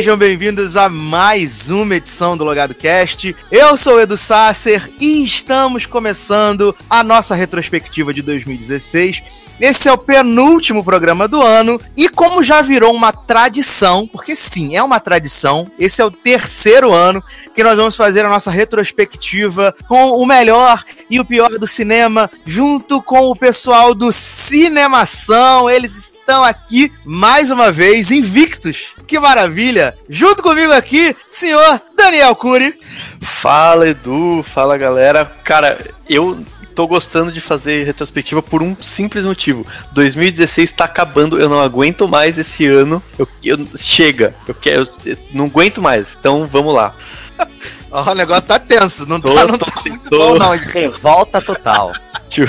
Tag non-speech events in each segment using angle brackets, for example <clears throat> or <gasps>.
Sejam bem-vindos a mais uma edição do Logado Cast. Eu sou o Edu Sasser e estamos começando a nossa retrospectiva de 2016. Esse é o penúltimo programa do ano e como já virou uma tradição, porque sim, é uma tradição, esse é o terceiro ano que nós vamos fazer a nossa retrospectiva com o melhor e o pior do cinema, junto com o pessoal do Cinemação. Eles estão aqui mais uma vez invictos. Que maravilha! Junto comigo aqui, senhor Daniel Cury. Fala Edu, fala galera. Cara, eu tô gostando de fazer retrospectiva por um simples motivo. 2016 tá acabando, eu não aguento mais esse ano. Eu, eu chega, eu quero, eu não aguento mais. Então vamos lá. <laughs> Ó, o negócio tá tenso, não tô, tá, não tô, tá muito tô. bom não. Revolta total. <laughs> Tio,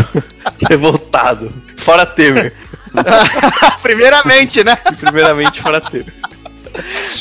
revoltado. Fora Temer. <laughs> Primeiramente, né? Primeiramente, fora Temer.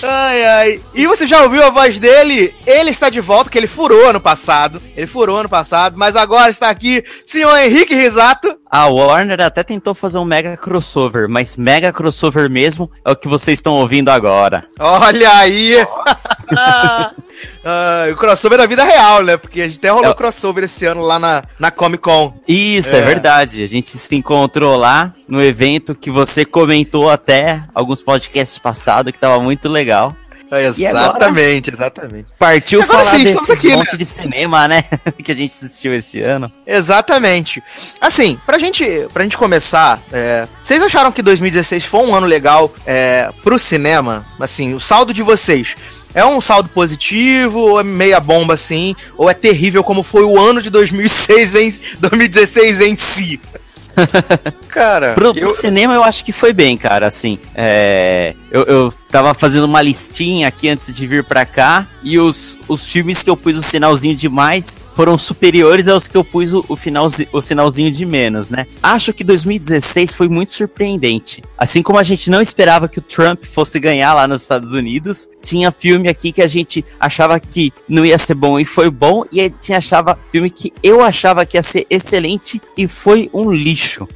Ai, ai. E você já ouviu a voz dele? Ele está de volta, que ele furou ano passado. Ele furou ano passado, mas agora está aqui, senhor Henrique Risato. A Warner até tentou fazer um mega crossover, mas mega crossover mesmo é o que vocês estão ouvindo agora. Olha aí! <laughs> <laughs> Ah, o crossover da vida real, né? Porque a gente até rolou É. crossover esse ano lá na, na Comic Con. Isso, é. É. verdade. A gente se encontrou lá no evento que você comentou até alguns podcasts passados que tava muito legal. Exatamente, exatamente. Partiu Agora falar sim, desse aqui, monte né? de cinema, né? <laughs> que a gente assistiu esse ano. Exatamente. Assim, pra gente, pra gente começar, é, vocês acharam que 2016 foi um ano legal é, pro cinema? Assim, o saldo de vocês é um saldo positivo ou é meia bomba assim? Ou é terrível como foi o ano de 2006 em, 2016 em si? Cara, Pro, pro eu, cinema eu acho que foi bem, cara, assim. É, eu, eu tava fazendo uma listinha aqui antes de vir pra cá e os, os filmes que eu pus o sinalzinho de mais foram superiores aos que eu pus o, o, finalzi, o sinalzinho de menos, né? Acho que 2016 foi muito surpreendente. Assim como a gente não esperava que o Trump fosse ganhar lá nos Estados Unidos, tinha filme aqui que a gente achava que não ia ser bom e foi bom, e aí tinha achava filme que eu achava que ia ser excelente e foi um lixo.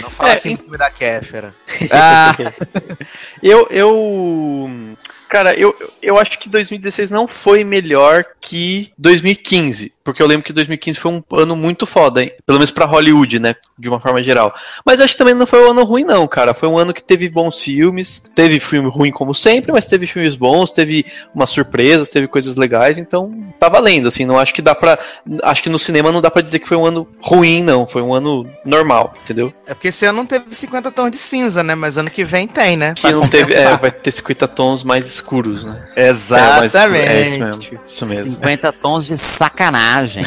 Não fala É, assim do filme da Kéfera. Ah, <laughs> eu, eu, o cara, eu, eu acho que 2016 não foi melhor que 2015, porque eu lembro que 2015 foi um ano muito foda, hein? pelo menos pra Hollywood, né, de uma forma geral. Mas acho que também não foi um ano ruim não, cara. Foi um ano que teve bons filmes, teve filme ruim como sempre, mas teve filmes bons, teve umas surpresas, teve coisas legais, então tá valendo, assim, não acho que dá pra, acho que no cinema não dá pra dizer que foi um ano ruim não, foi um ano normal, entendeu? É porque esse ano não teve 50 tons de cinza, né? Mas ano que vem tem, né? Que Pra não teve, é, vai ter 50 tons mais escuros, né? Exatamente. É, é isso mesmo. Isso mesmo. 50 tons de sacanagem.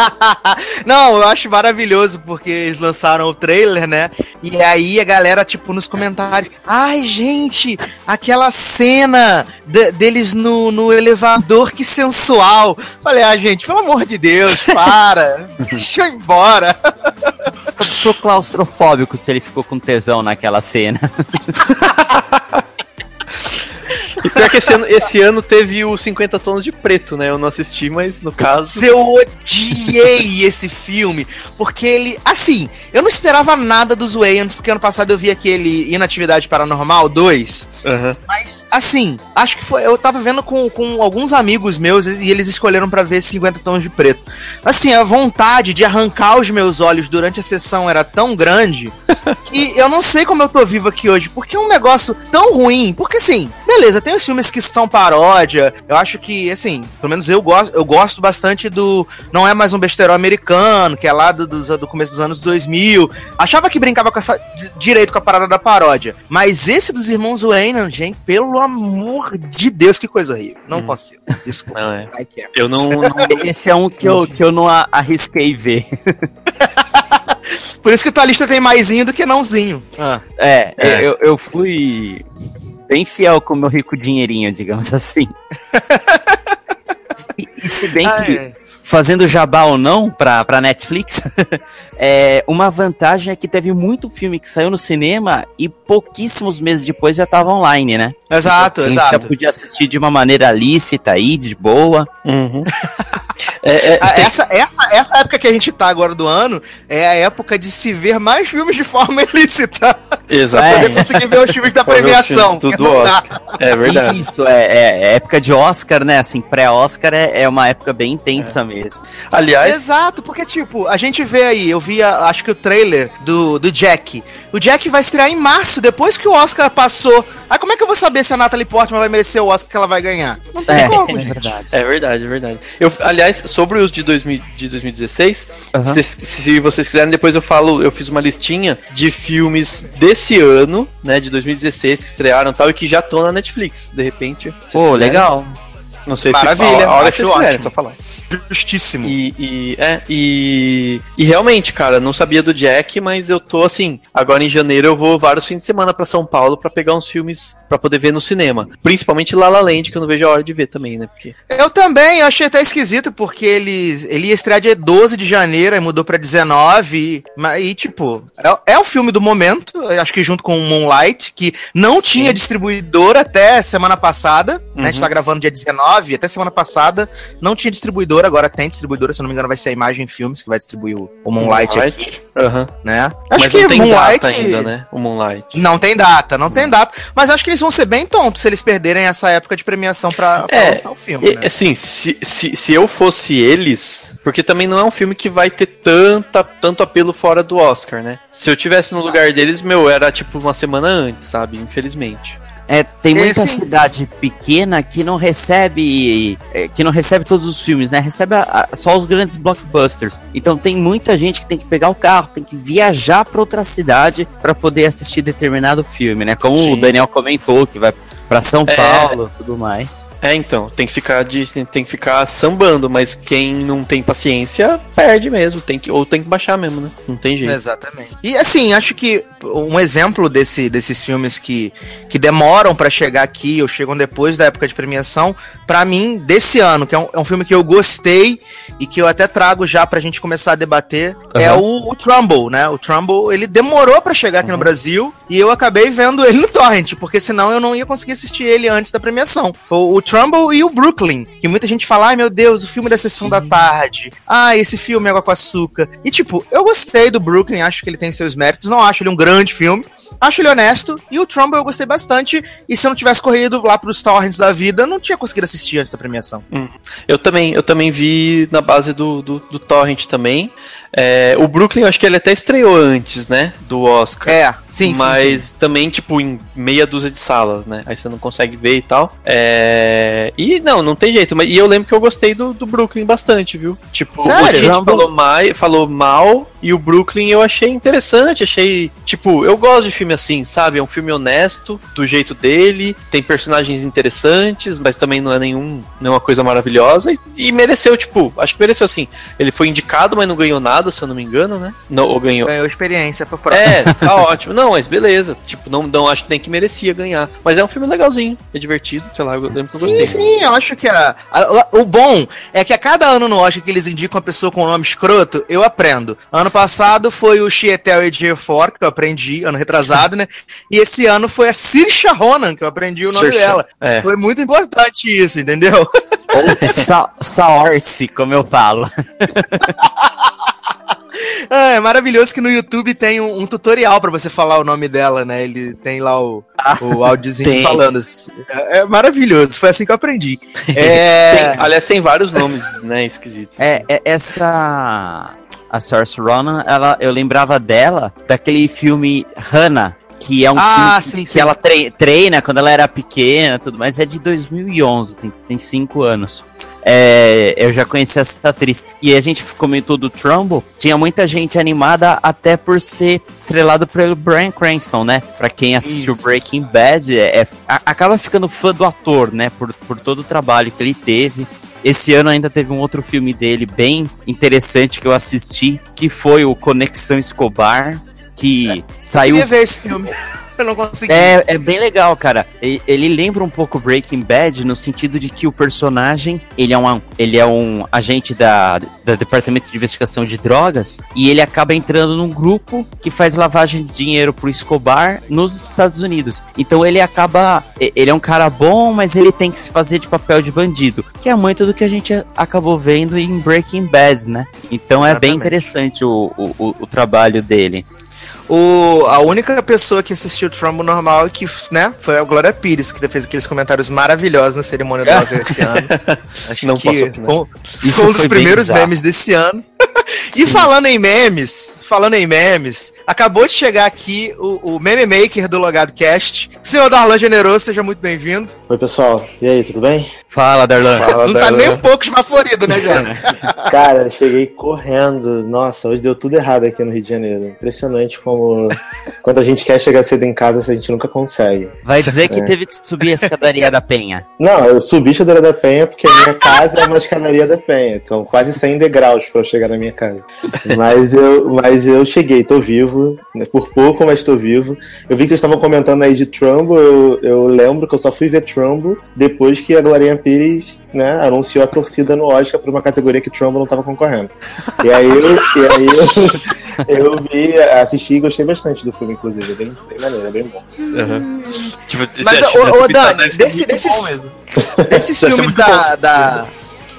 <laughs> Não, eu acho maravilhoso porque eles lançaram o trailer, né? E aí a galera, tipo, nos comentários, ai, gente, aquela cena de- deles no, no elevador, que sensual. Falei, ah, gente, pelo amor de Deus, para. <laughs> Deixa eu ir embora. Pro claustrofóbico se ele ficou com tesão naquela cena. <laughs> E pior que esse ano, esse ano teve o 50 tons de preto, né? Eu não assisti, mas no caso. Eu odiei <laughs> esse filme, porque ele, assim, eu não esperava nada dos Wayans, porque ano passado eu vi aquele Inatividade Paranormal 2, Aham. Mas, assim, acho que foi. Eu tava vendo com, com alguns amigos meus e eles escolheram pra ver 50 tons de preto. Assim, a vontade de arrancar os meus olhos durante a sessão era tão grande <laughs> que eu não sei como eu tô vivo aqui hoje, porque é um negócio tão ruim. Porque, assim, beleza, tem os filmes que são paródia. Eu acho que, assim, pelo menos eu gosto, eu gosto bastante do. Não é mais um besteirão americano, que é lá do, do, do começo dos anos 2000. Achava que brincava com essa, di- direito com a parada da paródia. Mas esse dos irmãos Wayne, gente, pelo amor de Deus, que coisa horrível. Não Hum. consigo. Desculpa. Não, é. Can't. Eu não. não- <laughs> Esse é um que eu, que eu não arrisquei ver. <laughs> Por isso que tua lista tem maisinho do que nãozinho. Ah. É, É. Eu, eu fui bem fiel com o meu rico dinheirinho, digamos assim. E, <laughs> e se bem Ah, que, é. Fazendo jabá ou não pra, pra Netflix, <laughs> é, uma vantagem é que teve muito filme que saiu no cinema e pouquíssimos meses depois já tava online, né? Exato, A gente já exato. podia assistir de uma maneira lícita aí, de boa. Uhum. <laughs> É, é, Ah, Essa, essa, essa época que a gente tá agora do ano é a época de se ver mais filmes de forma <laughs> ilícita. Exato. Pra poder conseguir ver os filmes da premiação. Tudo Oscar. É verdade. Isso, é, é, é época de Oscar, né? Assim, pré-Oscar é, é uma época bem intensa é. Mesmo. Aliás. Exato, porque, tipo, a gente vê aí, eu vi, a, acho que o trailer do, do Jack. O Jack vai estrear em março, depois que o Oscar passou. Aí como é que eu vou saber se a Natalie Portman vai merecer o Oscar que ela vai ganhar? Não tem é, como, é gente. Verdade. É verdade, é verdade. Eu, aliás, sobre os de, 2000, de 2016, uhum. se, se vocês quiserem, depois eu falo, eu fiz uma listinha de filmes desse ano, né, de 2016, que estrearam e tal, e que já estão na Netflix, de repente. Pô, legal. Não sei Maravilha, se a hora que vocês quiserem, só falar. Justíssimo. E, e, é, e, e realmente, cara, não sabia do Jack, mas eu tô assim. Agora em janeiro eu vou vários fins de semana para São Paulo para pegar uns filmes para poder ver no cinema. Principalmente La La Land, que eu não vejo a hora de ver também, né? Porque... Eu também, eu achei até esquisito, porque ele, ele ia estrear dia 12 de janeiro, aí mudou pra 19. E, e tipo, é, é o filme do momento, acho que junto com o Moonlight, que não tinha Sim. distribuidor até semana passada. Uhum. Né, a gente tá uhum. gravando dia 19, até semana passada não tinha distribuidor distribuidora, agora tem distribuidora, se não me engano, vai ser a Imagem Filmes que vai distribuir o, o Moonlight, Moonlight, aqui. Uhum. Né? Acho Mas que não tem Moonlight data ainda, né? O Moonlight. Não tem data, não tem data. Mas acho que eles vão ser bem tontos se eles perderem essa época de premiação pra, pra é, lançar o filme. né? Assim, se, se, se eu fosse eles, porque também não é um filme que vai ter tanta, tanto apelo fora do Oscar, né? Se eu tivesse no lugar deles, meu, era tipo uma semana antes, sabe? Infelizmente. É, tem muita Esse... cidade pequena que não recebe é, que não recebe todos os filmes, né? Recebe a, a, só os grandes blockbusters. Então tem muita gente que tem que pegar o carro, tem que viajar para outra cidade para poder assistir determinado filme, né? Como Sim. o Daniel comentou, que vai para São é... Paulo, tudo mais. É, então, tem que ficar de, tem que ficar sambando, mas quem não tem paciência perde mesmo, tem que ou tem que baixar mesmo, né? Não tem jeito. Exatamente. E assim, acho que um exemplo desse, desses filmes que, que demoram para chegar aqui ou chegam depois da época de premiação, para mim desse ano, que é um, é um, filme que eu gostei e que eu até trago já pra gente começar a debater, uhum. é o, o Trumbull, né? O Trumbull, ele demorou para chegar aqui uhum. no Brasil e eu acabei vendo ele no torrent, porque senão eu não ia conseguir assistir ele antes da premiação. Foi o Trumbull e o Brooklyn. Que muita gente fala, ai meu Deus, o filme da sessão da tarde. Ah, esse filme Água com Açúcar. E tipo, eu gostei do Brooklyn, acho que ele tem seus méritos. Não acho ele um grande filme. Acho ele honesto. E o Trumbull eu gostei bastante. E se eu não tivesse corrido lá pros torrents da vida, eu não tinha conseguido assistir antes da premiação. Hum. Eu também, eu também vi na base do, do, do torrent também. É, o Brooklyn, eu acho que ele até estreou antes, né? Do Oscar. É, sim, Mas sim, sim. também, tipo, em meia dúzia de salas, né? Aí você não consegue ver e tal. É... E não, não tem jeito. Mas, e eu lembro que eu gostei do, do Brooklyn bastante, viu? Tipo, Sério? o gente falou, mai, falou mal e o Brooklyn eu achei interessante. Achei, tipo, eu gosto de filme assim, sabe? É um filme honesto, do jeito dele. Tem personagens interessantes, mas também não é nenhum, nenhuma coisa maravilhosa. E, e mereceu, tipo, acho que mereceu assim. Ele foi indicado, mas não ganhou nada se eu não me engano, né? Não, ou ganhou. Ganhou experiência pra próxima. É, tá <laughs> ótimo. Não, mas beleza. Tipo, não, não acho nem que merecia ganhar. Mas é um filme legalzinho, é divertido, sei lá, eu lembro que eu gostei. Sim, sim, eu acho que a, a, o bom é que a cada ano no Oscar que eles indicam uma pessoa com um nome escroto, eu aprendo. Ano passado foi o Chietel Ejiofor, que eu aprendi, ano retrasado, né? E esse ano foi a Saoirse Ronan, que eu aprendi o nome Saoirse. dela. É. Foi muito importante isso, entendeu? <laughs> Sa Saorce, como eu falo. <laughs> <laughs> Ah, é maravilhoso que no YouTube tem um, um tutorial para você falar o nome dela, né? Ele tem lá o, ah, o áudiozinho falando. É, é, maravilhoso, foi assim que eu aprendi. <laughs> É... Tem, aliás, tem vários nomes, né, esquisitos. É, é essa a Saoirse Ronan, ela, eu lembrava dela daquele filme Hannah, que é um ah, filme sim, que sim. ela treina quando ela era pequena, tudo, mas é de 2011, tem, tem cinco anos. É, eu já conheci essa atriz. E a gente comentou do Trumbull. Tinha muita gente animada até por ser estrelado pelo Brian Cranston, né? Pra quem assistiu Isso. Breaking Bad, é, é, acaba ficando fã do ator, né? Por, por todo o trabalho que ele teve. Esse ano ainda teve um outro filme dele bem interessante que eu assisti, que foi o Conexão Escobar, que é, saiu. Eu queria ver esse filme. Eu não consegui. É, é bem legal, cara. Ele lembra um pouco Breaking Bad no sentido de que o personagem, ele é um, ele é um agente da, da Departamento de Investigação de Drogas e ele acaba entrando num grupo que faz lavagem de dinheiro pro Escobar nos Estados Unidos. Então ele acaba, ele é um cara bom, mas ele tem que se fazer de papel de bandido, que é muito do que a gente acabou vendo em Breaking Bad, né? Então é bem interessante o, o, o trabalho dele. O, a única pessoa que assistiu Trumbo normal e que, né, foi a Glória Pires, que fez aqueles comentários maravilhosos na cerimônia do <laughs> Oscar esse ano. Acho Não que posso foi, um- foi um dos primeiros bizarro. memes desse ano. <laughs> E falando em memes, falando em memes, acabou de chegar aqui o, o meme maker do Logado Cast. Senhor Darlan Generoso, seja muito bem-vindo. Oi, pessoal. E aí, tudo bem? Fala, Darlan. Não tá nem um pouco esbaforido, né, Jana? <laughs> Cara, eu cheguei correndo. Nossa, hoje deu tudo errado aqui no Rio de Janeiro. Impressionante como quando a gente quer chegar cedo em casa, a gente nunca consegue. Vai dizer que É. teve que subir a escadaria da penha. Não, eu subi a Chadeira da Penha porque a minha casa é uma escadaria da Penha. Então, quase 100 degraus pra eu chegar na minha casa. Mas eu, mas eu cheguei, tô vivo. né, Por pouco, mas tô vivo. Eu vi que vocês estavam comentando aí de Trumbo. Eu, eu lembro que eu só fui ver Trumbo depois que a Glorinha Pires né, anunciou a torcida no Oscar pra uma categoria que Trumbo não tava concorrendo. E aí eu, e aí eu, eu vi, assisti e gostei bastante do filme, inclusive. É bem, bem maneiro, é bem bom. Uhum. Tipo, Mas, esse- ô, ô, esse- Dani, ser desse- desses-. Desses ser filmes da, da-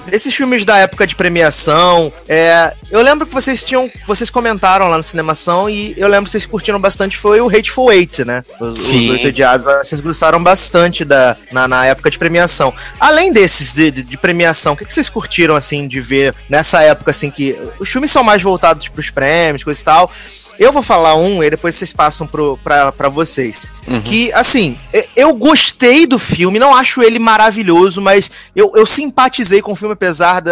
Desses filmes da época de premiação, é, eu lembro que vocês tinham. Vocês comentaram lá no Cinemação e eu lembro que vocês curtiram bastante foi o Hateful Eight, né? Os, os Sim. Oito Odiados. Vocês gostaram bastante da, na, na época de premiação. Além desses de, de- de premiação, o que, que vocês curtiram assim de ver nessa época assim que os filmes são mais voltados pros prêmios, coisa e tal. Eu vou falar um e depois vocês passam pro, pra, pra vocês. Uhum. Que, assim, eu gostei do filme, não acho ele maravilhoso, mas eu, eu simpatizei com o filme, apesar de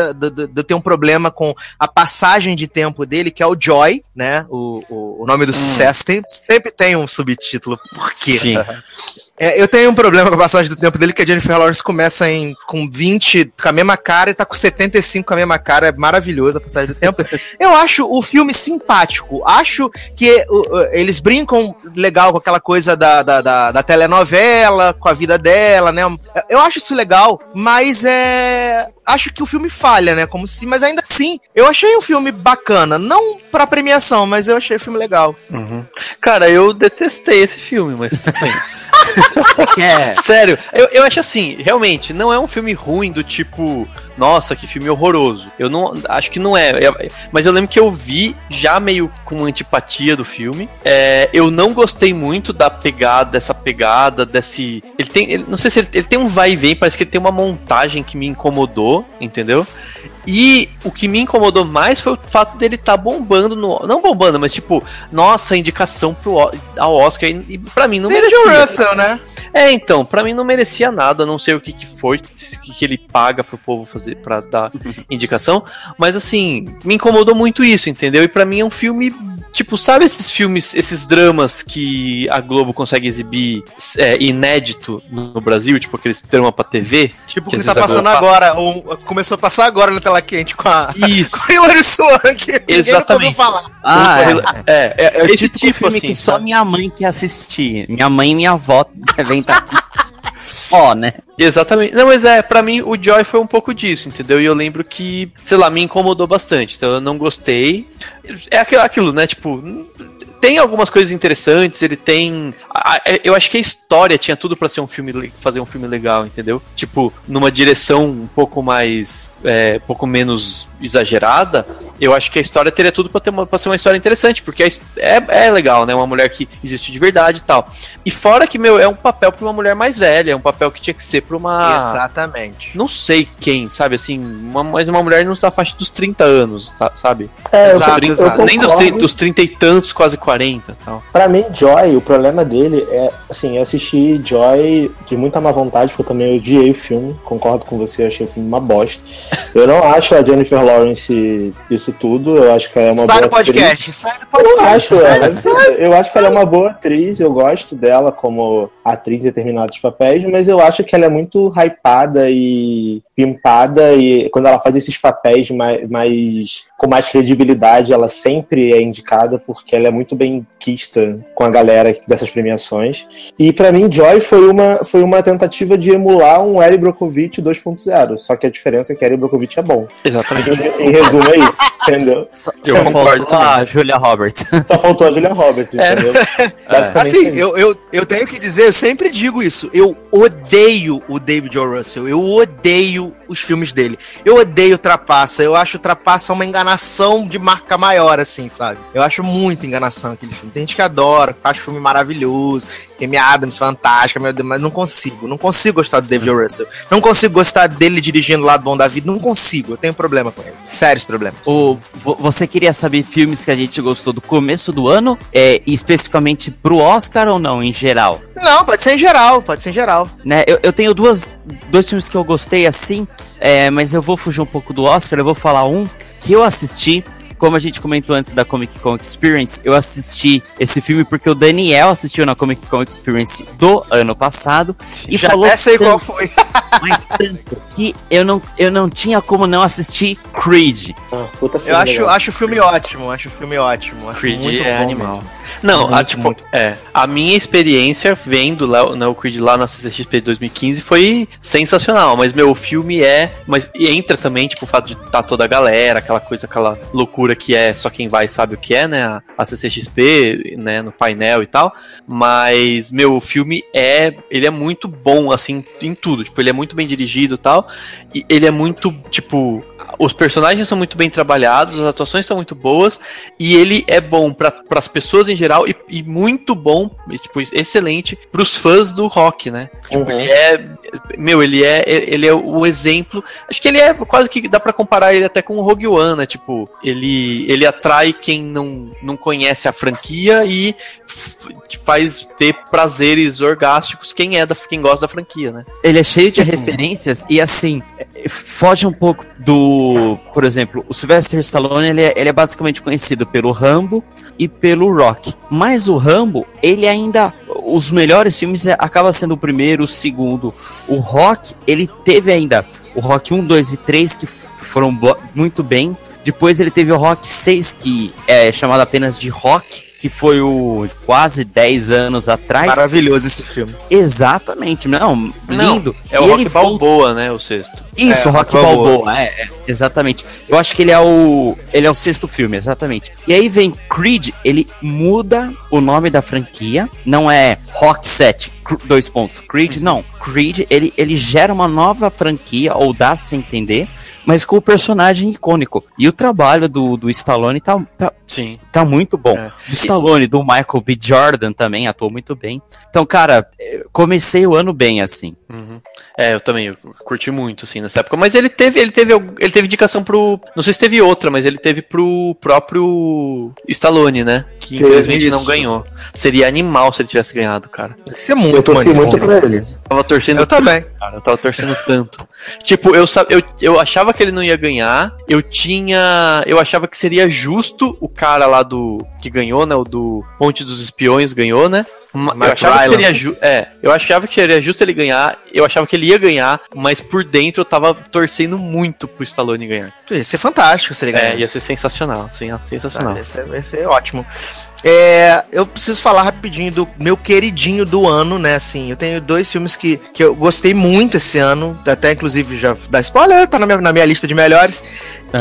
eu ter um problema com a passagem de tempo dele, que é o Joy, né? O, o, o nome do sucesso. Tem, sempre tem um subtítulo. Por quê? Sim. <laughs> É, eu tenho um problema com a passagem do tempo dele, que a Jennifer Lawrence começa em, com 20 com a mesma cara e tá com 75 com a mesma cara. É maravilhosa a passagem do tempo. <laughs> eu acho o filme simpático. Acho que uh, eles brincam legal com aquela coisa da, da, da, da telenovela, com a vida dela, né? Eu acho isso legal, mas é. Acho que o filme falha, né? Como se. Mas ainda assim, eu achei o filme bacana. Não pra premiação, mas eu achei o filme legal. Uhum. Cara, eu detestei esse filme, mas tudo bem. <laughs> Quer. <laughs> Sério, eu, eu acho assim, realmente, não é um filme ruim do tipo, nossa, que filme horroroso. Eu não acho que não é. Mas eu lembro que eu vi já meio com antipatia do filme. É, eu não gostei muito da pegada, dessa pegada, desse. Ele tem. ele- não sei se ele, ele tem um vai e vem, parece que ele tem uma montagem que me incomodou, entendeu? E o que me incomodou mais foi o fato dele estar bombando no. Não bombando, mas tipo, nossa, indicação pro, ao Oscar. E, e pra mim não David merecia. Russell, né? É, então, pra mim não merecia nada, não sei o que, que foi, o que, que ele paga pro povo fazer para dar indicação, mas assim, me incomodou muito isso, entendeu? E pra mim é um filme, tipo, sabe esses filmes, esses dramas que a Globo consegue exibir é, inédito no, Brasil, tipo aqueles drama pra TV? Tipo o Que que tá passando Globo agora, ou começou a passar agora na tela quente com a <laughs> Isso. com o. Ninguém nunca ouviu Exatamente. falar. Ah, é. é, É, é o esse tipo, de tipo filme assim, que só minha mãe quer assistir. Minha mãe e minha avó devem estar assistindo. Ó, né? Exatamente. Não, mas é, pra mim o Joy foi um pouco disso, entendeu? E eu lembro que, sei lá, me incomodou bastante. Então eu não gostei. É aquilo, aquilo né? Tipo, tem algumas coisas interessantes, ele tem. Eu acho que a história tinha tudo pra ser um filme, fazer um filme legal, entendeu? Tipo, numa direção um pouco mais. É, um pouco menos exagerada, eu acho que a história teria tudo pra, ter uma, pra ser uma história interessante, porque é, é legal, né? Uma mulher que existe de verdade e tal. E fora que, meu, é um papel pra uma mulher mais velha, é um papel que tinha que ser pra uma. Exatamente. Não sei quem, sabe assim, uma, mas uma mulher não está faixa dos 30 anos, sa- sabe? É, Exato, eu, exato. eu Nem dos, dos 30 e tantos, quase 40 e tal. Pra mim, Joy, o problema dele é, assim, eu assisti Joy de muita má vontade, porque eu também odiei o filme, concordo com você, achei o filme uma bosta. Eu não acho a Jennifer Lawrence isso tudo, eu acho que ela é uma sai boa do podcast, sai do atriz. Eu podcast. acho, sai. ela, eu acho que ela é uma boa atriz, eu gosto dela como atriz em determinados papéis, mas eu acho que ela é muito hypada e pimpada, e quando ela faz esses papéis mais, mais com mais credibilidade, ela sempre é indicada porque ela é muito bem quista com a galera dessas premiações. E para mim, Joy foi uma, foi uma tentativa de emular um Eric Brockovich 2.0. Só que a diferença é que Eric Brockovich é bom. Exatamente. Em, em resumo, é isso, entendeu? Só, Eu só concordo faltou a Julia Roberts. <laughs> Só faltou a Julia Roberts, É. entendeu? <laughs> Basicamente Assim, é eu, eu, eu tenho que dizer, eu sempre digo isso. Eu odeio o David O. Russell. Eu odeio os filmes dele. Eu odeio Trapaça. Eu acho Trapaça uma enganação de marca maior, assim, sabe? Eu acho muito enganação aquele filme. Tem gente que adora, que acha filme maravilhoso, que é Adams fantástica, meu Deus, mas não consigo. Não consigo gostar do David O. Russell. Não consigo gostar dele dirigindo Lado Bom da Vida. Não consigo. Eu tenho problema com ele. Sérios problemas. O, vo- você queria saber filmes que a gente gostou do começo do ano, é, especificamente pro Oscar ou não, em geral? Não, pode ser em geral. Pode ser em geral. Né, eu, eu tenho duas, dois filmes que eu gostei assim, é, mas eu vou fugir um pouco do Oscar, eu vou falar um que eu assisti. Como a gente comentou antes da Comic Con Experience, eu assisti esse filme porque o Daniel assistiu na Comic Con Experience do ano passado e Já falou até sei qual tanto, foi. mas tanto que eu não, eu não tinha como não assistir Creed. Ah, puta filme Eu acho, legal. acho o filme ótimo, acho o filme ótimo. Acho Creed muito é bom animal. mesmo. Não, a, Muito, tipo, muito. é, a minha experiência vendo lá, né, o Creed lá na CCXP de 2015 foi sensacional, mas meu, o filme é, mas entra também, tipo, o fato de estar toda a galera, aquela coisa, aquela loucura que é só quem vai sabe o que é, né, a, a CCXP, né, no painel e tal, mas, meu, o filme é, ele é muito bom, assim, em tudo, tipo, ele é muito bem dirigido e tal, e ele é muito, tipo, os personagens são muito bem trabalhados, as atuações são muito boas, e ele é bom para as pessoas em geral e, e muito bom, e, tipo, excelente para os fãs do rock, né? Tipo, Uhum. ele é, meu, ele é, ele é o exemplo. Acho que ele é quase que dá para comparar ele até com o Rogue One, né? Tipo, ele, ele atrai quem não, não conhece a franquia e faz ter prazeres orgásticos quem é da quem gosta da franquia, né? Ele é cheio de referências e assim, foge um pouco do. Por exemplo, o Sylvester Stallone ele é, ele é basicamente conhecido pelo Rambo e pelo Rock. Mas o Rambo, ele ainda. Os melhores filmes é- acaba sendo o primeiro, o segundo. O Rock, ele teve ainda o Rock 1, 2 e 3, que foram muito bem. Depois ele teve o Rock 6, que é chamado apenas de Rock, que foi o quase 10 anos atrás. Maravilhoso esse filme. Exatamente, não, lindo. É o E Rock Balboa, né? O sexto. Isso, É, Rock Rock Balboa, Balboa. é, é, exatamente. Eu acho que ele é o ele é o sexto filme, exatamente. E aí vem Creed, ele muda o nome da franquia, não é Rock 7, cr- dois pontos, Creed, não. Creed, ele, ele gera uma nova franquia, ou dá-se a entender, mas com o personagem icônico. E o trabalho do, do Stallone tá, tá, Sim. tá muito bom. É. Do Stallone, do Michael B. Jordan também atuou muito bem. Então, cara, eh, comecei o ano bem, assim. Uhum. É, eu também eu curti muito, assim, nessa época. Mas ele teve, ele teve, ele teve indicação pro. Não sei se teve outra, mas ele teve pro próprio Stallone, né? Que infelizmente isso. não ganhou. Seria animal se ele tivesse ganhado, cara. Isso é Eu muito torci maneiro. muito pra ele. Tava torcendo Eu também. cara. Eu tava torcendo tanto. Tipo, eu, eu, eu achava que ele não ia ganhar. Eu tinha. Eu achava que seria justo o cara lá do. que ganhou, né? O do Ponte dos Espiões ganhou, né? Eu achava que seria ju é, eu achava que seria justo ele ganhar, eu achava que ele ia ganhar, mas por dentro eu tava torcendo muito pro Stallone ganhar. Ia ser fantástico se ele É, ganhasse. ia ser sensacional, sim, sensacional. Ia ser, ia ser ótimo. É, eu preciso falar rapidinho do meu queridinho do ano, né? Assim, eu tenho dois filmes que, que eu gostei muito esse ano, até inclusive já dá spoiler, tá na minha, na minha lista de melhores,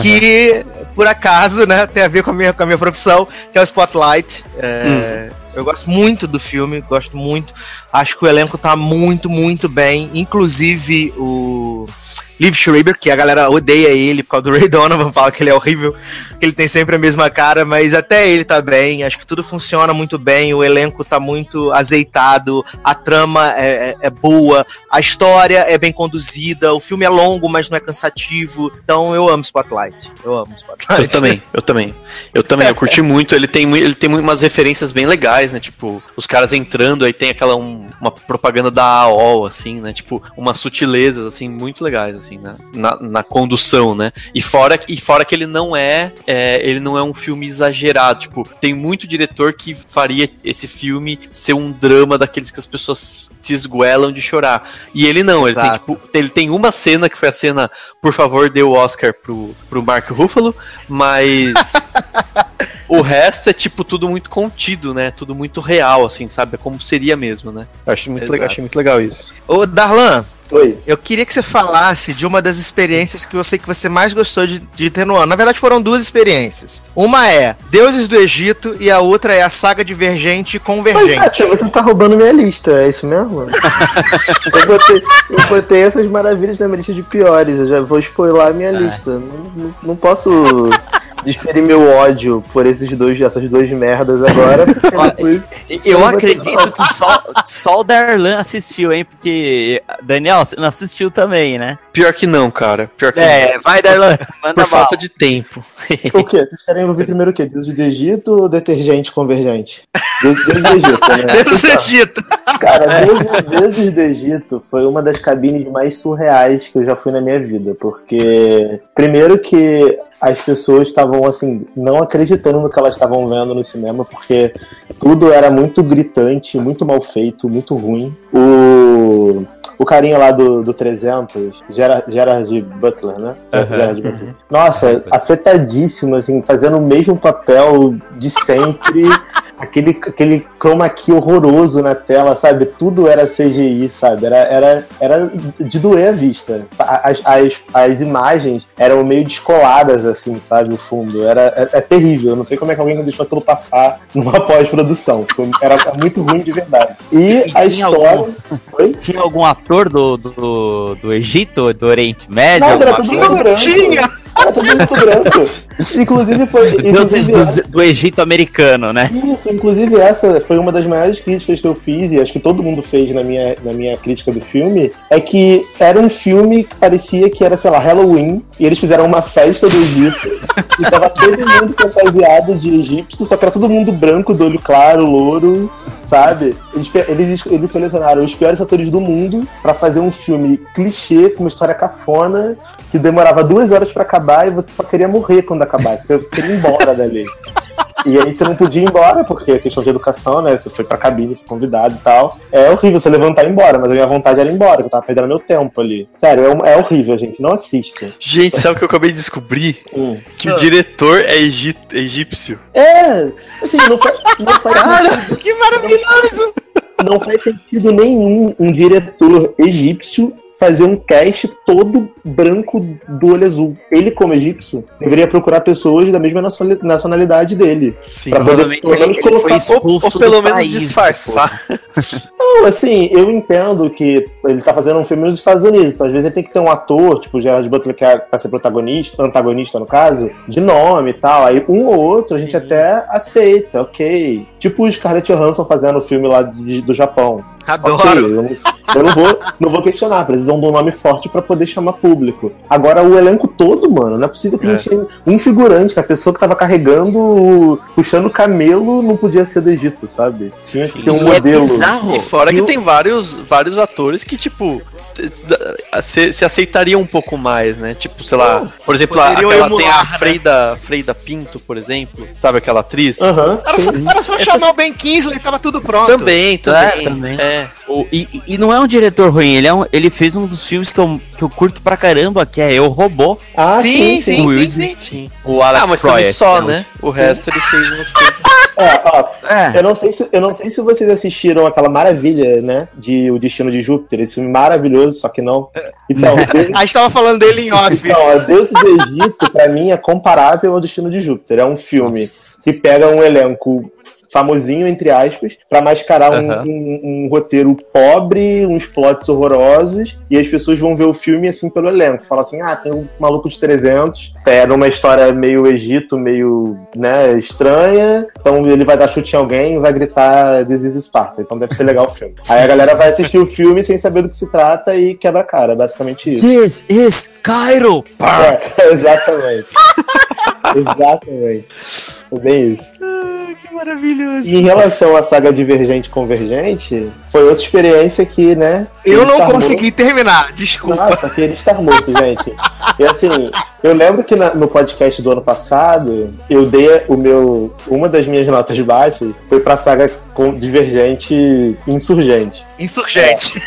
que por acaso, né, tem a ver com a minha, com a minha profissão, que é o Spotlight. É, Eu gosto muito do filme, gosto muito. Acho que o elenco tá muito, muito bem. Inclusive o Liv Schreiber, que a galera odeia ele por causa do Ray Donovan, <laughs> fala que ele é horrível, que ele tem sempre a mesma cara, mas até ele tá bem. Acho que tudo funciona muito bem, o elenco tá muito azeitado, a trama é, é- é boa, a história é bem conduzida, o filme é longo, mas não é cansativo. Então eu amo Spotlight. Eu amo Spotlight. Eu também, eu também. Eu também, eu curti muito. Ele tem, ele tem umas referências bem legais, né? Tipo, os caras entrando, aí tem aquela um- uma propaganda da AOL, assim, né? Tipo, umas sutilezas, assim, muito legais, assim, né? na, na condução, né? E fora, e fora que ele não é, é, ele não é um filme exagerado. Tipo, tem muito diretor que faria esse filme ser um drama daqueles que as pessoas se esguelam de chorar. E ele não, ele tem, tipo, ele tem uma cena que foi a cena, por favor, dê o Oscar pro, pro Mark Ruffalo, mas. <laughs> o resto é tipo tudo muito contido, né? Tudo muito real, assim, sabe? É como seria mesmo, né? Eu achei muito, Exato. legal, achei muito legal isso. Ô, Darlan, Oi. eu queria que você falasse de uma das experiências que eu sei que você mais gostou de, de ter no ano. Na verdade, foram duas experiências. Uma é Deuses do Egito e a outra é a saga Divergente e Mas, Convergente. Sátia, você tá roubando minha lista, é isso mesmo? <laughs> eu, botei, eu botei essas maravilhas na minha lista de piores, eu já vou spoiler a minha Ah. lista. Não, não, não posso desferir meu ódio por esses dois, essas duas merdas agora, Olha, depois... Eu acredito que só, só o Darlan assistiu, hein? Porque. Daniel, você não assistiu também, né? Pior que não, cara. Pior que É, vai, Darlan, não. manda Por falta de tempo. O quê? Vocês querem ouvir <laughs> primeiro o quê? Deus do Egito ou detergente convergente? Deus do Egito, né? <laughs> Deuses do Egito. Cara, Deuses, Deuses do Egito foi uma das cabines mais surreais que eu já fui na minha vida, porque primeiro que as pessoas estavam assim não acreditando no que elas estavam vendo no cinema, porque tudo era muito gritante, muito mal feito, muito ruim. O o carinha lá do, do 300, Gerard, Gerard Butler, né? Aham. Gerard Butler. Nossa, afetadíssimo, assim, fazendo o mesmo papel de sempre. <laughs> aquele, aquele chroma key horroroso na tela, sabe? Tudo era CGI, sabe? Era, era, era de doer a vista. As, as, as imagens eram meio descoladas, assim, sabe? O fundo. Era, é, é terrível. Eu não sei como é que alguém deixou aquilo passar <laughs> numa pós-produção. Foi- Era muito ruim de verdade. E E a tinha história. algum- Oi? Tinha algum ator do, do, do Egito, do Oriente Médio? Não, era tudo coisa? Não tinha! Era tudo muito branco. Inclusive foi. Deuses do, do Egito americano, né? Isso, inclusive essa foi uma das maiores críticas que eu fiz, e acho que todo mundo fez na minha, na minha crítica do filme, é que era um filme que parecia que era, sei lá, Halloween, e eles fizeram uma festa do Egito, e tava todo mundo fantasiado de egípcio, só que era todo mundo branco, do olho claro, louro, sabe? Eles, eles, eles selecionaram os piores atores do mundo pra fazer um filme clichê, com uma história cafona, que demorava duas horas pra acabar e você só queria morrer quando acabasse, você queria ir embora dali. E aí você não podia ir embora, porque é questão de educação, né? Você foi pra cabine, foi convidado e tal. É horrível você levantar e ir embora, mas a minha vontade era ir embora, que eu tava perdendo meu tempo ali. Sério, é, é horrível, gente. Não assista. Gente, sabe o que eu acabei de descobrir? Hum. Que Ah. o diretor é egípcio. É, assim, não faz, não faz sentido. Que maravilhoso! Não faz sentido nenhum um diretor egípcio fazer um cast todo branco do olho azul. Ele, como egípcio, deveria procurar pessoas da mesma nacionali- nacionalidade dele. Sim. Pra poder, pelo menos, ele colocar foi expulso Ou pelo do menos país, disfarçar. <laughs> Não, assim, eu entendo que ele tá fazendo um filme nos Estados Unidos, então às vezes ele tem que ter um ator, tipo o Gerard Butler, que é pra ser protagonista, antagonista no caso, de nome e tal. Aí um ou outro a gente até aceita, ok. Tipo o Scarlett Johansson fazendo o filme lá de- do Japão. Adoro! eu, não, eu não vou, não vou questionar, precisam de um nome forte pra poder chamar público. Agora, o elenco todo, mano, não é possível que É. não tinha um figurante, que a pessoa que tava carregando, puxando o camelo, não podia ser do Egito, sabe? Tinha que ser um E modelo. É bizarro. E fora que E o- tem vários, vários atores que, tipo, se, se aceitariam um pouco mais, né? Tipo, sei lá, por exemplo, a- poderiam aquela tem a né? Freida, Freida Pinto, por exemplo, sabe aquela atriz? Aham. Era só, era só chamar o Ben Kingsley, tava tudo pronto. Também, também. É, também. É. O- e, e não é um diretor ruim, ele, é um- ele fez um dos filmes que eu, que eu curto pra caramba, que é Eu Robô, Ah, Sim, sim, Will sim, Smith. sim. o Alex Ah, mas Proyas, só, é né? O resto ele fez <laughs> umas coisas. É, ó, É, eu não, sei se, eu não sei se vocês assistiram aquela maravilha, né? De O Destino de Júpiter, esse filme maravilhoso, só que não. Então, <laughs> Deus, A gente tava falando dele em off. então Deus do Egito, pra mim, é comparável ao Destino de Júpiter. É um filme Nossa. que pega um elenco famosinho, entre aspas, pra mascarar um, Aham. um- um roteiro pobre, uns plots horrorosos, e as pessoas vão ver o filme assim pelo elenco. Fala assim, ah, tem um maluco de 300, era uma história meio Egito, meio, né, estranha, então ele vai dar chute em alguém e vai gritar This is Sparta, então deve ser legal o filme. Aí a galera vai assistir o filme sem saber do que se trata e quebra a cara, basicamente isso. This is Cairo! É, <laughs> exatamente. Exatamente. É bem isso. que maravilhoso. E em relação à saga Divergente Convergente, foi outra experiência que, né? Eu ele não consegui terminar, desculpa. Nossa, aquele estar muito, <laughs> gente. E assim, eu lembro que na- no podcast do ano passado, eu dei o meu. Uma das minhas notas baixas foi pra saga com Divergente Insurgente. Insurgente.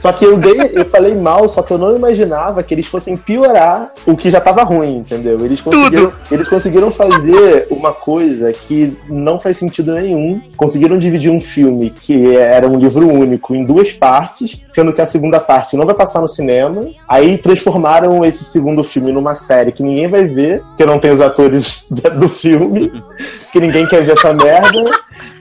Só que eu dei, eu falei mal, só que eu não imaginava que eles fossem piorar o que já tava ruim, entendeu? Eles conseguiram, eles conseguiram fazer uma coisa que não faz sentido nenhum. Conseguiram dividir um filme que era um livro único em duas partes, sendo que a segunda parte não vai passar no cinema. Aí transformaram esse segundo filme numa série que ninguém vai ver, que não tem os atores <laughs> do filme, que ninguém quer ver essa merda.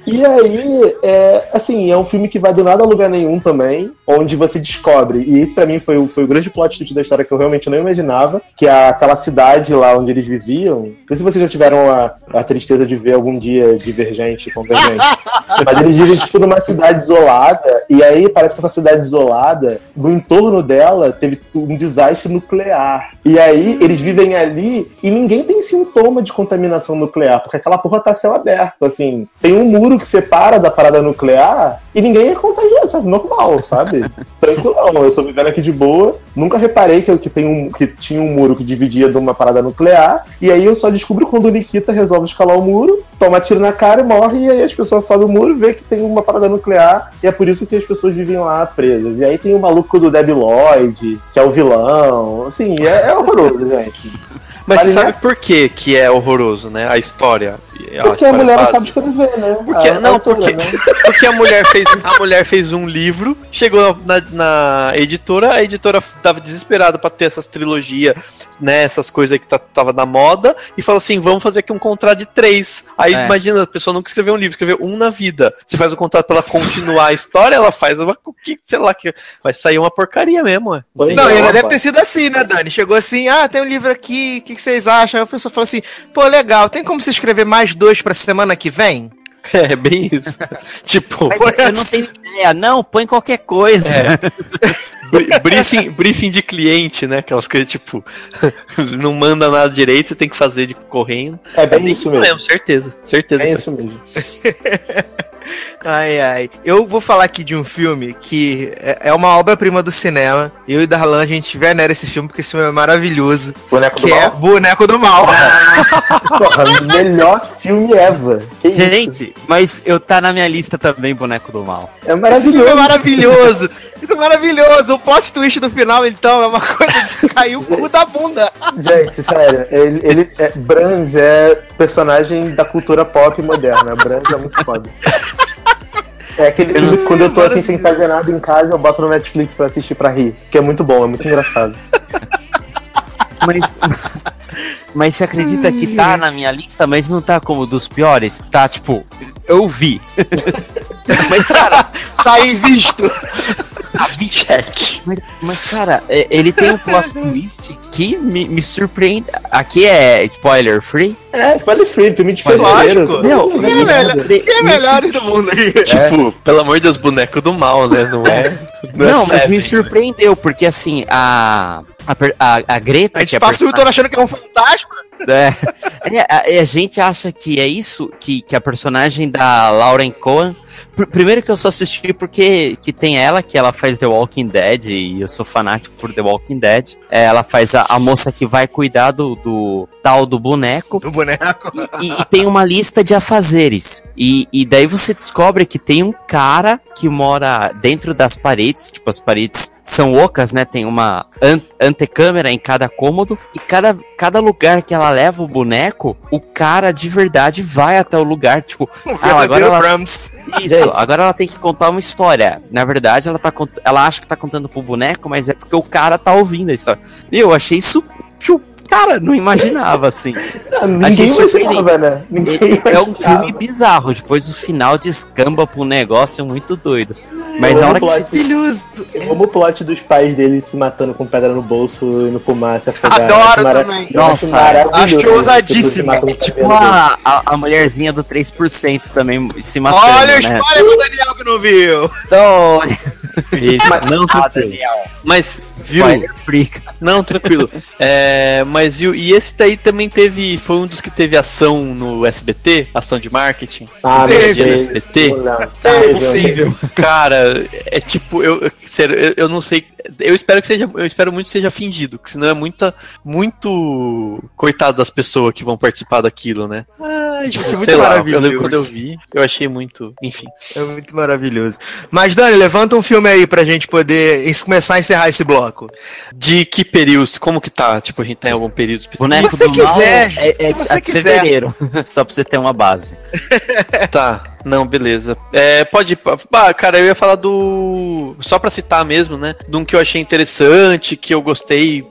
E aí, é, assim, é um filme que vai do nada a lugar nenhum também, onde você descobre, e isso para mim foi, o, foi o grande plot twist da história que eu realmente não imaginava, que é aquela cidade lá onde eles viviam. Não sei se vocês já tiveram a, a tristeza de ver algum dia Divergente, Convergente, <laughs> mas eles vivem, tipo, numa cidade isolada, e aí parece que essa cidade isolada, no entorno dela, teve um desastre nuclear. E aí, eles vivem ali e ninguém tem sintoma de contaminação nuclear, porque aquela porra tá céu aberto, assim. Tem um muro que separa da parada nuclear e ninguém é contagiado, tá normal, sabe? <laughs> Tranquilão, eu tô vivendo aqui de boa. Nunca reparei que, que, tem um, que tinha um muro que dividia de uma parada nuclear. E aí eu só descubro quando o Nikita resolve escalar o muro, toma tiro na cara e morre. E aí as pessoas sobem o muro e vê que tem uma parada nuclear. E é por isso que as pessoas vivem lá presas. E aí tem o maluco do Debi Lloyd, que é o vilão. Assim, é, é horroroso, gente. Mas você sabe por que, que é horroroso, né? A história. Porque a mulher não sabe escrever, né? Porque, a, não, a porque, né? <laughs> porque a mulher fez a mulher fez um livro, chegou na, na editora, a editora tava desesperada para ter essas trilogias, né? Essas coisas que tá, tava na moda, e falou assim: vamos fazer aqui um contrato de três. Aí é. imagina, a pessoa nunca escreveu um livro, escreveu um na vida. Você faz o um contrato pra ela continuar a história, ela faz uma. Sei lá, que vai sair uma porcaria mesmo, é. Não, e ainda deve ter sido assim, né, Dani? Chegou assim, ah, tem um livro aqui, o que, que vocês acham? Aí a pessoa falou assim, pô, legal, tem como você escrever mais dois pra semana que vem? <laughs> É, bem isso. <laughs> tipo, Mas eu não tenho ideia, não, põe qualquer coisa. É. <laughs> briefing, briefing de cliente, né? Aquelas coisas tipo, não manda nada direito, você tem que fazer de correndo. É bem, é bem isso mesmo. mesmo. Certeza, certeza. É isso mesmo. Ai, ai. Eu vou falar aqui de um filme que é, é uma obra-prima do cinema. Eu e Darlan, a gente venera esse filme porque esse filme é maravilhoso. Boneco que do é Mal? Boneco do Mal. <laughs> Porra, melhor filme ever. Que gente, isso? mas eu tá na minha lista também, Boneco do Mal. É maravilhoso. Esse filme é maravilhoso. Isso é maravilhoso. O plot twist do final, então, é uma coisa de cair o cu da bunda. <laughs> Gente, sério, ele, ele é, Brans é personagem da cultura pop moderna. Brans é muito foda. É aquele filme que quando eu tô assim sem fazer nada em casa, eu boto no Netflix pra assistir pra rir. Que é muito bom, é muito engraçado. <laughs> Mas. Mas você acredita que tá na minha lista, mas não tá como dos piores? Tá tipo, eu vi. <laughs> mas, cara, tá aí <laughs> Tá check. Mas, mas, cara, é, ele tem um plot <laughs> twist que me, me surpreende. Aqui é spoiler free? É, spoiler free, filme de fevereiro. Meu, quem é, melhor, quem é melhores do mundo aí? Tipo, pelo amor de Deus, boneco do mal, né? Não é. Não, não é mas seven, me surpreendeu, porque assim, a a, a, a Greta. A gente passa o Vitor achando que é um fantasma. É, é, a, a, gente acha que é isso, que, que a personagem da Lauren Cohen. Pr primeiro que eu só assisti porque que tem ela, que ela faz The Walking Dead, e eu sou fanático por The Walking Dead. É, ela faz a, a, moça que vai cuidar do, do tal do boneco. Do boneco. E, e, tem uma lista de afazeres. E, e daí você descobre que tem um cara que mora dentro das paredes, tipo, as paredes são ocas, né? Tem uma an antecâmera em cada cômodo e cada, cada lugar que ela leva o boneco, o cara de verdade vai até o lugar, tipo, ah, agora ela Isso, agora ela tem que contar uma história. Na verdade, ela tá ela acha que tá contando pro boneco, mas é porque o cara tá ouvindo a história. E eu achei isso Cara, não imaginava assim. <laughs> Não, ninguém imaginava, né? Ninguém é um filme bizarro. Depois o final descamba pra um negócio muito doido. Mas a hora que se... Eu amo o plot dos pais dele se matando com pedra no bolso, indo pro mar, se afogar. Adoro mara... também. Nossa, acho, acho ousadíssimo. É tipo a, a, a, mulherzinha do 3% também se matando, Olha o né? spoiler pro Daniel que não viu. Então... <laughs> não, ah, Daniel. Mas, viu? Não, tranquilo. <laughs> É, mas viu, e esse daí também teve, foi um dos que teve ação no SBT, ação de marketing. Ah, teve. SBT. É possível. Cara, é tipo, eu, sério, eu, eu, não sei. Eu espero que seja. Eu espero muito que seja fingido, que senão é muita. Muito. Coitado das pessoas que vão participar daquilo, né? Ah, Ai, Gente, é muito sei lá, maravilhoso. eu lembro quando eu vi, eu achei muito, enfim. É muito maravilhoso. Mas, Dani, levanta um filme aí pra gente poder começar a encerrar esse bloco. De que períodos, como que tá? Tipo, a gente tá em algum período específico? Boneco você do quiser, Mal é, é, se você quiser. fevereiro. <laughs> Só pra você ter uma base. Tá, não, beleza. É, pode. Ah, cara, eu ia falar do. Só pra citar mesmo, né? De um que eu achei interessante, que eu gostei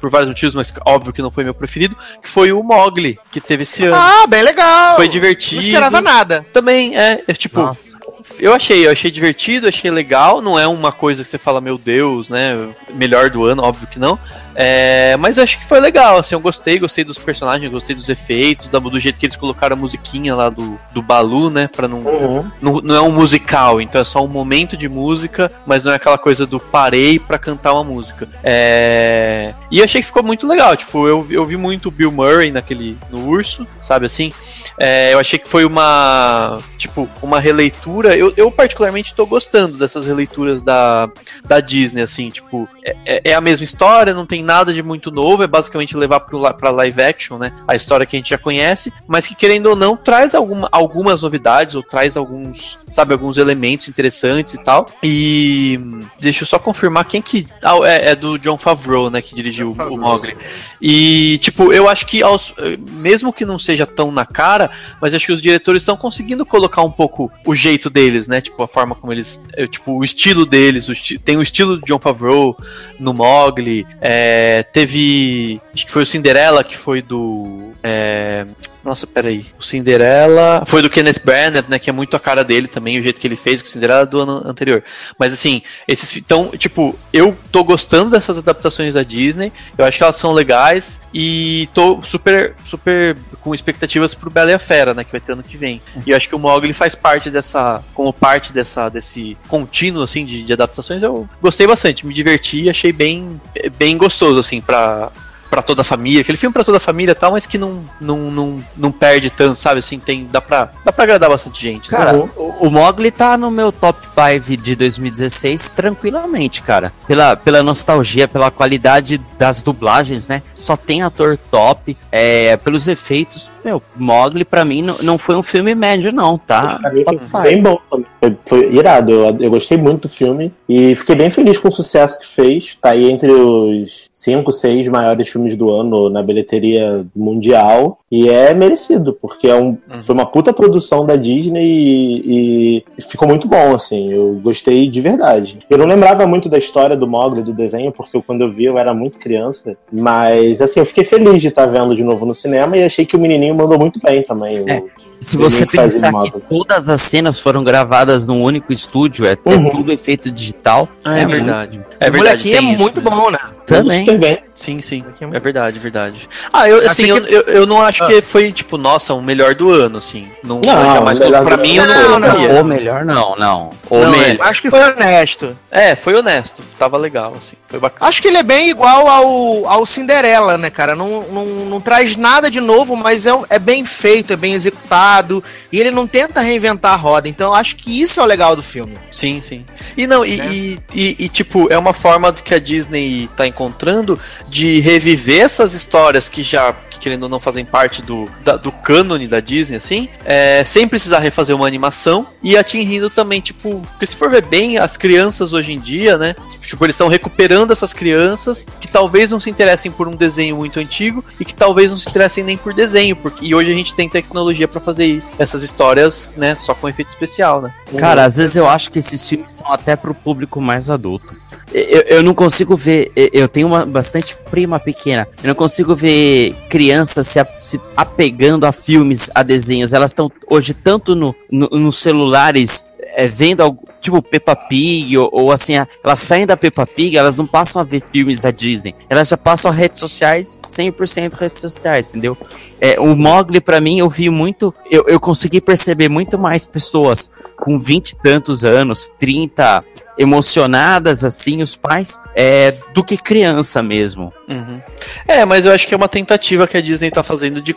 por vários motivos, mas óbvio que não foi meu preferido, que foi o Mogli, que teve esse ano. Ah, bem legal. Foi divertido. Não esperava nada. Também, é, é tipo, Nossa. eu achei, eu achei divertido, achei legal, não é uma coisa que você fala, meu Deus, né? Melhor do ano, óbvio que não. É, mas eu acho que foi legal, assim, eu gostei, gostei dos personagens, gostei dos efeitos, da- do jeito que eles colocaram a musiquinha lá do, do Balu, né? Pra não, Uhum. não, não é um musical, então é só um momento de música, mas não é aquela coisa do parei pra cantar uma música. É... E achei que ficou muito legal, tipo, eu, eu vi muito o Bill Murray naquele, no Urso, sabe assim? É, eu achei que foi uma, tipo, uma releitura, eu, eu particularmente tô gostando dessas releituras da, da Disney, assim, tipo, é, é- é a mesma história, não tem nada de muito novo, é basicamente levar pra live action, né, a história que a gente já conhece, mas que querendo ou não, traz alguma, algumas novidades, ou traz alguns, sabe, alguns elementos interessantes e tal, e deixa eu só confirmar quem que, ah, é, é do John Favreau, né, que dirigiu o. Mogli, e, tipo, eu acho que, aos, mesmo que não seja tão na cara, mas acho que os diretores estão conseguindo colocar um pouco o jeito deles, né? Tipo, a forma como eles. eh, Tipo, o estilo deles. O esti- tem o estilo do John Favreau no Mogli. é, teve. Acho que foi o Cinderela, que foi do. é, nossa, peraí. O Cinderela. Foi do Kenneth Branagh, né? Que é muito a cara dele também, o jeito que ele fez com o Cinderela do ano anterior. Mas assim, esses. Então, tipo, eu tô gostando dessas adaptações da Disney. Eu acho que elas são legais. E tô super, super com expectativas pro Bela e a Fera, né? Que vai ter ano que vem. E eu acho que o Mogli faz parte dessa. Como parte dessa, desse contínuo, assim, de, de adaptações. Eu gostei bastante, me diverti, achei bem, bem gostoso, assim, pra. Pra toda a família, aquele filme pra toda a família e tal, mas que não, não, não, não perde tanto, sabe? Assim, tem, dá, pra, dá pra agradar bastante gente. Cara, o, o Mogli tá no meu top 5 de 2016 tranquilamente, cara. Pela, pela nostalgia, pela qualidade das dublagens, né? Só tem ator top. É, pelos efeitos, meu, Mogli pra mim não, não foi um filme médio, não, tá? Pra mim Top foi 5. bem bom também. Foi, foi irado. Eu, eu gostei muito do filme e fiquei bem feliz com o sucesso que fez. Tá aí entre os cinco, seis maiores filmes do ano na bilheteria mundial. E é merecido, porque é um, foi uma puta produção da Disney e, e ficou muito bom, assim. Eu gostei de verdade. Eu não lembrava muito da história do Mogli, do desenho, porque quando eu vi eu era muito criança. Mas, assim, eu fiquei feliz de estar vendo de novo no cinema e achei que o menininho mandou muito bem também. É, O- Se você pensar que todas as cenas foram gravadas num único estúdio, é, é Uhum. tudo efeito digital. Ah, é, muito- verdade. É o verdade. molequinho é isso muito mesmo. bom, né? Também. Super bem. Sim, sim. É É verdade, verdade. Ah, eu, assim, Assim eu, que- eu, eu não acho Ah. que foi, tipo, nossa, o melhor do ano, assim. Não, Não, jamais. o melhor Pra do mim, ano. eu Não, não, não. Ou melhor, não, não. Ou Não, melhor. Acho que foi honesto. É, foi honesto. Tava legal, assim. Foi bacana. Acho que ele é bem igual ao, ao Cinderela, né, cara? Não, não, não traz nada de novo, mas é, é bem feito, é bem executado. E ele não tenta reinventar a roda. Então eu acho que isso é o legal do filme. Sim, sim. E não, e, Né? e, e- e, tipo, é uma forma de que a Disney tá encontrando de reviver essas histórias que já, que, querendo ou não, fazem parte do, da- do cânone da Disney, assim, é, sem precisar refazer uma animação e atingindo também, tipo, porque se for ver bem, as crianças hoje em dia, né, tipo, eles estão recuperando essas crianças que talvez não se interessem por um desenho muito antigo e que talvez não se interessem nem por desenho, porque e hoje a gente tem tecnologia pra fazer essas histórias, né, só com efeito especial, né. Cara, às vezes eu acho que esses filmes são até pro público mais adulto. Eu, eu não consigo ver. eu- Eu tenho uma bastante prima pequena. Eu não consigo ver crianças se, a- se apegando a filmes, a desenhos. Elas estão hoje tanto no, no- nos celulares. É, vendo tipo Peppa Pig ou, ou assim, a- elas saem da Peppa Pig, elas não passam a ver filmes da Disney, elas já passam a redes sociais, 100% redes sociais, entendeu? É, o Mogli, pra mim, eu vi muito. Eu, eu consegui perceber muito mais pessoas com 20 e tantos anos, 30, emocionadas, assim, os pais, é, do que criança mesmo. Uhum. É, mas eu acho que é uma tentativa que a Disney tá fazendo de,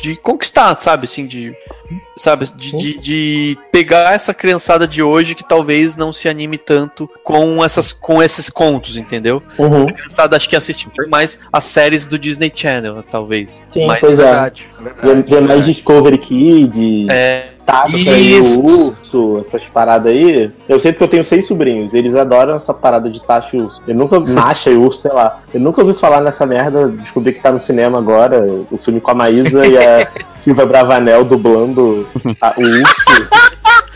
de conquistar, sabe? Assim, de. Sabe? De, de, de, pegar essa criançada de hoje que talvez não se anime tanto com, essas, com esses contos, entendeu? Uhum. A criançada acho que assiste mais as séries do Disney Channel, talvez. Sim, mas, pois é. Verdade, verdade. Vê mais Discovery Kid, É, Tato Isso. o urso, essas paradas aí. Eu sei porque eu tenho seis sobrinhos, eles adoram essa parada de Tacho e urso. Eu nunca. Macha <laughs> e urso, sei lá. Eu nunca ouvi falar nessa merda. Descobri que tá no cinema agora. O filme com a Maísa e a <laughs> Silvia Bravanel dublando a- o urso. <laughs>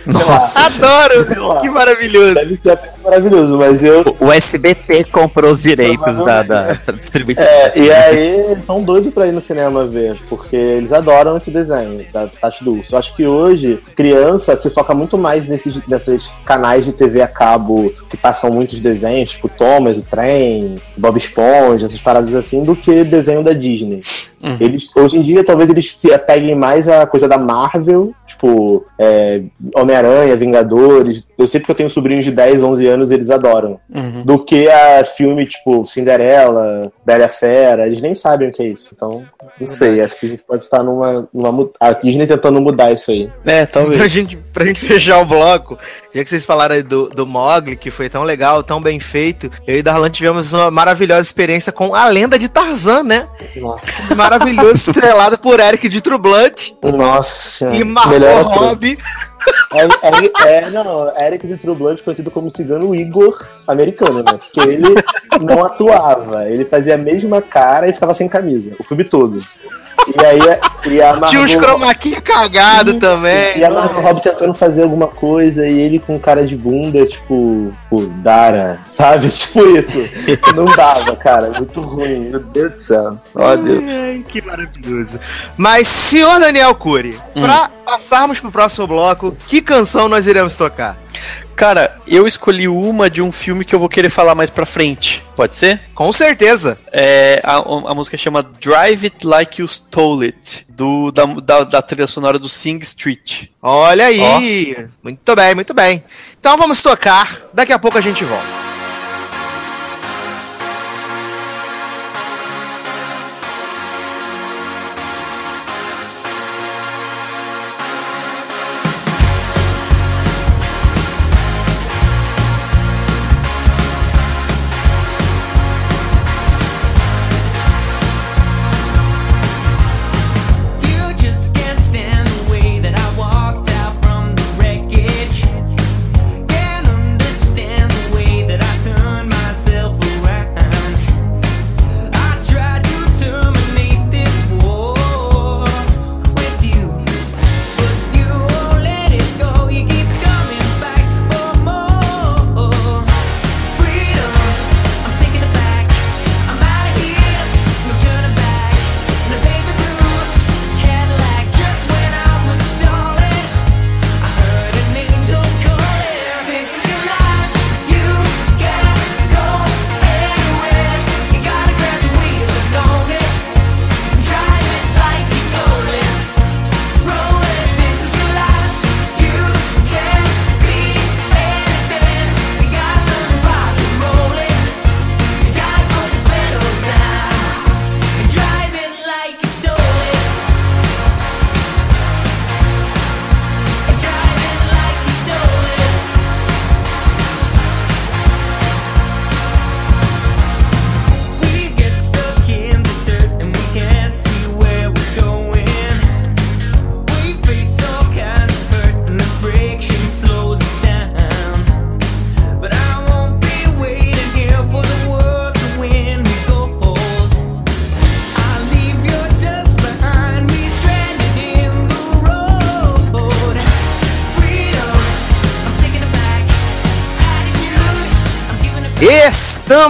Lá. Adoro! Que maravilhoso! Deve ser maravilhoso, mas eu. O SBT comprou os direitos da, da, <laughs> distribuição. É, e aí eles são doidos pra ir no cinema ver, porque eles adoram esse desenho da Tati do Urso. Eu acho que hoje, criança se foca muito mais nesses, nesses canais de TV a cabo que passam muitos desenhos, tipo Thomas, o Trem, Bob Esponja, essas paradas assim, do que desenho da Disney. Uhum. Eles, hoje em dia, talvez eles se apeguem mais à coisa da Marvel, tipo, é, Homem-Aranha, Vingadores. Eu sei porque eu tenho sobrinhos de 10, 11 anos, eles adoram uhum. do que a filme tipo Cinderela, Bela Fera, eles nem sabem o que é isso. Então, não sei, acho que a gente pode estar numa, numa a Disney tentando mudar isso aí. É, Pra talvez. gente, pra gente fechar o bloco, já que vocês falaram aí do, do Mogli, que foi tão legal, tão bem feito, eu e Darlan tivemos uma maravilhosa experiência com a lenda de Tarzan, né? Nossa, Maravilhoso, estrelado por Eric de Blood Nossa e. Margot. Robbie. É, é, é, não, Eric de True Blood conhecido como cigano Igor americano, né? Porque ele não atuava, ele fazia a mesma cara e ficava sem camisa, o filme todo. E aí e a Tinha uns Margot- chroma key cagado também. E a Margot Robbie tentando fazer alguma coisa e ele com cara de bunda, tipo, tipo, Dara, sabe? <laughs> Tipo isso. Não dava, cara. Muito ruim. Meu Deus do céu. Ó, Deus. Ai, que maravilhoso. Mas, senhor Daniel Cury, Hum. pra passarmos pro próximo bloco, que canção nós iremos tocar? Cara, eu escolhi uma de um filme que eu vou querer falar mais pra frente. Pode ser? Com certeza. É, a, a música chama Drive It Like You Stole It, do, da, da, da trilha sonora do Sing Street. Olha aí. Muito bem, muito bem. Então vamos tocar. Daqui a pouco a gente volta.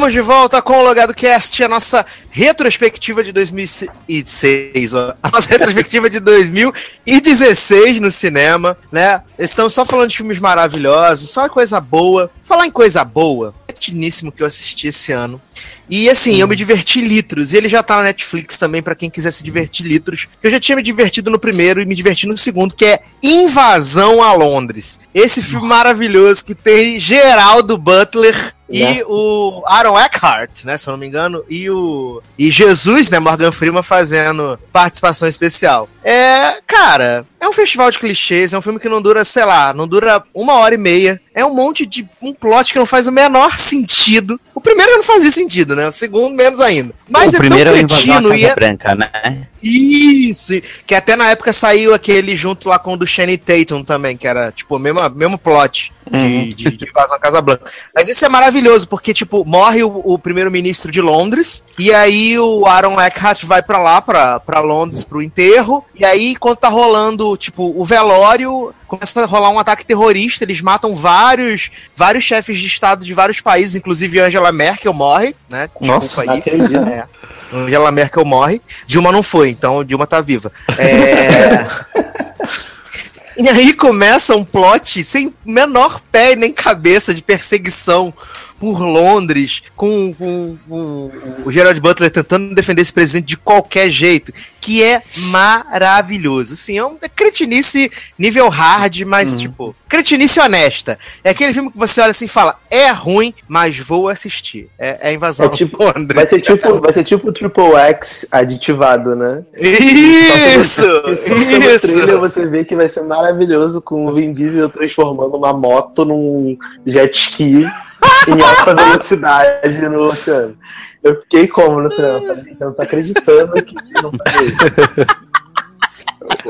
Estamos de volta com o Logado Cast, a nossa retrospectiva de 2006, ó. A nossa retrospectiva de 2016 no cinema, né? Estamos só falando de filmes maravilhosos, só coisa boa. Falar em coisa boa, é que eu assisti esse ano. E assim, eu me diverti litros. E ele já tá na Netflix também, pra quem quiser se divertir litros. Eu já tinha me divertido no primeiro e me diverti no segundo, que é Invasão a Londres. Esse filme maravilhoso que tem Geraldo Butler. E Né? o Aaron Eckhart, né, se eu não me engano, e o e Jesus, né, Morgan Freeman fazendo participação especial. É, cara, é um festival de clichês, é um filme que não dura, sei lá, não dura uma hora e meia. É um monte de um plot que não faz o menor sentido. O primeiro não fazia sentido, né? O segundo menos ainda. Mas o é primeiro tão cretino e é Branca, né? isso! Que até na época saiu aquele junto lá com o do Shane Tatum também, que era, tipo, o mesmo, mesmo plot de, de, de invasão à Casa Blanca. Mas isso é maravilhoso, porque, tipo, morre o, o primeiro-ministro de Londres, e aí o Aaron Eckhart vai pra lá, pra, pra Londres, pro enterro, e aí, quando tá rolando, tipo, o velório, começa a rolar um ataque terrorista, eles matam vários, vários chefes de estado de vários países, inclusive Angela Merkel morre, né? Nossa, aí. acredito. É. Angela Merkel morre. Dilma não foi, então Dilma tá viva. É... <laughs> e aí começa um plot sem menor pé nem cabeça de perseguição por Londres, com, com- com o Gerald Butler tentando defender esse presidente de qualquer jeito, que é maravilhoso. Assim, é um é cretinice nível hard, mas tipo, cretinice honesta. É aquele filme que você olha assim e fala, é ruim, mas vou assistir. É, é invasão É tipo- <laughs> Londres. Vai ser tipo, vai ser tipo o Triple X aditivado, né? Isso! <laughs> Isso! trailer você vê que vai ser maravilhoso com o Vin Diesel transformando uma moto num jet ski em alta velocidade no oceano. Eu fiquei como no cinema? Eu não tô acreditando que não tá. <laughs>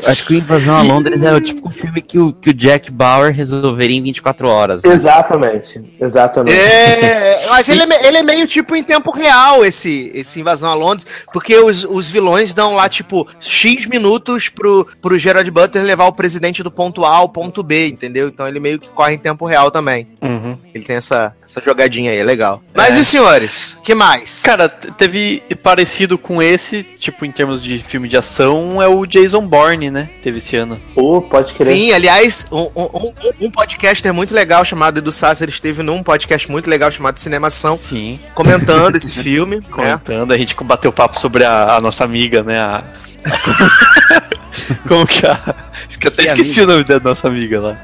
Acho que o Invasão a Londres é o típico filme que o, que o Jack Bauer resolveria em 24 horas. né? Exatamente, exatamente. É, mas ele é, ele é meio tipo em tempo real, esse, esse invasão a Londres, porque os, os vilões dão lá, tipo, X minutos pro, pro Gerard Butler levar o presidente do ponto A ao ponto B, entendeu? Então ele meio que corre em tempo real também. Uhum. Ele tem essa, essa jogadinha aí, é legal. Mas É. e os senhores? que mais? Cara, teve parecido com esse, tipo, em termos de filme de ação, é o Jason Bourne, né? Teve esse ano. Pô, pode crer. Sim, aliás, um, um, um- podcaster muito legal chamado Edu Sasser esteve num podcast muito legal chamado Cinemação, Sim. comentando esse <laughs> filme, né? Comentando, a gente bateu papo sobre a, a nossa amiga, né? A... <laughs> Como que a. Esque- Até Que esqueci o nome da nossa amiga lá.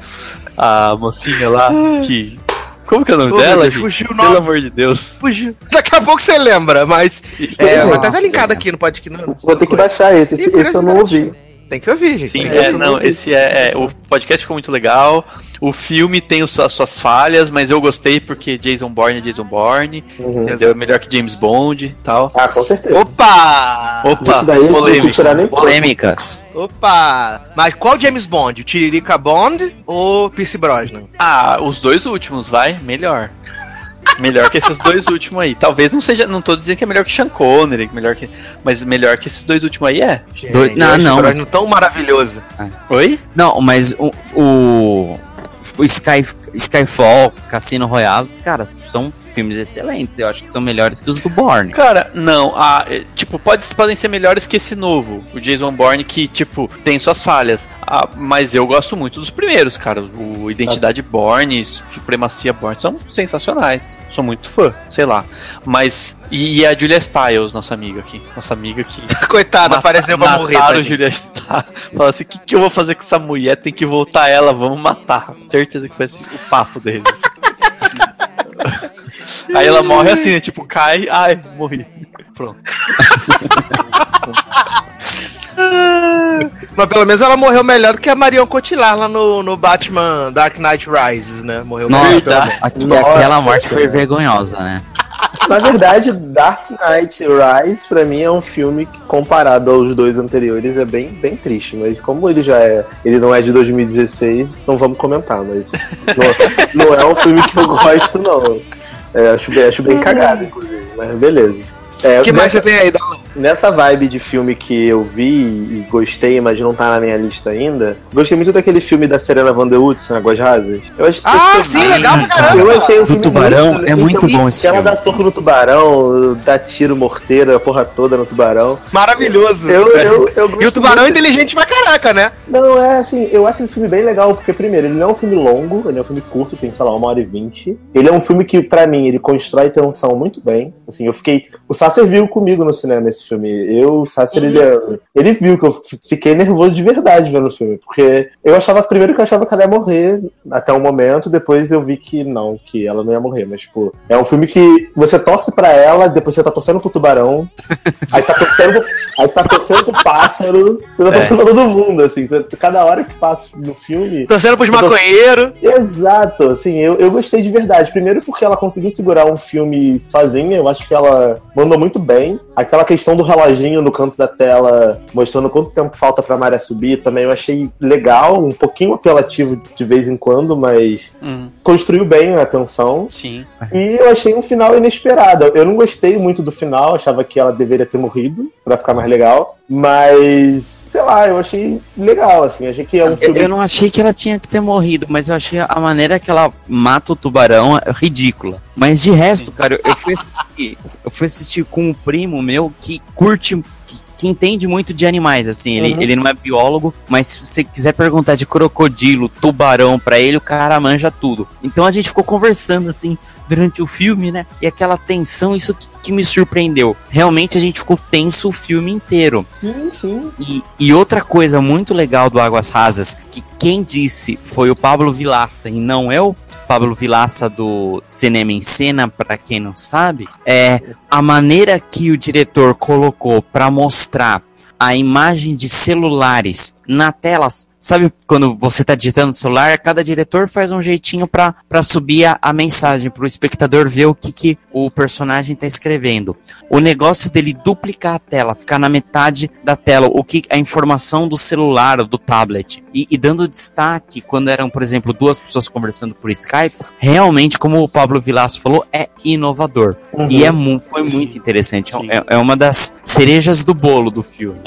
A mocinha lá que. Como que é o nome Oh, dela? Deus, fugiu o Pelo nome. amor de Deus. Fugiu. Daqui a pouco você lembra, mas. <laughs> É, vai estar até linkado aqui no podcast. no- Vou ter que baixar esse, esse, esse eu não ouvi. Tem que ouvir, gente. Sim, é, ouvir. não, esse é, é, O podcast ficou muito legal. O filme tem os- as suas falhas, mas eu gostei porque Jason Bourne é Jason Bourne. Uhum. Entendeu? É melhor que James Bond e tal. Ah, com certeza. Opa! Opa, Isso daí polêmica. tirar nem Polêmicas. Opa! Mas qual James Bond? O Tiririca Bond ou Pierce Brosnan? Ah, os dois últimos, vai? Melhor. <laughs> Melhor que esses dois últimos aí. Talvez não seja. Não tô dizendo que é melhor que Sean Connery, melhor que, mas melhor que esses dois últimos aí é. Dois- não, Pierce não, Brosnan tão maravilhoso. Oi? Não, mas o, o, o Sky, Skyfall, Cassino Royale, cara, são filmes excelentes. Eu acho que são melhores que os do Bourne. Cara, não. Ah, tipo, pode, podem ser melhores que esse novo, o Jason Bourne, que, tipo, tem suas falhas. Ah, mas eu gosto muito dos primeiros, cara. O Identidade Bourne, Supremacia Bourne são sensacionais. Sou muito fã, sei lá. Mas. E, e a Julia Stiles, nossa amiga aqui. Nossa amiga que. <laughs> Coitada, Mata- apareceu pra morrer. mataram. Julia Stiles. Fala assim: o que, que eu vou fazer com essa mulher? Tem que voltar ela, vamos matar. Certeza que foi assim, o papo deles. <laughs> Aí ela morre assim, né? Tipo, cai, ai, morri. Pronto. <laughs> Mas pelo menos ela morreu melhor do que a Marion Cotillard lá no, no Batman Dark Knight Rises, né? Morreu melhor. Nossa, aqui- Nossa, aquela morte foi vergonhosa, né? Na verdade, Dark Knight Rise, pra mim, é um filme que, comparado aos dois anteriores, é bem, bem triste. Mas como ele já é. Ele não é de 2016, não vamos comentar, mas. Não, não é um filme que eu gosto, não. É, acho, bem- acho bem cagado, inclusive. Mas beleza. É, O que mais você tem aí, Dalão? Nessa vibe de filme que eu vi e gostei, mas não tá na minha lista ainda, gostei muito daquele filme da Serena Van der Woods, Águas Rasas. Eu acho Ah, sim, legal pra caramba. Eu achei o Do filme tubarão muito- é muito então, bom esse que Ela filme. dá soco no tubarão, dá tiro morteiro, a porra toda no tubarão. Maravilhoso. Eu, eu, eu E o tubarão é muito. inteligente pra caraca, né? Não, é assim, eu acho esse filme bem legal, porque primeiro, ele não é um filme longo, ele é um filme curto, tem, sei lá, uma hora e vinte. Ele é um filme que, pra mim, ele constrói tensão muito bem. Assim, eu fiquei. O Sasser viu comigo no cinema esse filme. Eu, o Sasser, ele, é- ele viu que eu fiquei nervoso de verdade vendo o filme. Porque eu achava, primeiro que eu achava que ela ia morrer até um momento, depois eu vi que não, que ela não ia morrer. Mas, tipo, é um filme que você torce pra ela, depois você tá torcendo pro tubarão, <laughs> aí tá torcendo, aí tá torcendo pro pássaro, você tá torcendo pra todo mundo, assim. Você- cada hora que passa no filme. Torcendo pros maconheiros. Exato, assim, eu, eu gostei de verdade. Primeiro porque ela conseguiu segurar um filme sozinha, eu acho que ela mandou muito bem. Aquela questão do reloginho no canto da tela, mostrando quanto tempo falta pra maré subir, também eu achei legal, um pouquinho apelativo de vez em quando, mas Hum, construiu bem a atenção. sim. E eu achei um final inesperado. Eu não gostei muito do final, achava que ela deveria ter morrido pra ficar mais legal, mas sei lá, eu achei legal, assim, achei que é um Eu, filme eu não achei que ela tinha que ter morrido, mas eu achei a maneira que ela mata o tubarão é ridícula. Mas de resto, cara, eu, fui assistir, eu fui assistir com um primo meu que curte. Que, que entende muito de animais, assim, ele, Uhum. ele não é biólogo, mas se você quiser perguntar de crocodilo, tubarão pra ele, o cara manja tudo. Então a gente ficou conversando, assim, durante o filme, né, e aquela tensão, isso que, que me surpreendeu. Realmente a gente ficou tenso o filme inteiro. Sim, sim. E, e outra coisa muito legal do Águas Rasas, que quem disse foi o Pablo Vilaça e não eu, Pablo Vilaça do Cinema em Cena, para quem não sabe, é a maneira que o diretor colocou para mostrar a imagem de celulares na tela. Sabe quando você tá digitando no celular, cada diretor faz um jeitinho pra subir a, a mensagem, pro espectador ver o que, que o personagem tá escrevendo. O negócio dele duplicar a tela, ficar na metade da tela, o que a informação do celular, do tablet, e, e dando destaque quando eram, por exemplo, duas pessoas conversando por Skype, realmente, como o Pablo Vilaço falou, é inovador. E é mu foi muito interessante. Sim. É, é uma das cerejas do bolo do filme.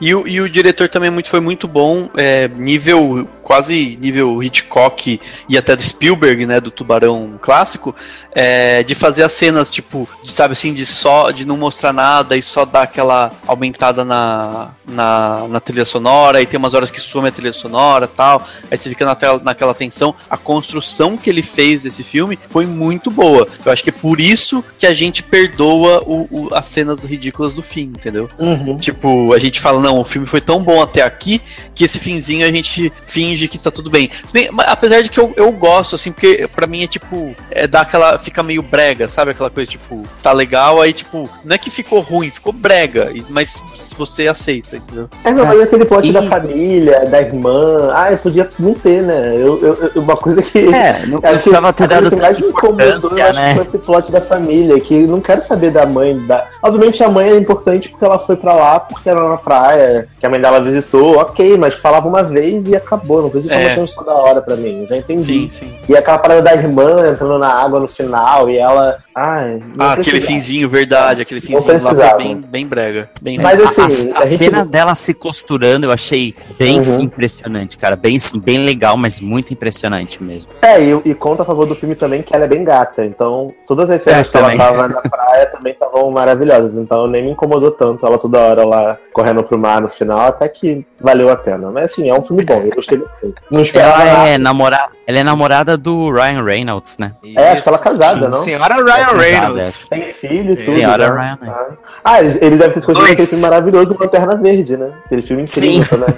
E o, e o diretor também muito, foi muito bom, é, nível quase nível Hitchcock e até do Spielberg, né, do Tubarão clássico, é, de fazer as cenas tipo, de, sabe assim, de só de não mostrar nada e só dar aquela aumentada na, na, na trilha sonora e tem umas horas que some a trilha sonora, tal, aí você fica na tela, naquela tensão. A construção que ele fez desse filme foi muito boa. Eu acho que é por isso que a gente perdoa o, o- as cenas ridículas do fim, entendeu? Uhum. Tipo, a gente fala, não, o filme foi tão bom até aqui que esse finzinho a gente finge que tá tudo bem. Bem, mas apesar de que eu, eu gosto, assim, porque pra mim é tipo, é dar aquela. fica meio brega, sabe? Aquela coisa, tipo, tá legal, aí, tipo, não é que ficou ruim, ficou brega, mas você aceita, entendeu? É, não, mas aquele plot E- da família, da irmã. Ah, podia não ter, né? Eu, eu- eu- uma coisa que. É, <laughs> não acho que precisava ter dado mais me incomodou, eu importância, acho que né? foi esse plot da família, que não quero saber da mãe. Da... Obviamente a mãe é importante porque ela foi pra lá, porque era na praia, que a mãe dela visitou, ok, mas falava uma vez e acabou. Não precisa É. informação toda hora pra mim, já entendi. Sim, sim. E aquela parada da irmã entrando na água no final, e ela. Ai, não Ah, aquele finzinho, verdade, aquele finzinho lá foi bem, bem brega. Bem Mas brega. assim, a, a a gente- cena dela se costurando eu achei bem Uhum. impressionante, cara. Bem, sim, bem legal, mas muito impressionante mesmo. É, e, e conta a favor do filme também que ela é bem gata. Então, todas as cenas É, que ela tava na praia também estavam maravilhosas. Então, nem me incomodou tanto ela toda hora lá correndo pro mar no final, até que valeu a pena. Mas assim, é um filme bom, eu gostei muito. Não esperava Ela nada. é namorada, ela é namorada do Ryan Reynolds, né? É, acho que ela é casada, não? Senhora Ryan Casada, Reynolds. é. Tem filho e tudo. Senhora né? Ryan, né? Ah. Ele, ele deve ter escolhido aquele filme maravilhoso, Lanterna Verde, né? Aquele filme incrível Sim. também.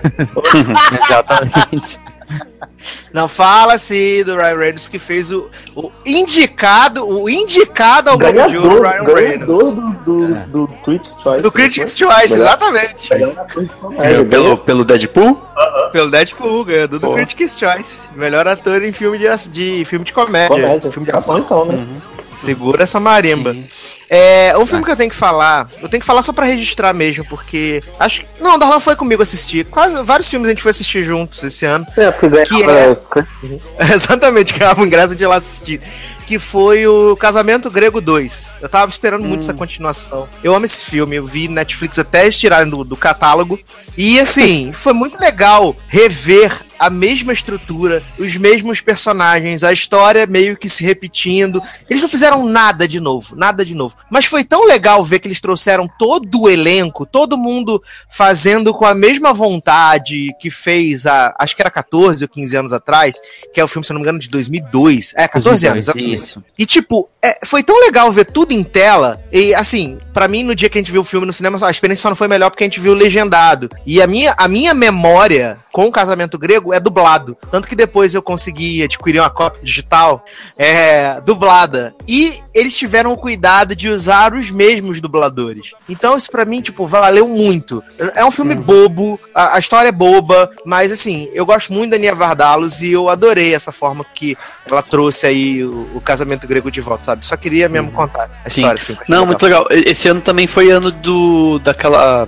<laughs> Exatamente. <laughs> Não fala assim do Ryan Reynolds que fez o, o indicado, o indicado ao Globo de Ouro, ganhador Ryan Reynolds. do, do, É. do Critics' Choice. Do Critics' Choice, Melhor- exatamente. Melhor ator de comédia. É, pelo, pelo Deadpool? Pelo Deadpool, ganhador do Pô. Critics' Choice. Melhor ator em filme de, de filme de comédia. Comédia. Filme de Tá ação. bom então, né? Uhum. <laughs> Segura essa marimba. Sim. É, um filme que eu tenho que falar, eu tenho que falar só pra registrar mesmo, porque acho que. Não, o Darlan foi comigo assistir. Quase vários filmes a gente foi assistir juntos esse ano. É, pois é. Que é... <laughs> Exatamente, que é uma graça de ir lá assistir. Que foi o Casamento Grego 2. Eu tava esperando muito essa continuação. Eu amo esse filme, eu vi Netflix até eles tirarem do, do catálogo. E assim, <laughs> foi muito legal rever a mesma estrutura, os mesmos personagens, a história meio que se repetindo. Eles não fizeram nada de novo, nada de novo. Mas foi tão legal ver que eles trouxeram todo o elenco, todo mundo fazendo com a mesma vontade que fez a, acho que era 14 ou 15 anos atrás, que é o filme, se não me engano, de 2002. É, 14 anos. exatamente. Isso. E tipo, é, foi tão legal ver tudo em tela. E assim, pra mim, no dia que a gente viu o filme no cinema, a experiência só não foi melhor porque a gente viu legendado. E a minha, a minha memória com o casamento grego é dublado. Tanto que depois eu consegui adquirir uma cópia digital é, dublada. E eles tiveram o cuidado de usar os mesmos dubladores. Então, isso pra mim, tipo, valeu muito. É um filme bobo, a, a história é boba, mas assim, eu gosto muito da Nia Vardalos e eu adorei essa forma que ela trouxe aí o, o casamento grego de volta, sabe? Só queria mesmo contar a Sim. história achei Não, muito legal. Esse ano também foi ano do daquela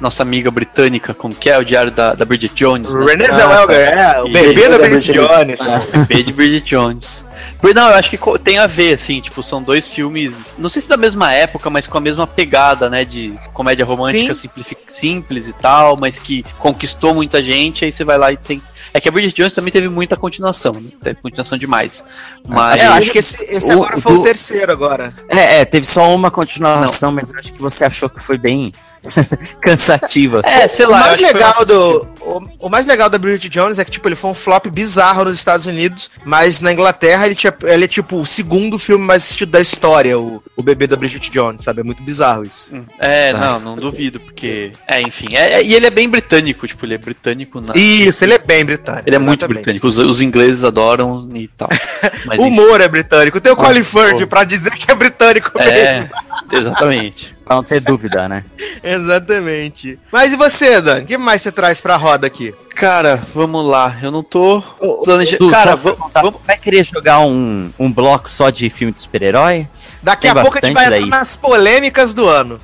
nossa amiga britânica, como que é o diário da, da Bridget Jones, né? Renée Zellweger, é, o bebê da da Bridget Jones. Bebê de Bridget Jones. Não, eu acho que tem a ver, assim, tipo, são dois filmes, não sei se da mesma época, mas com a mesma pegada, né, de comédia romântica simplifi- simples e tal, mas que conquistou muita gente, aí você vai lá e tem... É que a Bridget Jones também teve muita continuação, né? Teve continuação demais. Mas... É, eu acho que esse, esse O- agora foi do- o terceiro agora. É, é, teve só uma continuação, mas eu acho que você achou que foi bem <laughs> cansativa. assim. É, sei O lá. eu mais legal do o, o mais legal da Bridget Jones é que tipo ele foi um flop bizarro nos Estados Unidos, mas na Inglaterra ele, tinha, ele é tipo o segundo filme mais assistido da história, o, o bebê da Bridget Jones, sabe? É muito bizarro isso. É, não, não duvido, porque. É, enfim. É, é- e ele é bem britânico, tipo, ele é britânico na. Isso, ele é bem britânico. Ele é muito exatamente. britânico. Os, os ingleses adoram e tal. <laughs> Mas, O enfim, humor é britânico. Tem o Colin Firth pra dizer que é britânico É, mesmo. exatamente. Pra não ter dúvida, né? <laughs> Exatamente. Mas e você, Dan? O que mais você traz pra roda aqui? Cara, vamos lá. Eu não tô planejando. Cara, só va- perguntar, vamos. vai querer jogar um, um bloco só de filme de super-herói? Daqui Tem a pouco a gente vai entrar daí. nas polêmicas do ano.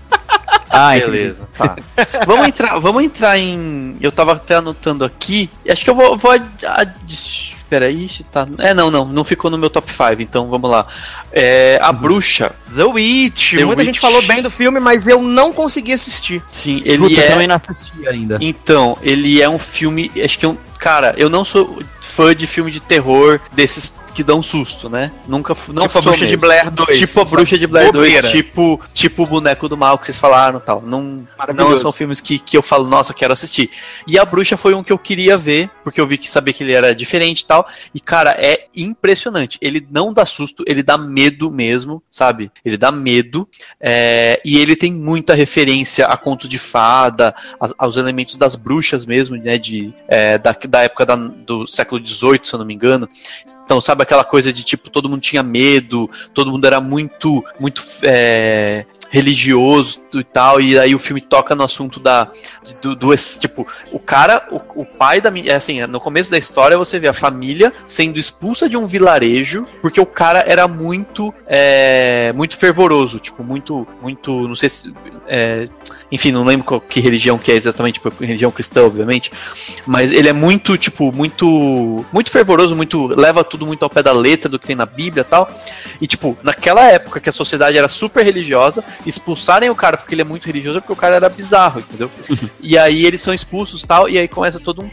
Ah, Beleza, tá. <laughs> vamos entrar, vamos entrar em. Eu tava até anotando aqui. Acho que eu vou. vou ad... Peraí, tá. É, não, não, não ficou no meu top 5, então vamos lá. É, a Bruxa, The Witch. The Muita Witch. gente falou bem do filme, mas eu não consegui assistir. sim, Puta, ele eu é. também não assisti ainda. Então, ele é um filme. Acho que é um. Cara, eu não sou fã de filme de terror desses que dão susto, né? Nunca não tipo a Bruxa de mesmo. Blair 2. Tipo a? Bruxa de Blair 2, Bobeira. tipo, tipo o Boneco do Mal que vocês falaram e tal. Não, não são filmes que, que eu falo, nossa, quero assistir. E a Bruxa foi um que eu queria ver, porque eu vi que sabia que ele era diferente e tal. E, cara, é impressionante. Ele não dá susto, ele dá medo mesmo, sabe? Ele dá medo. é, e ele tem muita referência a contos de fada, a- aos elementos das bruxas mesmo, né? De, é, da, da época da- do século XVIII, se eu não me engano. Então, sabe aquela coisa de tipo, todo mundo tinha medo, todo mundo era muito, muito é, religioso e tal, e aí o filme toca no assunto da. Do, do tipo, o cara, o, o pai da minha. Assim, no começo da história você vê a família sendo expulsa de um vilarejo porque o cara era muito. é, muito fervoroso, tipo, muito. muito. Não sei se. é, enfim, não lembro qual, que religião que é exatamente, tipo, religião cristã, obviamente. Mas ele é muito, tipo, muito. Muito fervoroso, muito. leva tudo muito ao pé da letra do que tem na Bíblia e tal. E, tipo, naquela época que a sociedade era super religiosa, expulsarem o cara porque ele é muito religioso é porque o cara era bizarro, entendeu? <laughs> e aí eles são expulsos e tal, e aí começa todo um,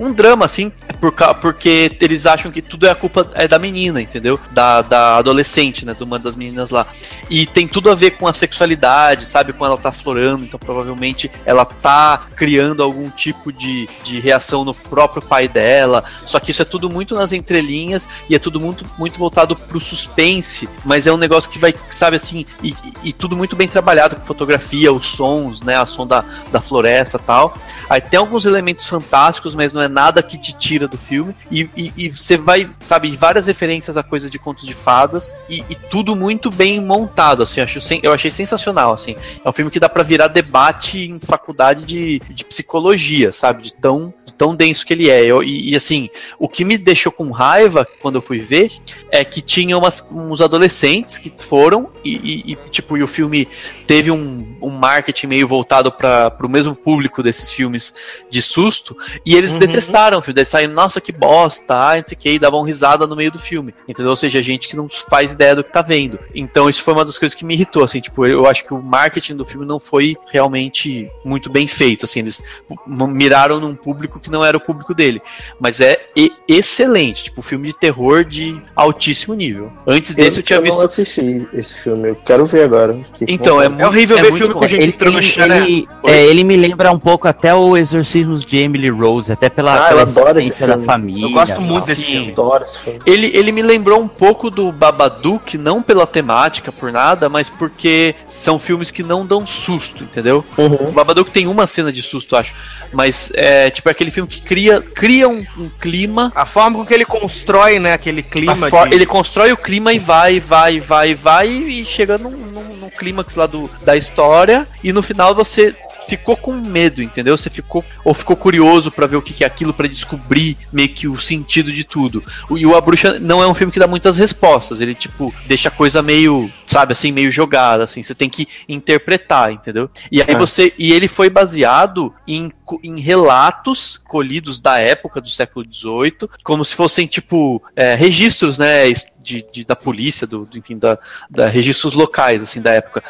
um, um- drama, assim, por, ca- porque eles acham que tudo é a culpa é da menina, entendeu? Da, da adolescente, né? De uma das meninas lá. E tem tudo a ver com a sexualidade, sabe? Com ela tá florando, então provavelmente ela tá criando algum tipo de, de reação no próprio pai dela. Só que isso é tudo muito nas entrelinhas e é tudo muito, muito voltado pro suspense, mas é um negócio que vai, sabe assim, e, e tudo muito bem trabalhado, com fotografia, os sons, né? A som da, da floresta tal. Aí tem alguns elementos fantásticos, mas não é nada que te tira do filme. E, e- e você vai, sabe, várias referências a coisas de contos de fadas e, e tudo muito bem montado, assim. Acho, eu achei sensacional, assim. É um filme que dá pra virar debate em faculdade de, de psicologia, sabe? De tão, de tão denso que ele é. Eu- e, e, assim, o que me deixou com raiva quando eu fui ver é que tinha umas, uns adolescentes que foram e, e- e, tipo, e o filme teve um, um marketing meio voltado para o mesmo público desses filmes de susto, e eles Uhum. detestaram o filme, eles saíram, nossa, que bosta, ai, não sei o que, e davam risada no meio do filme, entendeu? Ou seja, gente que não faz ideia do que tá vendo. Então isso foi uma das coisas que me irritou, assim, tipo, eu acho que o marketing do filme não foi realmente muito bem feito, assim, eles miraram num público que não era o público dele, mas é e- excelente, tipo, filme de terror de altíssimo nível. Antes desse eu tinha não visto assisti esse filme, eu quero ver agora. Com Então, é. É horrível ver muito filme com bom. gente ele, trouxa, ele, né? ele, é, ele me lembra um pouco até o Exorcismo de Emily Rose, até pela, Ah, eu pela essência da família. Eu gosto muito desse filme. Adoro esse filme. Ele, ele me lembrou um pouco do Babadook, não pela temática, por nada, mas porque são filmes que não dão susto, entendeu? Uhum. O Babadook tem uma cena de susto, acho. Mas é tipo é aquele filme que cria, cria um, um clima. A forma com que ele constrói, né, aquele clima de... Ele constrói o clima e vai, vai, vai, vai, e chega num, num, num clímax lá do, da história, e no final você ficou com medo, entendeu? Você ficou ou ficou curioso pra ver o que é aquilo, pra descobrir meio que o sentido de tudo. E o A Bruxa não é um filme que dá muitas respostas, ele tipo deixa a coisa meio, sabe, assim, meio jogada, assim, você tem que interpretar, entendeu? E aí Ah. você e ele foi baseado em, em relatos colhidos da época do século XVIII, como se fossem tipo é, registros, né, de, de- da polícia, do, do- enfim, da, da registros locais assim da época.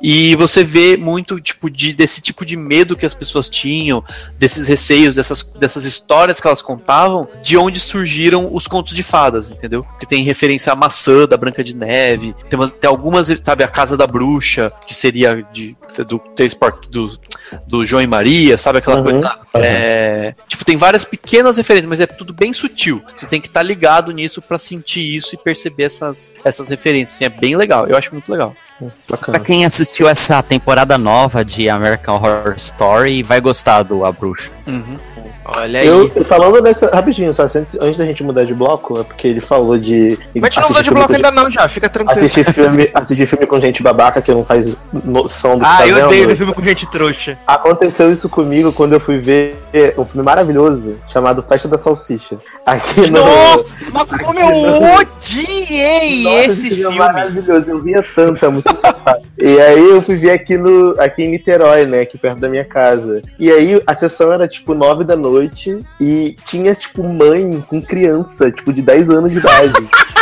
E você vê muito tipo de desse tipo de medo que as pessoas tinham, desses receios, dessas, dessas histórias que elas contavam, de onde surgiram os contos de fadas, entendeu? Que tem referência à maçã da Branca de Neve, tem, umas- tem algumas, sabe, a Casa da Bruxa, que seria de, do, Por- do, do João e Maria, sabe aquela Uhum, uhum. É, tipo, tem várias pequenas referências, mas é tudo bem sutil. Você tem que estar ligado nisso pra sentir isso e perceber essas, essas referências. Assim, é bem legal, eu acho muito legal. Pra Bacana. quem assistiu essa temporada nova de American Horror Story, vai gostar do A Bruxa. Olha aí. Eu, falando dessa. Rapidinho, só antes da gente mudar de bloco, é porque ele falou de. Mas a gente não mudou de bloco ainda não, já. Fica tranquilo. Assistir filme, assistir filme com gente babaca que não faz noção do que Ah, tá eu odeio ver filme com gente trouxa. Aconteceu isso comigo quando eu fui ver um filme maravilhoso chamado Festa da Salsicha. Aqui no. Nossa, mas como eu odiei Nossa, esse é filme. maravilhoso, eu ria tanto, é muito engraçado. e aí eu fui ver aqui, no, aqui em Niterói, né, aqui perto da minha casa. E aí a sessão era tipo nove da noite e tinha tipo mãe com criança, tipo de 10 anos de idade. <laughs>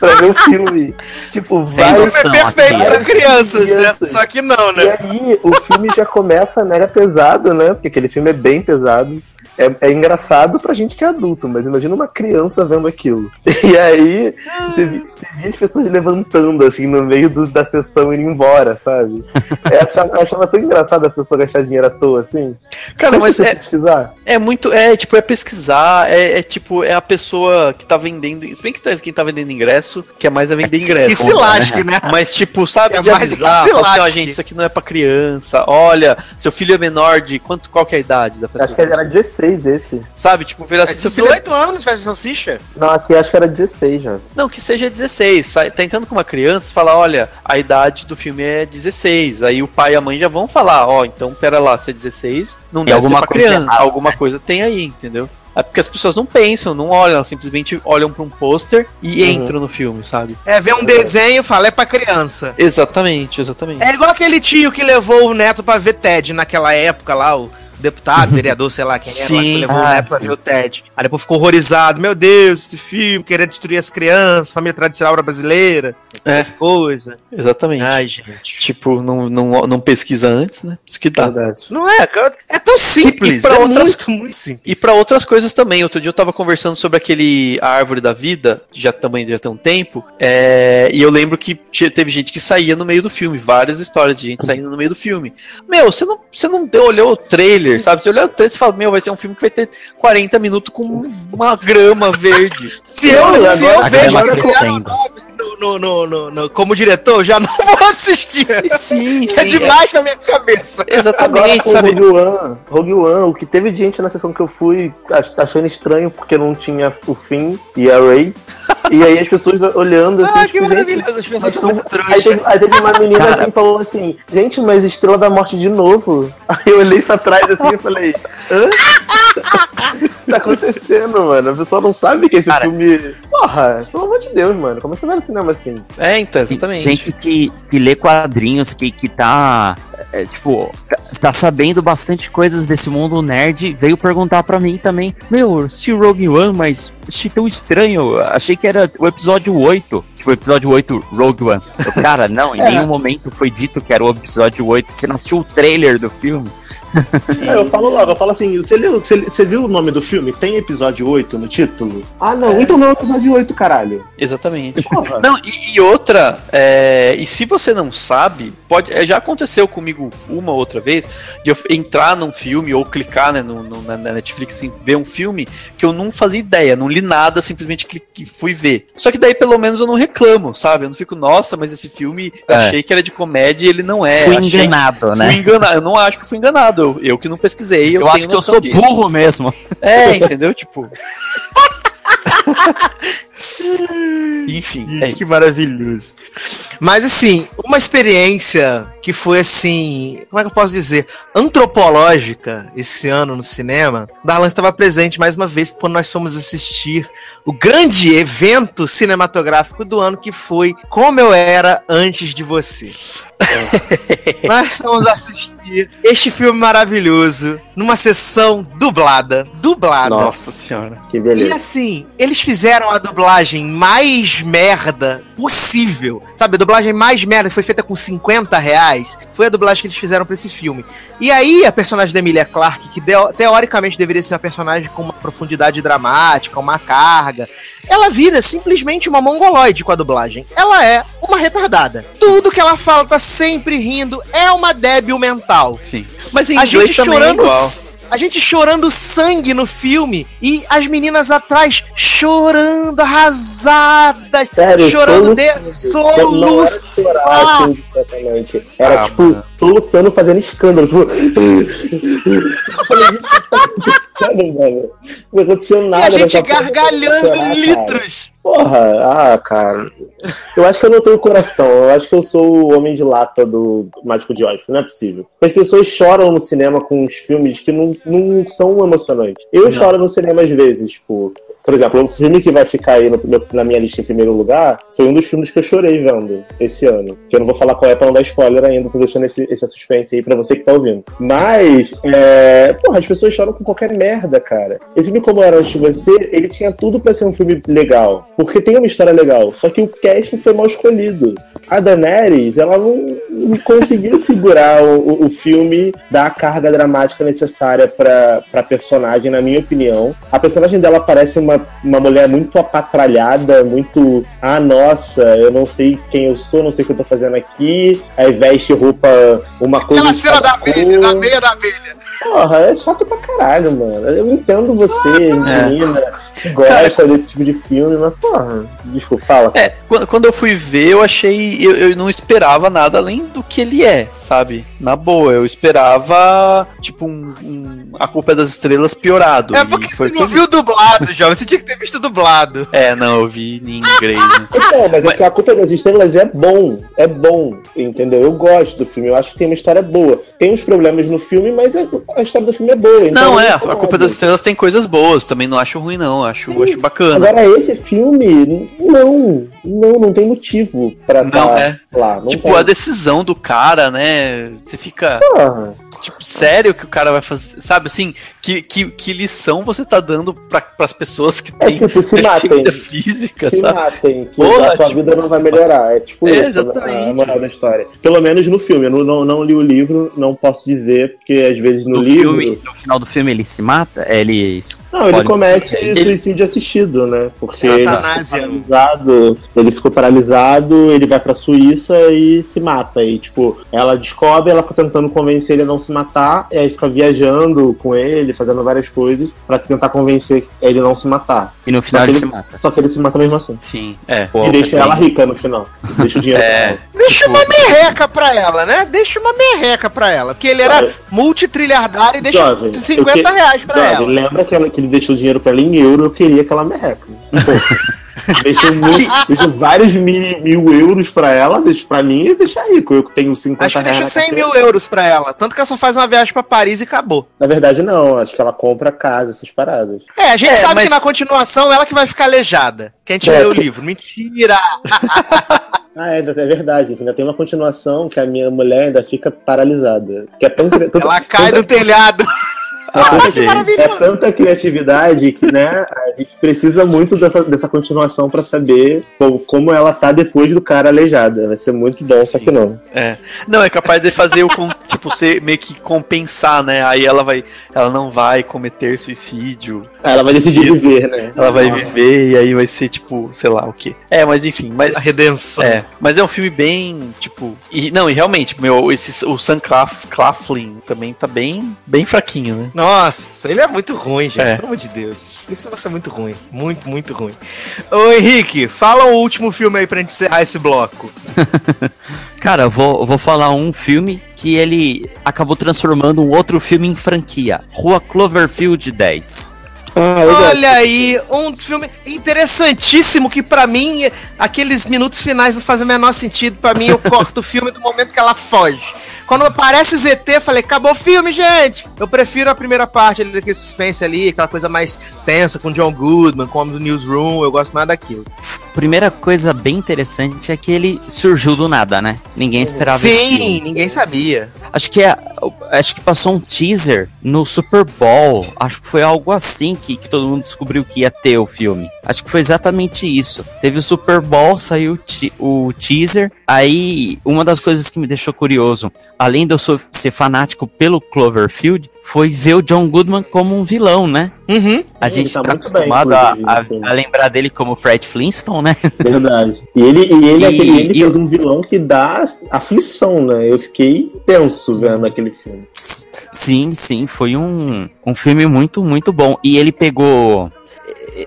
pra ver o filme. Tipo, Sem O filme é perfeito pra crianças, né? Crianças. Só que não, E né? aí, o filme já começa mega pesado, né? Porque aquele filme é bem pesado. É, é engraçado pra gente que é adulto, mas imagina uma criança vendo aquilo. <laughs> E aí, você vi- você via as pessoas levantando, assim, no meio do- da sessão e indo embora, sabe? Eu achava, eu achava tão engraçado a pessoa gastar dinheiro à toa, assim. Cara, Deixa mas você é, pesquisar. É muito, é tipo, é pesquisar, é, é tipo, é a pessoa que tá vendendo, se bem que tá- quem tá vendendo ingresso, que é mais a vender Que ingresso. se lasque, né? Mas, tipo, sabe, É de mais avisar, que se fala assim, ó, lasque. gente, isso aqui não é pra criança, olha, seu filho é menor de, quanto, qual que é a idade da pessoa? Acho que era 16 esse. Sabe, tipo, virar É assim, filho é 18 anos faz salsicha? Não, aqui acho que era 16 já. Não, que seja 16. Sai, tá entrando com uma criança, fala, olha, a idade do filme é 16. Aí o pai e a mãe já vão falar, ó, então pera lá, se é 16, não deve alguma ser pra coisa criança. errada, alguma coisa tem aí, entendeu? É porque as pessoas não pensam, não olham, elas simplesmente olham pra um pôster e Uhum. entram no filme, sabe? É, vê um desenho e fala, é pra criança. Exatamente, exatamente. É igual aquele tio que levou o neto pra ver TED naquela época lá, o deputado, <laughs> vereador, sei lá quem era, lá, que Sim. levou o Ah, neto pra sim. ver o TED. Aí depois ficou horrorizado, meu Deus, esse filme, querendo destruir as crianças, família tradicional brasileira, É. essas coisas. Exatamente. Ai, gente. Tipo, não, não, não pesquisa antes, né? Isso que dá. Verdade. Não é, cara, é tão simples, E- e pra é outras- muito, muito simples. E pra outras coisas também. Outro dia eu tava conversando sobre aquele a árvore da vida, que já também já tem um tempo, é, e eu lembro que teve gente que saía no meio do filme, várias histórias de gente saindo no meio do filme. Meu, você não, você não deu- olhou o trailer, sabe? Você olhou o trailer e fala, meu, vai ser um filme que vai ter 40 minutos com uma grama verde. Se eu, Olha, se eu agora- vejo agora que crescendo. No, no, no- no- no- como diretor, já não <laughs> vou assistir. Sim, É demais na minha cabeça. é- Agora exatamente, com o sabe? Rogue One, Rogue One, o que teve de gente na sessão que eu fui ach- achando estranho porque não tinha o fim e a Ray. e aí as pessoas olhando assim, Ah, que tipo, gente, maravilhoso. As pessoas são muito Aí trouxas. teve, aí teve uma menina assim que falou assim, gente, mas Estrela da Morte de novo. Aí eu olhei pra trás assim e falei, hã? tá acontecendo, mano? A pessoa não sabe que esse Cara. filme. Porra, pelo amor de Deus, mano. Como é que você vai no cinema assim? É, então, exatamente. Gente que, que lê quadrinhos, que, que tá, é, tipo, tá sabendo bastante coisas desse mundo nerd, veio perguntar pra mim também, meu, se Rogue One, mas achei tão estranho, achei que era o episódio 8, tipo, o episódio 8 Rogue One. Eu, cara, não, em <laughs> É. nenhum momento foi dito que era o episódio 8, você não assistiu o trailer do filme? <laughs> É, eu falo logo, eu falo assim, você, leu, você, você viu o nome do filme? Tem episódio 8 no título? Ah, não, então não é o episódio 8, caralho. Exatamente. Porra. Não, e, e outra, é, e se você não sabe, pode, é, já aconteceu comigo uma ou outra vez, de eu entrar num filme ou clicar né, no, no- na Netflix assim, ver um filme que eu não fazia ideia, não li nada, simplesmente cliquei, fui ver. Só que daí pelo menos eu não reclamo, sabe? Eu não fico, nossa, mas esse filme eu É. achei que era de comédia e ele não é. Fui achei- enganado, né? Fui enganado, eu não acho que fui enganado. Eu, eu que não pesquisei, eu, Eu, acho que eu sou disso. burro mesmo. É, entendeu? Tipo. <laughs> Enfim, é Gente, isso. que maravilhoso. Mas assim, uma experiência que foi assim, como é que eu posso dizer, antropológica esse ano no cinema. Darlan estava presente mais uma vez quando nós fomos assistir o grande evento cinematográfico do ano que foi Como Eu Era Antes de Você. <laughs> nós fomos assistir este filme maravilhoso numa sessão dublada, dublada. Nossa senhora. Que E beleza. assim, eles fizeram a dublagem mais merda possível. Sabe, a dublagem mais merda que foi feita com 50 reais foi a dublagem que eles fizeram pra esse filme. E aí, a personagem da Emilia Clarke, que teoricamente deveria ser uma personagem com uma profundidade dramática, uma carga, ela vira simplesmente uma mongoloide com a dublagem. Ela é uma retardada. Tudo que ela fala tá sempre rindo, é uma débil mental. Sim. Mas em A gente chorando. é igual. A gente chorando sangue no filme e as meninas atrás chorando, arrasadas, Sério, chorando de era soluçar. Era Ah, tipo, mano. soluçando, fazendo escândalo. Tipo. <laughs> Tá? Não aconteceu E nada. a gente gargalhando litros. Porra, ah, cara. Eu acho que eu não tenho coração. Eu acho que eu sou o homem de lata do Mágico de Oz. Não é possível. As pessoas choram no cinema com os filmes que não, não são emocionantes. Eu choro no cinema às vezes, tipo. Por exemplo, o filme que vai ficar aí no- na minha lista em primeiro lugar foi um dos filmes que eu chorei vendo esse ano. Que eu não vou falar qual é pra não dar spoiler ainda, tô deixando esse, esse suspense aí pra você que tá ouvindo. Mas, é, porra, as pessoas choram com qualquer merda, cara. Esse filme, como era antes de você, ele tinha tudo pra ser um filme legal. Porque tem uma história legal. Só que o casting foi mal escolhido. A Daenerys, ela não conseguiu segurar o, o- filme da carga dramática necessária pra, pra personagem, na minha opinião. A personagem dela parece uma, uma mulher muito apatralhada, muito. Ah, nossa, eu não sei quem eu sou, não sei o que eu tô fazendo aqui. Aí veste roupa, uma coisa. Aquela cena da abelha, da meia da abelha. Porra, é chato pra caralho, mano. Eu entendo você, É. menina, que gosta desse tipo de filme, mas, porra, desculpa, fala. É, quando, quando eu fui ver, eu achei. Eu, eu não esperava nada além do que ele é, sabe? Na boa, eu esperava, tipo, um, um- A Culpa é das Estrelas piorado. É porque foi não vi. viu dublado, jovem. Você tinha que ter visto dublado. É, não, eu vi em inglês. né? <laughs> Então, mas, é Mas- que a culpa das estrelas é bom. É bom, entendeu? Eu gosto do filme, eu acho que tem uma história boa. Tem uns problemas no filme, mas é- a história do filme é boa. então Não, eu é, a. Culpa das Estrelas tem coisas boas, também não acho ruim, não. Acho, acho bacana. Agora, esse filme, não. Não, não tem motivo pra Não, tá é. lá. Não tipo, tem. a decisão do cara, né? Você fica. Porra. Tipo, sério que o cara vai fazer. Sabe assim, que, que, que lição você tá dando pra, pras pessoas que É têm tipo, se <laughs> matem. física, Se sabe? matem, que Porra, a sua tipo- vida não vai melhorar. É tipo É, isso, exatamente. a moral da história. Pelo menos no filme. Eu não, não, não li o livro, não posso dizer, porque às vezes no, No, livro. filme, no final do filme ele se mata? É, Ele Não, ele comete ele- suicídio assistido, né? Porque É ele ficou paralisado, ele ficou paralisado, ele vai pra Suíça e se mata. E, tipo, ela descobre, ela fica tentando convencer ele a não se matar, e aí fica viajando com ele, fazendo várias coisas, pra tentar convencer ele a não se matar. E no final ele ele- se mata. Só que ele se mata mesmo assim. Sim, é. e deixa ela rica no final. Deixa o dinheiro <laughs> É. pra ela. Deixa uma merreca pra ela, né? Deixa uma merreca pra ela. Porque ele era multitrilhardário e deixa Jovem, 50 eu que- reais pra Jovem, ela. Lembra que, ela- que ele deixou o dinheiro pra ela em euro, eu queria aquela merreca. Pô, <laughs> deixou, muito, vários mil, mil euros pra ela, deixa pra mim e deixa rico. Eu que tenho 50 Acho que reais. deixa na 100 carteira. mil euros pra ela. Tanto que ela só faz uma viagem pra Paris e acabou. Na verdade, não. Acho que ela compra casa, essas paradas. É, a gente É, sabe mas- que na continuação ela que vai ficar aleijada. Que a gente É, lê o porque- livro. Mentira! <laughs> Ah, é, é verdade. Ainda tem uma continuação que a minha mulher ainda fica paralisada. Que é tão, tão, Ela cai tanta- do telhado. <laughs> é, que é tanta criatividade que, né, a gente precisa muito dessa, dessa continuação pra saber como, como ela tá depois do cara aleijada. Vai ser muito bom, só que não. É. Não, é capaz de fazer o com- <laughs> tipo ser meio que compensar, né? Aí ela vai, ela não vai cometer suicídio. Ah, ela vai decidir viver, né? Ela vai Nossa. viver e aí vai ser tipo, sei lá o quê. É, mas enfim, mas A redenção. é, mas é um filme bem, tipo, e não, e realmente, meu, esse o Sam Claf- Claflin também tá bem, bem fraquinho, né? Nossa, ele é muito ruim, gente. É. Pelo amor de Deus. Isso vai ser muito ruim. Muito, muito ruim. Ô, Henrique, fala o último filme aí pra gente encerrar esse bloco. <laughs> Cara, eu vou, eu vou falar um filme que ele acabou transformando um outro filme em franquia. Rua Cloverfield 10. Ah. Olha aí, um filme interessantíssimo que pra mim aqueles minutos finais não fazem o menor sentido. Pra mim eu corto o filme do momento que ela foge. Quando aparece o ZT, falei, acabou o filme, gente. Eu prefiro a primeira parte ali, daquele suspense ali, aquela coisa mais tensa com John Goodman, como do Newsroom, eu gosto mais daquilo. Primeira coisa bem interessante é que ele surgiu do nada, né? Ninguém esperava esse filme. Sim, ninguém sabia. Acho que é, acho que passou um teaser no Super Bowl. Acho que foi algo assim que, que todo mundo descobriu que ia ter o filme. Acho que foi exatamente isso. Teve o Super Bowl, saiu o te- o teaser. Aí, uma das coisas que me deixou curioso, além de eu ser fanático pelo Cloverfield, foi ver o John Goodman como um vilão, né? Uhum. A Ele gente tá tá, bem, acostumado a, a- filme. a lembrar dele como Fred Flintstone, né? <laughs> Verdade. E ele, e ele, E- aquele- ele e- fez um vilão que dá aflição, né? Eu fiquei tenso vendo aquele filme. Sim, sim, foi um, um filme muito, muito bom. E ele pegou.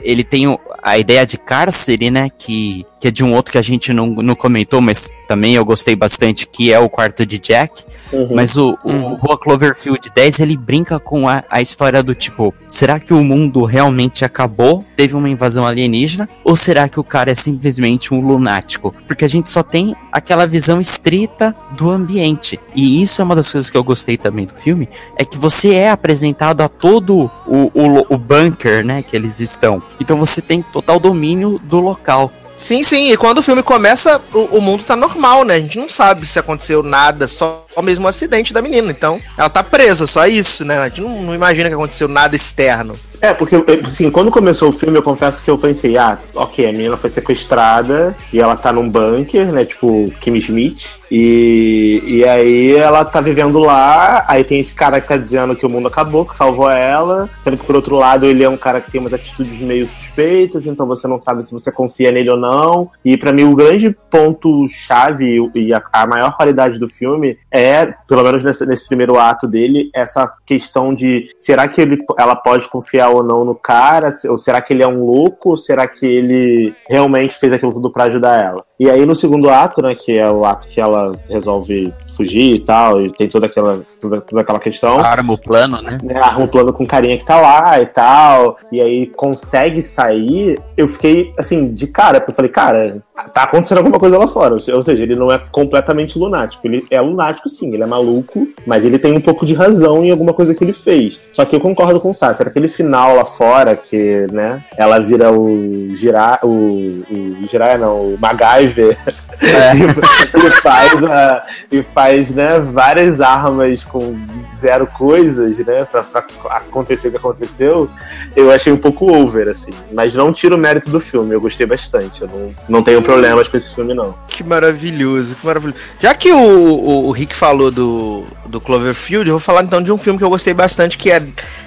Ele tem a ideia de cárcere, né? Que, que é de um outro que a gente não, não comentou, mas também eu gostei bastante, que é o quarto de Jack. Uhum. Mas o, o Uhum. Rua Cloverfield 10, ele brinca com a, a história do tipo, será que o mundo realmente acabou? Teve uma invasão alienígena? Ou será que o cara é simplesmente um lunático? Porque a gente só tem aquela visão estrita do ambiente. E isso é uma das coisas que eu gostei também do filme, é que você é apresentado a todo o, o, o bunker, né, que eles estão. Então você tem total domínio do local. Sim, sim. E quando o filme começa, o, o mundo tá normal, né? A gente não sabe se aconteceu nada, só o mesmo acidente da menina. Então, ela tá presa, só isso, né? A gente não, não imagina que aconteceu nada externo. É, porque, assim, quando começou o filme, eu confesso que eu pensei, ah, ok, a menina foi sequestrada e ela tá num bunker, né, tipo Kim Schmidt, e, e aí ela tá vivendo lá, aí tem esse cara que tá dizendo que o mundo acabou, que salvou ela, sendo que por outro lado ele é um cara que tem umas atitudes meio suspeitas, então você não sabe se você confia nele ou não, e pra mim o grande ponto-chave e a, a maior qualidade do filme é, pelo menos nesse, nesse primeiro ato dele, essa questão de será que ele, ela pode confiar ou não no cara, ou será que ele é um louco, ou será que ele realmente fez aquilo tudo pra ajudar ela. E aí no segundo ato, né, que é o ato que ela resolve fugir e tal, e tem toda aquela, toda, toda aquela questão Arma o plano, né? né, arruma um plano com o carinha que tá lá e tal, e aí consegue sair, eu fiquei, assim, de cara, porque eu falei, cara, tá acontecendo alguma coisa lá fora, ou se- ou seja, ele não é completamente lunático, ele é lunático sim, ele é maluco, mas ele tem um pouco de razão em alguma coisa que ele fez. Só que eu concordo com o Sassi, aquele final lá fora, que, né, ela vira o Girar, o, o Jiraiya não, o MacGyver, <laughs> e faz, a- e faz né, várias armas com zero coisas, né? Pra, pra acontecer o que aconteceu. Eu achei um pouco over, assim. Mas não tiro o mérito do filme, eu gostei bastante. Eu não, não tenho problemas com esse filme, não. Que maravilhoso, que maravilhoso. Já que o, o, o Rick falou do, do Cloverfield, eu vou falar então de um filme que eu gostei bastante, que é,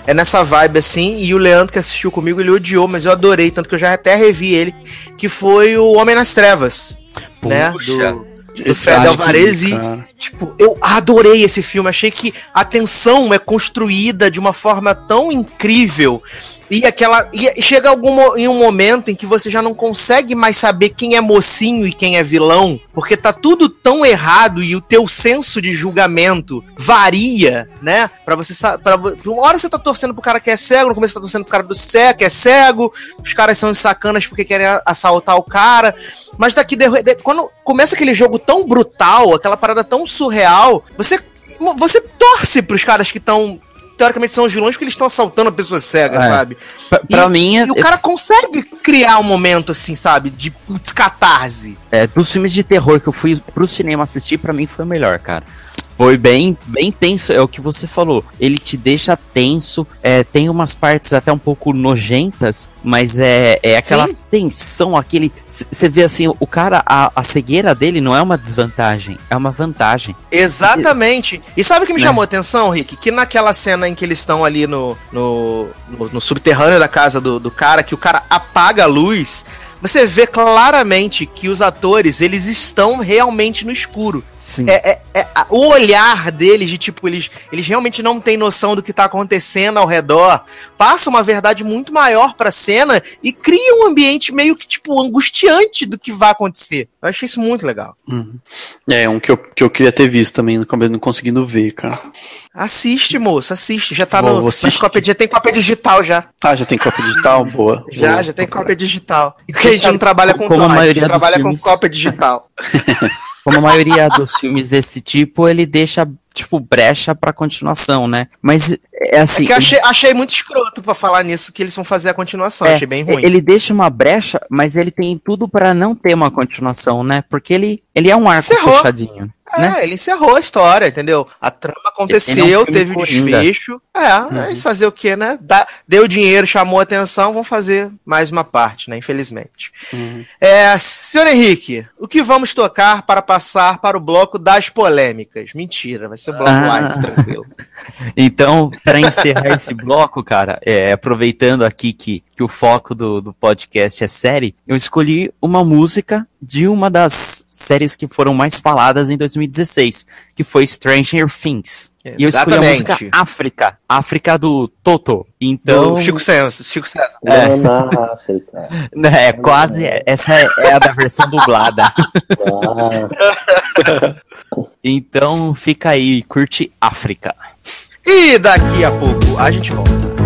é nessa vibe assim, e o Leandro que assistiu comigo, ele odiou, mas eu adorei, tanto que eu já até revi ele, que foi o Homem nas Trevas, né? Puxa. Do, do Fred Alvarez e, tipo, eu adorei esse filme, achei que a tensão é construída de uma forma tão incrível e aquela e chega algum em um momento em que você já não consegue mais saber quem é mocinho e quem é vilão, porque tá tudo tão errado e o teu senso de julgamento varia, né? Pra você para uma hora você tá torcendo pro cara que é cego, no começo você tá torcendo pro cara do cego, que é cego, os caras são sacanas porque querem assaltar o cara, mas daqui de- de- quando começa aquele jogo tão brutal, aquela parada tão surreal, você você torce pros caras que estão teoricamente são os vilões porque eles estão assaltando pessoas cegas, É. sabe? Pra, pra e, mim, e o cara consegue criar um momento assim, sabe, de putz, catarse. é, dos filmes de terror que eu fui pro cinema assistir, pra mim foi o melhor, cara. Foi bem, bem tenso, é o que você falou. Ele te deixa tenso, é, tem umas partes até um pouco nojentas, mas é, é aquela Sim. tensão, aquele. Você vê assim, o cara, a, a cegueira dele não é uma desvantagem, é uma vantagem. Exatamente. E sabe o que me Né? chamou a atenção, Rick? Que naquela cena em que eles estão ali no, no, no- no subterrâneo da casa do, do cara, que o cara apaga a luz, você vê claramente que os atores, eles estão realmente no escuro. Sim. É, é- é- o olhar deles, de tipo, eles, eles realmente não têm noção do que tá acontecendo ao redor, passa uma verdade muito maior pra cena e cria um ambiente meio que, tipo, angustiante do que vai acontecer. Eu achei isso muito legal. Uhum. É, um que eu, que eu queria ter visto também, não não conseguindo ver, cara. Assiste, moço, assiste. Já tá no. Mas cópia, já tem cópia digital já. Ah, já tem cópia digital? <laughs> Boa. Já, Boa. já tem cópia digital. E que a gente não trabalha com Como a torrent, maioria a gente trabalha filmes. com cópia digital. <laughs> <laughs> Como a maioria dos filmes desse tipo, ele deixa, tipo, brecha pra continuação, né? Mas é assim. É que eu achei, achei muito escroto pra falar nisso que eles vão fazer a continuação. É, achei bem ruim. Ele deixa uma brecha, mas ele tem tudo pra não ter uma continuação, né? Porque ele, ele é um arco Encerrou. fechadinho, É, né? ele encerrou a história, entendeu? A trama Ele aconteceu, é um teve coringa. desfecho. É, mas fazer o quê, né? Dá- deu dinheiro, chamou a atenção, vão fazer mais uma parte, né? Infelizmente. É, senhor Henrique, o que vamos tocar para passar para o bloco das polêmicas? Mentira, vai ser um bloco Ah. light, tranquilo. <laughs> Então, pra encerrar esse bloco, cara, é, aproveitando aqui que, que o foco do, do podcast é série, eu escolhi uma música de uma das séries que foram mais faladas em 2016, que foi Stranger Things. E eu escolhi a Exatamente. música África, África do Toto. Então, Do Chico César. Chico César. É. Lá na África. <laughs> é quase, essa é, é a da versão dublada. <laughs> Então, fica aí, curte África. E daqui a pouco a gente volta.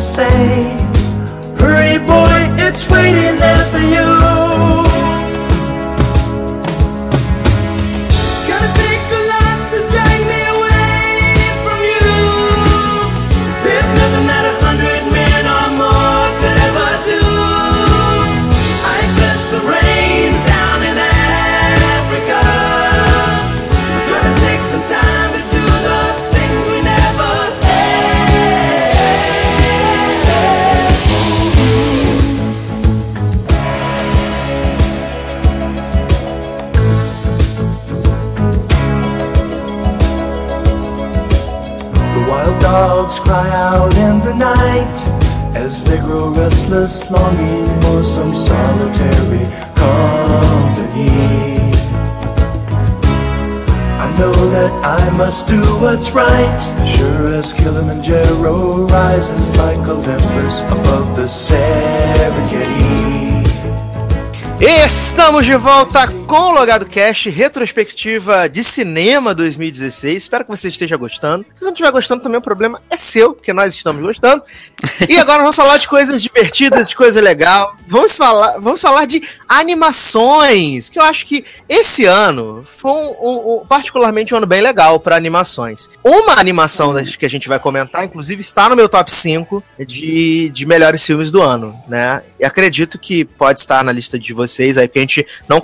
say, what's right, sure as Kilimanjaro rises like Olympus above the Serengeti. Estamos de volta com o Logado Cast, retrospectiva de cinema 2016. Espero que você esteja gostando. Se não estiver gostando, também o problema é seu, porque nós estamos gostando. E agora vamos falar de coisas divertidas, de coisa legal. Vamos falar, vamos falar de animações, que eu acho que esse ano foi um, um- um- particularmente um ano bem legal para animações. Uma animação que a gente vai comentar, inclusive, está no meu top 5 de, de melhores filmes do ano, né? E acredito que pode estar na lista de vocês aí, porque a gente não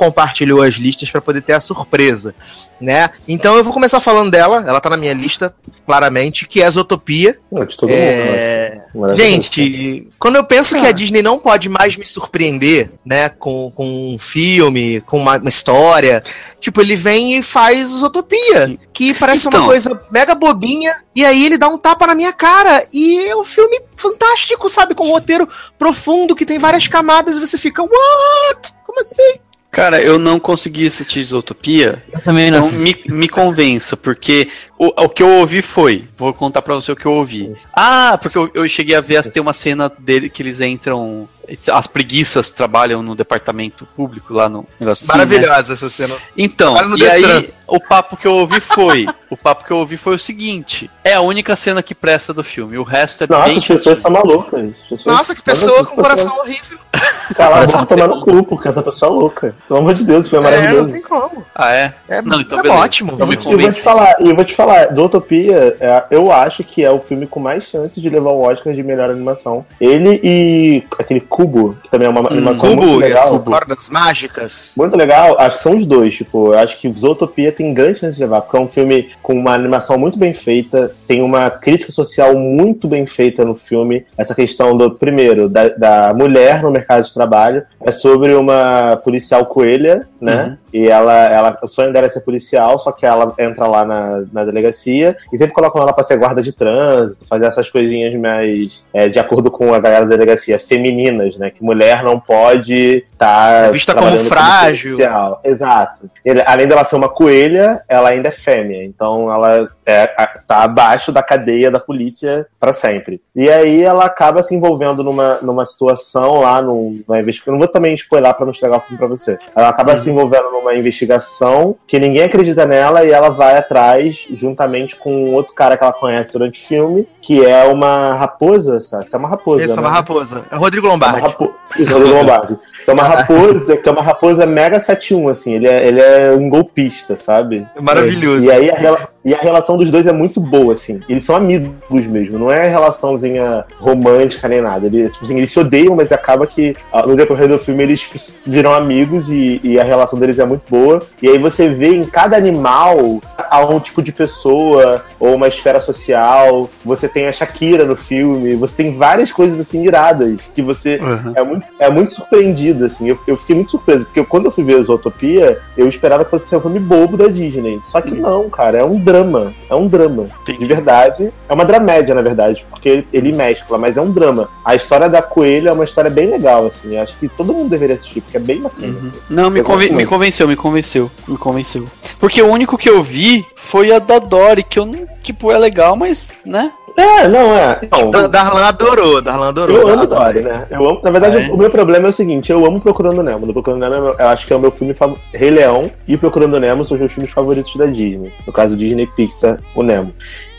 as listas para poder ter a surpresa, né? Então eu vou começar falando dela, ela tá na minha lista, claramente, que é Zootopia. Não, de todo mundo. É... né? Maravilhoso. Gente, quando eu penso que a Disney não pode mais me surpreender, né, com, com um filme, com uma, uma história, tipo, ele vem e faz Zootopia, que parece Então. uma coisa mega bobinha, e aí ele dá um tapa na minha cara, e é um filme fantástico, sabe, com um roteiro profundo, que tem várias camadas, e você fica, what? Como assim? Cara, eu não consegui assistir Zootopia, Eu também não então me, me convença, porque o, o que eu ouvi foi, vou contar pra você o que eu ouvi. Ah, porque eu, eu cheguei a ver, tem uma cena dele que eles entram, as preguiças trabalham no departamento público lá no negócio assim, né? Maravilhosa essa cena. Então, e Detran. aí o papo que eu ouvi foi, <laughs> o papo que eu ouvi foi o seguinte, é a única cena que presta do filme, o resto é Nossa, bem chatinho. são malucas. As pessoas- Nossa, que pessoa com coração horrível. Cala a boca tomar no cu, porque essa pessoa é louca. Pelo amor de Deus, foi É, não maravilhoso. tem como. Ah, é? É, Não, então é ótimo. Me Eu vou te falar, e eu vou te falar, Zootopia, é, eu acho que é o filme com mais chances de levar o Oscar de melhor animação. Ele e aquele Cubo, que também é uma animação Cubo muito e as legal. cordas mágicas. Muito legal, acho que são os dois, tipo, eu acho que Zootopia tem grande chance de levar, porque é um filme com uma animação muito bem feita, tem uma crítica social muito bem feita no filme, essa questão do, primeiro, da, da mulher no mercado de trabalho, é sobre uma policial coelha, né, e ela, ela, o sonho dela é ser policial, só que ela entra lá na, na delegacia, e sempre colocam ela pra ser guarda de trânsito, fazer essas coisinhas mais, é, de acordo com a galera da delegacia, femininas, né, que mulher não pode estar... É vista como frágil. policial. Exato. Ele- além dela ser uma coelha, ela ainda é fêmea. Então ela é, tá abaixo da cadeia da polícia pra sempre. E aí ela acaba se envolvendo numa, numa situação lá, num- numa investigação. Não vou também spoiler pra não estragar o filme pra você. Ela acaba se envolvendo numa investigação que ninguém acredita nela e ela vai atrás, juntamente com outro cara que ela conhece durante o filme, que é uma raposa, sabe? Isso é uma raposa. Esse é uma né? raposa. É o Rodrigo <laughs> É uma Lombardi. rapo... Isso, Rodrigo Lombardi. Que é uma raposa, que é uma raposa mega 71, assim. Ele é, ele é um golpista, sabe? Maravilhoso. E aí a, rela- e a relação dos dois é muito boa, assim. Eles são amigos mesmo, não é relaçãozinha romântica nem nada. Eles, tipo assim, eles se odeiam, mas acaba que ah, no decorrer do filme eles tipo, viram amigos e, e a relação deles é muito boa. E aí você vê em cada animal há um tipo de pessoa ou uma esfera social. Você tem a Shakira no filme, você tem várias coisas assim iradas que você Uhum. é muito, é muito surpreendido, assim. Eu, eu fiquei muito surpreso, porque quando eu fui ver Zootopia, eu esperava que fosse ser um filme bobo da Disney. Só que não, cara, é um drama. É um drama. Entendi. De verdade. É uma dramédia, na verdade, porque ele, ele mescla, mas é um drama. A história da Coelho é uma história bem legal, assim. Acho que todo mundo deveria assistir, porque é bem bacana. Não, me, conven- me convenceu, me convenceu, me convenceu. Porque o único que eu vi foi a da Dory, que eu não, tipo, é legal, mas, né? É, não, é. Não, Da- Darlan adorou, Darlan adorou. Eu amo adora. Dory, né? Eu amo, na verdade, é? o meu problema é o seguinte: eu amo Procurando Nemo. No Procurando Nemo, eu acho que é o meu filme favorito. Rei Leão e Procurando Nemo são os meus filmes favoritos da Disney. No caso, Disney Pixar, o Nemo.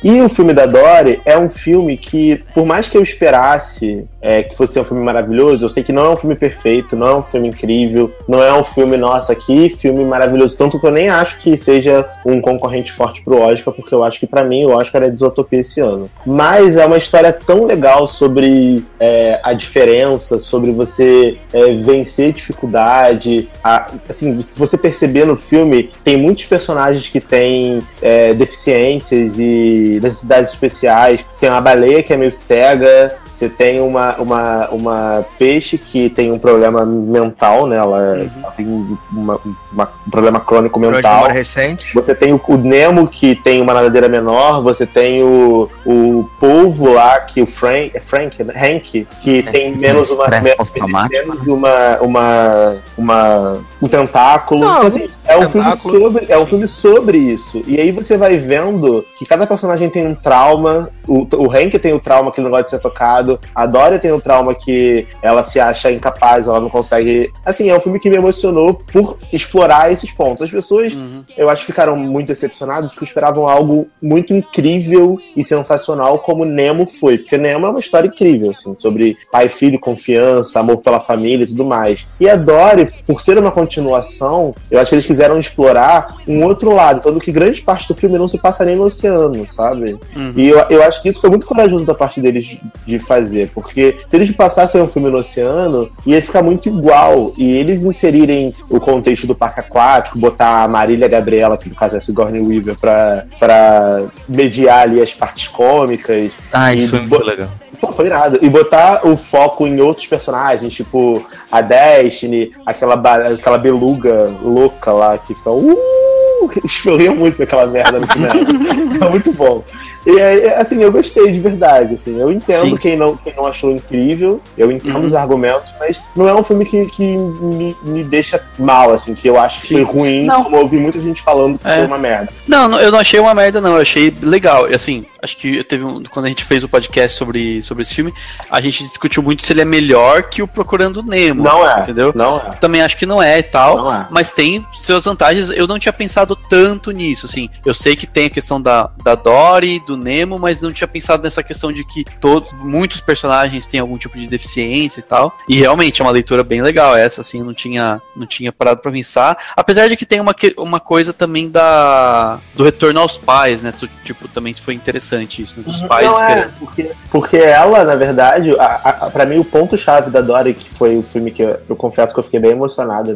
E o filme da Dory é um filme que, por mais que eu esperasse é, que fosse um filme maravilhoso, eu sei que não é um filme perfeito, não é um filme incrível, não é um filme, nossa, que filme maravilhoso. Tanto que eu nem acho que seja um concorrente forte pro Oscar, porque eu acho que pra mim o Oscar é Desotopia esse ano. Mas é uma história tão legal sobre é, a diferença, sobre você é, vencer dificuldade. A- assim, se você perceber no filme, tem muitos personagens que têm é, deficiências e necessidades especiais. Você tem uma baleia que é meio cega, você tem uma, uma, uma peixe que tem um problema mental, né? Ela, ela tem uma- uma- um problema crônico mental. recente. Você tem o, o Nemo, que tem uma nadadeira menor. Você tem o, o polvo lá, que o Frank, é Frank, né? Hank, que tem menos uma, estresse me- pós-traumático. menos uma, uma, uma, um tentáculo. Não, Então, assim, é, um filme tentáculo. sobre, é um filme sobre isso. E aí você vai vendo que cada personagem tem um trauma. O, o Hank tem o trauma que ele não gosta de ser tocado. A Dory tem o trauma que ela se acha incapaz, ela não consegue. Assim, é um filme que me emocionou por explorar esses pontos. As pessoas Uhum. eu acho ficaram muito decepcionados porque esperavam algo muito incrível e sensacional como Nemo foi. Porque Nemo é uma história incrível, assim, sobre pai filho, confiança, amor pela família e tudo mais. E a Dory, por ser uma continuação, eu acho que eles quiseram explorar um outro lado. Tanto que grande parte do filme não se passa nem no oceano, sabe? Uhum. E eu, eu acho que isso foi muito corajoso da parte deles de fazer, porque se eles passassem um filme no oceano, ia ficar muito igual. E eles inserirem o contexto do parque aquático, botar a Marília Gabriela, que no caso é a Sigourney Weaver, pra, pra mediar ali as partes cômicas. Ah, isso foi muito legal. Pô, foi irado. E botar o foco em outros personagens, tipo a Destiny, aquela, aquela beluga louca lá que fica. Uh! <laughs> Eu ria muito com aquela merda no cinema. é <laughs> muito bom. E é, é, assim, eu gostei de verdade. Assim, eu entendo Sim. quem não, quem não achou incrível, eu entendo Uhum. os argumentos, mas não é um filme que, que me, me deixa mal, assim, que eu acho que Sim. foi ruim, Não. como eu ouvi muita gente falando que É. foi uma merda. Não, não, eu não achei uma merda, não. Eu achei legal. E, Assim, acho que teve um, quando a gente fez o podcast sobre, sobre esse filme, a gente discutiu muito se ele é melhor que o Procurando Nemo. Não é. Entendeu? Não é. Também acho que não é e tal. Não é. Mas tem suas vantagens. Eu não tinha pensado tanto nisso, assim. Eu sei que tem a questão da, da Dory, do Nemo, mas não tinha pensado nessa questão de que todos, muitos personagens têm algum tipo de deficiência e tal. E realmente é uma leitura bem legal essa, assim, não tinha, não tinha parado pra pensar. Apesar de que tem uma, que- uma coisa também da do retorno aos pais, né? Tipo, também foi interessante isso, né? Dos pais Não, é, esperando. porque, porque ela, na verdade, a, a, pra mim, o ponto-chave da Dory, que foi o filme que eu, eu confesso que eu fiquei bem emocionada,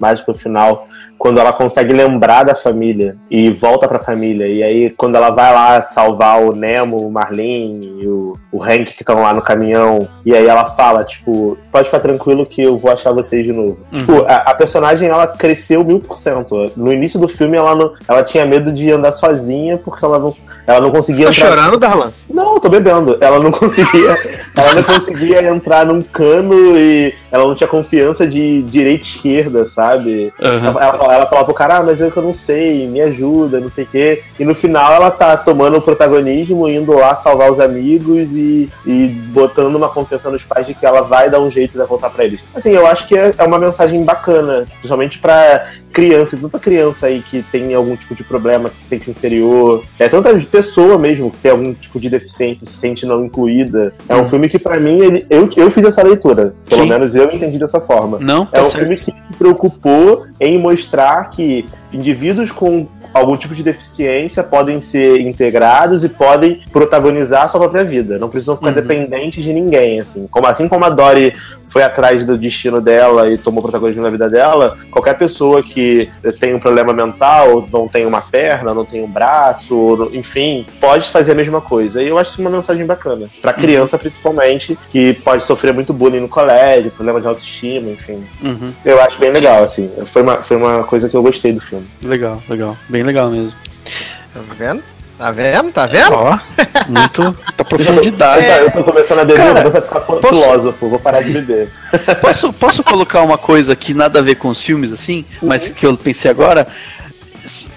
mais pro final, quando ela consegue lembrar da família e volta pra família. E aí, quando ela vai lá salvar o Nemo, o Marlene e o, o Hank que estão lá no caminhão, e aí ela fala, tipo, pode ficar tranquilo que eu vou achar vocês de novo. Uhum. Tipo, a, a personagem, ela cresceu mil por cento. No início do filme, ela, não, ela tinha medo de andar sozinha porque ela não, ela não Você conseguia tá entrar- chorando, Darlan? não, eu tô bebendo. Ela não conseguia. <laughs> ela não conseguia entrar num cano e ela não tinha confiança de direita e esquerda, sabe? Aham. Ela, ela, ela falava pro cara, ah, mas eu que eu não sei, me ajuda, não sei o quê. E no final ela tá tomando o protagonismo, indo lá salvar os amigos e, e botando uma confiança nos pais de que ela vai dar um jeito de voltar pra eles. Assim, eu acho que é, é uma mensagem bacana, principalmente pra criança, e tanta criança aí que tem algum tipo de problema, que se sente inferior, é tanta pessoa mesmo que tem algum tipo de deficiência, se sente não incluída. É um filme que, pra mim, ele- eu, eu fiz essa leitura. Pelo Sim. menos eu entendi dessa forma. Não, É tá um certo. filme que se preocupou em mostrar que indivíduos com algum tipo de deficiência podem ser integrados e podem protagonizar a sua própria vida. Não precisam ficar Uhum. dependentes de ninguém, assim. Como, assim como a Dory foi atrás do destino dela e tomou protagonismo na vida dela, qualquer pessoa que tem um problema mental, não tem uma perna, não tem um braço, enfim, pode fazer a mesma coisa. E eu acho isso uma mensagem bacana. Pra criança, principalmente, que pode sofrer muito bullying no colégio, problema de autoestima, enfim. Uhum. Eu acho bem legal, assim. Foi uma, foi uma coisa que eu gostei do filme. Legal, legal. Bem legal mesmo. Tá vendo? Tá vendo? Tá vendo? Ó, muito. Tá profundidade. Eu, <laughs> eu tô começando a beber, Cara, vou começar a ficar posso- filósofo, vou parar de beber. <laughs> Posso, posso colocar uma coisa que nada a ver com os filmes, assim, mas que eu pensei agora?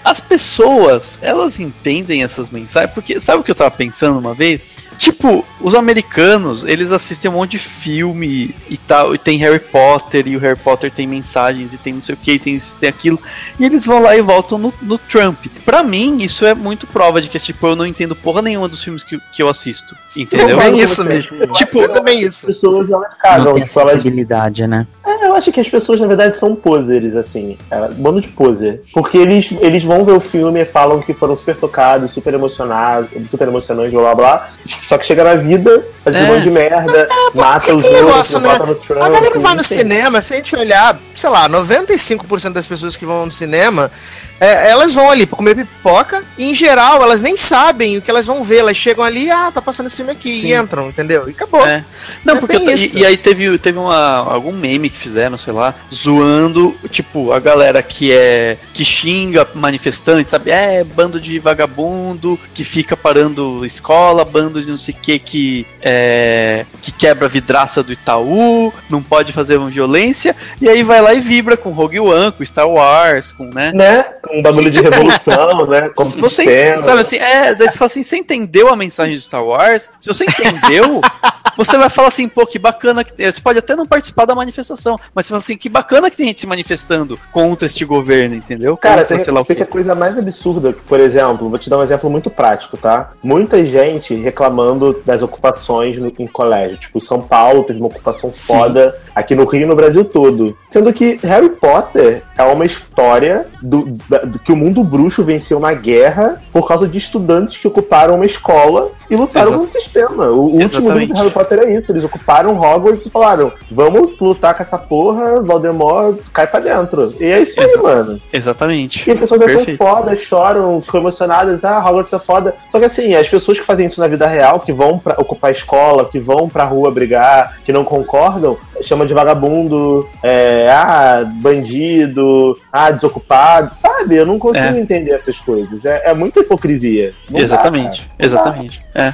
As pessoas, elas entendem essas mensagens, porque sabe o que eu tava pensando uma vez? Tipo, os americanos, eles assistem um monte de filme e tal, e tem Harry Potter, e o Harry Potter tem mensagens, e tem não sei o que, tem isso, tem aquilo, e eles vão lá e voltam no, no Trump. Pra mim, isso é muito prova de que, tipo, eu não entendo porra nenhuma dos filmes que, que eu assisto, entendeu? É bem isso mesmo. Tipo, é bem As isso. pessoas, elas Não cagam. tem tipo, elas- acessibilidade, né? É, eu acho que as pessoas, na verdade, são posers, assim. É, bando de poser. Porque eles, eles vão ver o filme e falam que foram super tocados, super emocionados, super emocionantes, blá blá blá. Só que chega na vida, faz um É. monte de merda, mata os outros, né? bota no Trump. A galera vai no cinema, se a gente olhar, sei lá, 95% das pessoas que vão no cinema, é, elas vão ali pra comer pipoca e, em geral, elas nem sabem o que elas vão ver. Elas chegam ali, ah, tá passando esse filme aqui, Sim. e entram, entendeu? E acabou. É. Não, É porque bem eu- isso. e, e aí teve, teve uma, algum meme que fizeram, sei lá, zoando, tipo, a galera que é que xinga manifestante, sabe? É, bando de vagabundo que fica parando escola, bando de não sei o que que é, que quebra a vidraça do Itaú, não pode fazer uma violência, e aí vai lá e vibra com Rogue One, com Star Wars, com, né? Né? Um bagulho de revolução, <laughs> né? Como Você, sistema. sabe assim, é, daí você fala assim, você entendeu a mensagem de Star Wars? Se você entendeu, <laughs> você vai falar assim, pô, que bacana que você pode até não participar da manifestação, mas você fala assim, que bacana que tem gente se manifestando contra este governo, entendeu? Cara, contra, tem, sei lá o fica a coisa mais absurda. Por exemplo, vou te dar um exemplo muito prático, tá? Muita gente reclamando das ocupações no, em colégio. Tipo, São Paulo teve uma ocupação foda, aqui no Rio e no Brasil todo. Sendo que Harry Potter é uma história do, da- que o mundo bruxo venceu uma guerra por causa de estudantes que ocuparam uma escola e lutaram Exato. contra o sistema. O, o último livro de Harry Potter é isso. Eles ocuparam Hogwarts e falaram: vamos lutar com essa porra, Voldemort cai pra dentro. E é isso aí, Exato. mano. Exatamente. E as pessoas acham Perfeito. foda, choram, ficam emocionadas, ah, Hogwarts é foda. Só que assim, as pessoas que fazem isso na vida real, que vão pra ocupar a escola, que vão pra rua brigar, que não concordam, chama de vagabundo, é, ah, bandido, ah, desocupado, sabe? Eu não consigo É. entender essas coisas. É, é muita hipocrisia. Não Exatamente, dá. exatamente. É.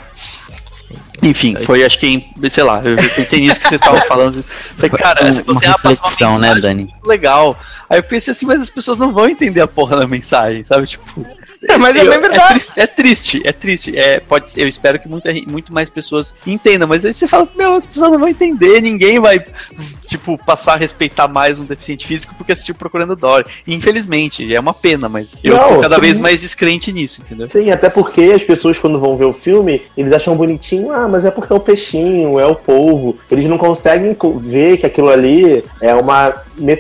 Enfim, foi, acho que, sei lá, eu pensei nisso que vocês estavam <laughs> falando. Falei, cara, uma, você uma passa uma reflexão, né, mensagem Dani? legal. Aí eu pensei assim, mas as pessoas não vão entender a porra da mensagem, sabe? Tipo. É, mas é eu- bem verdade. triste, é triste, é triste. É, pode, eu espero que muita, muito mais pessoas entendam, mas aí você fala, meu, as pessoas não vão entender, ninguém vai, tipo, passar a respeitar mais um deficiente físico porque assistiu Procurando Dory. Infelizmente, é uma pena, mas eu Não, tô cada sim. vez mais descrente nisso, entendeu? Sim, até porque as pessoas, quando vão ver o filme, eles acham bonitinho, ah, mas é porque é o peixinho, é o polvo. Eles não conseguem co- ver que aquilo ali é uma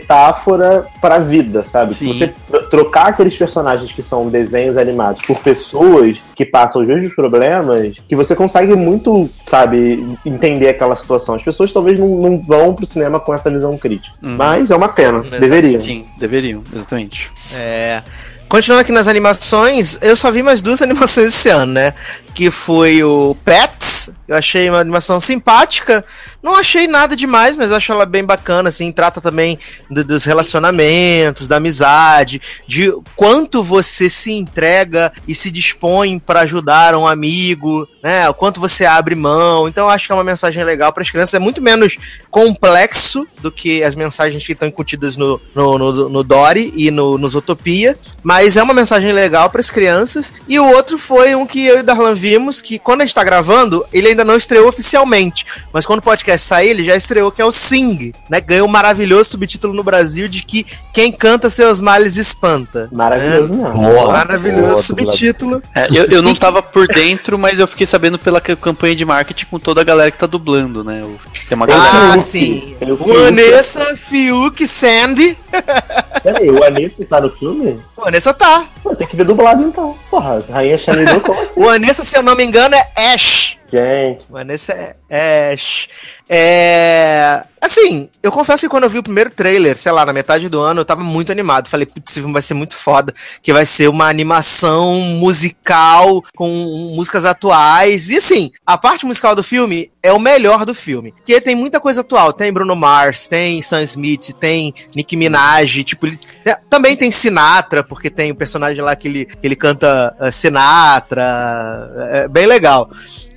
metáfora para a vida, sabe? Sim. Se você tro- trocar aqueles personagens que são desenhos animados por pessoas que passam os mesmos problemas, que você consegue muito, sabe, entender aquela situação. As pessoas talvez não, não vão pro cinema com essa visão crítica. Uhum. Mas é uma pena, Exato. deveriam. Sim, deveriam, exatamente. É. Continuando aqui nas animações, eu só vi mais duas <laughs> animações esse ano, né? Que foi o Pets, eu achei uma animação simpática. Não achei nada demais, mas acho ela bem bacana, assim. Trata também do- dos relacionamentos, da amizade, de quanto você se entrega e se dispõe para ajudar um amigo, né? O quanto você abre mão. Então acho que é uma mensagem legal para as crianças. É muito menos complexo do que as mensagens que estão incutidas no, no, no, no Dory e no, no Zootopia. Mas é uma mensagem legal para as crianças. E o outro foi um que eu e Darlan vimos, que quando a gente tá gravando, ele ainda não estreou oficialmente. Mas quando o podcast sair, ele já estreou, que é o Sing, né? Ganhou um maravilhoso subtítulo no Brasil de que quem canta seus males espanta. Maravilhoso mesmo. Boa. Maravilhoso Boa, subtítulo. É, eu, eu não tava por dentro, mas eu fiquei sabendo pela ca- campanha de marketing com toda a galera que tá dublando, né? O- Tem uma galera. Ah, Fiuk, sim. o. Vanessa, Fiuk, Sandy. <laughs> Peraí, o Anitta tá no filme? Vanessa tá. Pô, tem que ver dublado então. Porra, Rainha Xanadu, <laughs> como assim? O Vanessa, se eu não me engano, é Ash. Gente, Vanessa é Ash. É. Assim, eu confesso que quando eu vi o primeiro trailer, sei lá, na metade do ano, eu tava muito animado. Falei, putz, esse filme vai ser muito foda. Que vai ser uma animação musical com músicas atuais. E assim, a parte musical do filme é o melhor do filme. Porque tem muita coisa atual. Tem Bruno Mars, tem Sam Smith, tem Nicki Minaj. Tipo, ele- é, também tem Sinatra, porque tem o personagem lá que ele, que ele canta eh, Sinatra. É bem legal.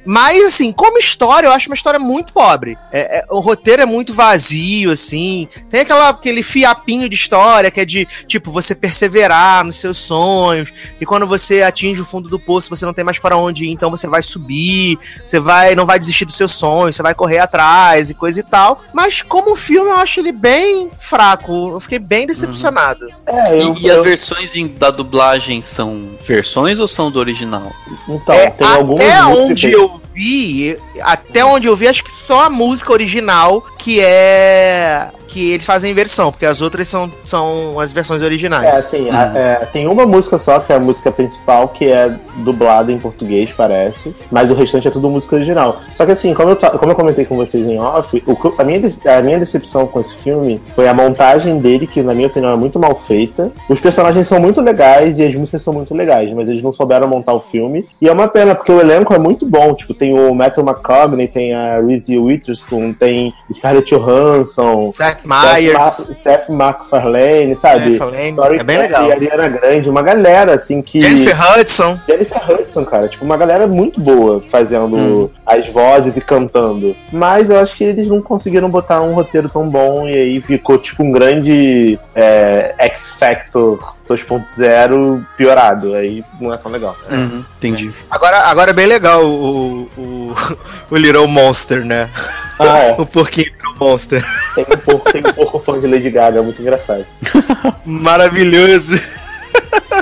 Mas, assim, como história, eu acho uma história muito pobre. É- é- o roteiro é muito vazio, assim. Tem aquela, aquele fiapinho de história que é de, tipo, você perseverar nos seus sonhos. E quando você atinge o fundo do poço, você não tem mais para onde ir, então você vai subir. Você vai, não vai desistir dos seus sonhos, você vai correr atrás e coisa e tal. Mas, como filme, eu acho ele bem fraco. Eu fiquei bem decepcionado. é, eu, E, e as eu- versões em- da dublagem são versões ou são do original? então, É, tem algumas até onde eu vi, até onde eu vi, acho que só a música original, que é que eles fazem versão, porque as outras são, são as versões É, originais. assim, a- é, tem uma música só, que é a música principal, que é dublada em português, parece. Mas o restante é tudo música original. Só que assim, como eu, como eu comentei com vocês em off, o a, minha, a minha decepção com esse filme foi a montagem dele, que na minha opinião é muito mal feita. Os personagens são muito legais e as músicas são muito legais, mas eles não souberam montar o filme. E é uma pena, porque o elenco é muito bom. Tipo, tem o Matthew McCogney, tem a Reese Witherspoon, tem Scarlett Johansson. Seth Seth, Meyers, Ma- Seth MacFarlane, sabe? Seth Lane, Tori é bem legal. Ariana Grande, uma galera assim que. Jennifer Hudson. Jennifer Hudson, cara, tipo, uma galera muito boa fazendo Hum. as vozes e cantando. Mas eu acho que eles não conseguiram botar um roteiro tão bom e aí ficou tipo um grande é, X Factor 2.0 piorado. Aí não é tão legal. Uhum, entendi. Agora, agora é bem legal o, o, o <laughs> Little Monster, né? Ah, é. <laughs> O porquinho Monster. Tem um pouco, tem um pouco fã de Lady Gaga, é muito engraçado. <laughs> Maravilhoso.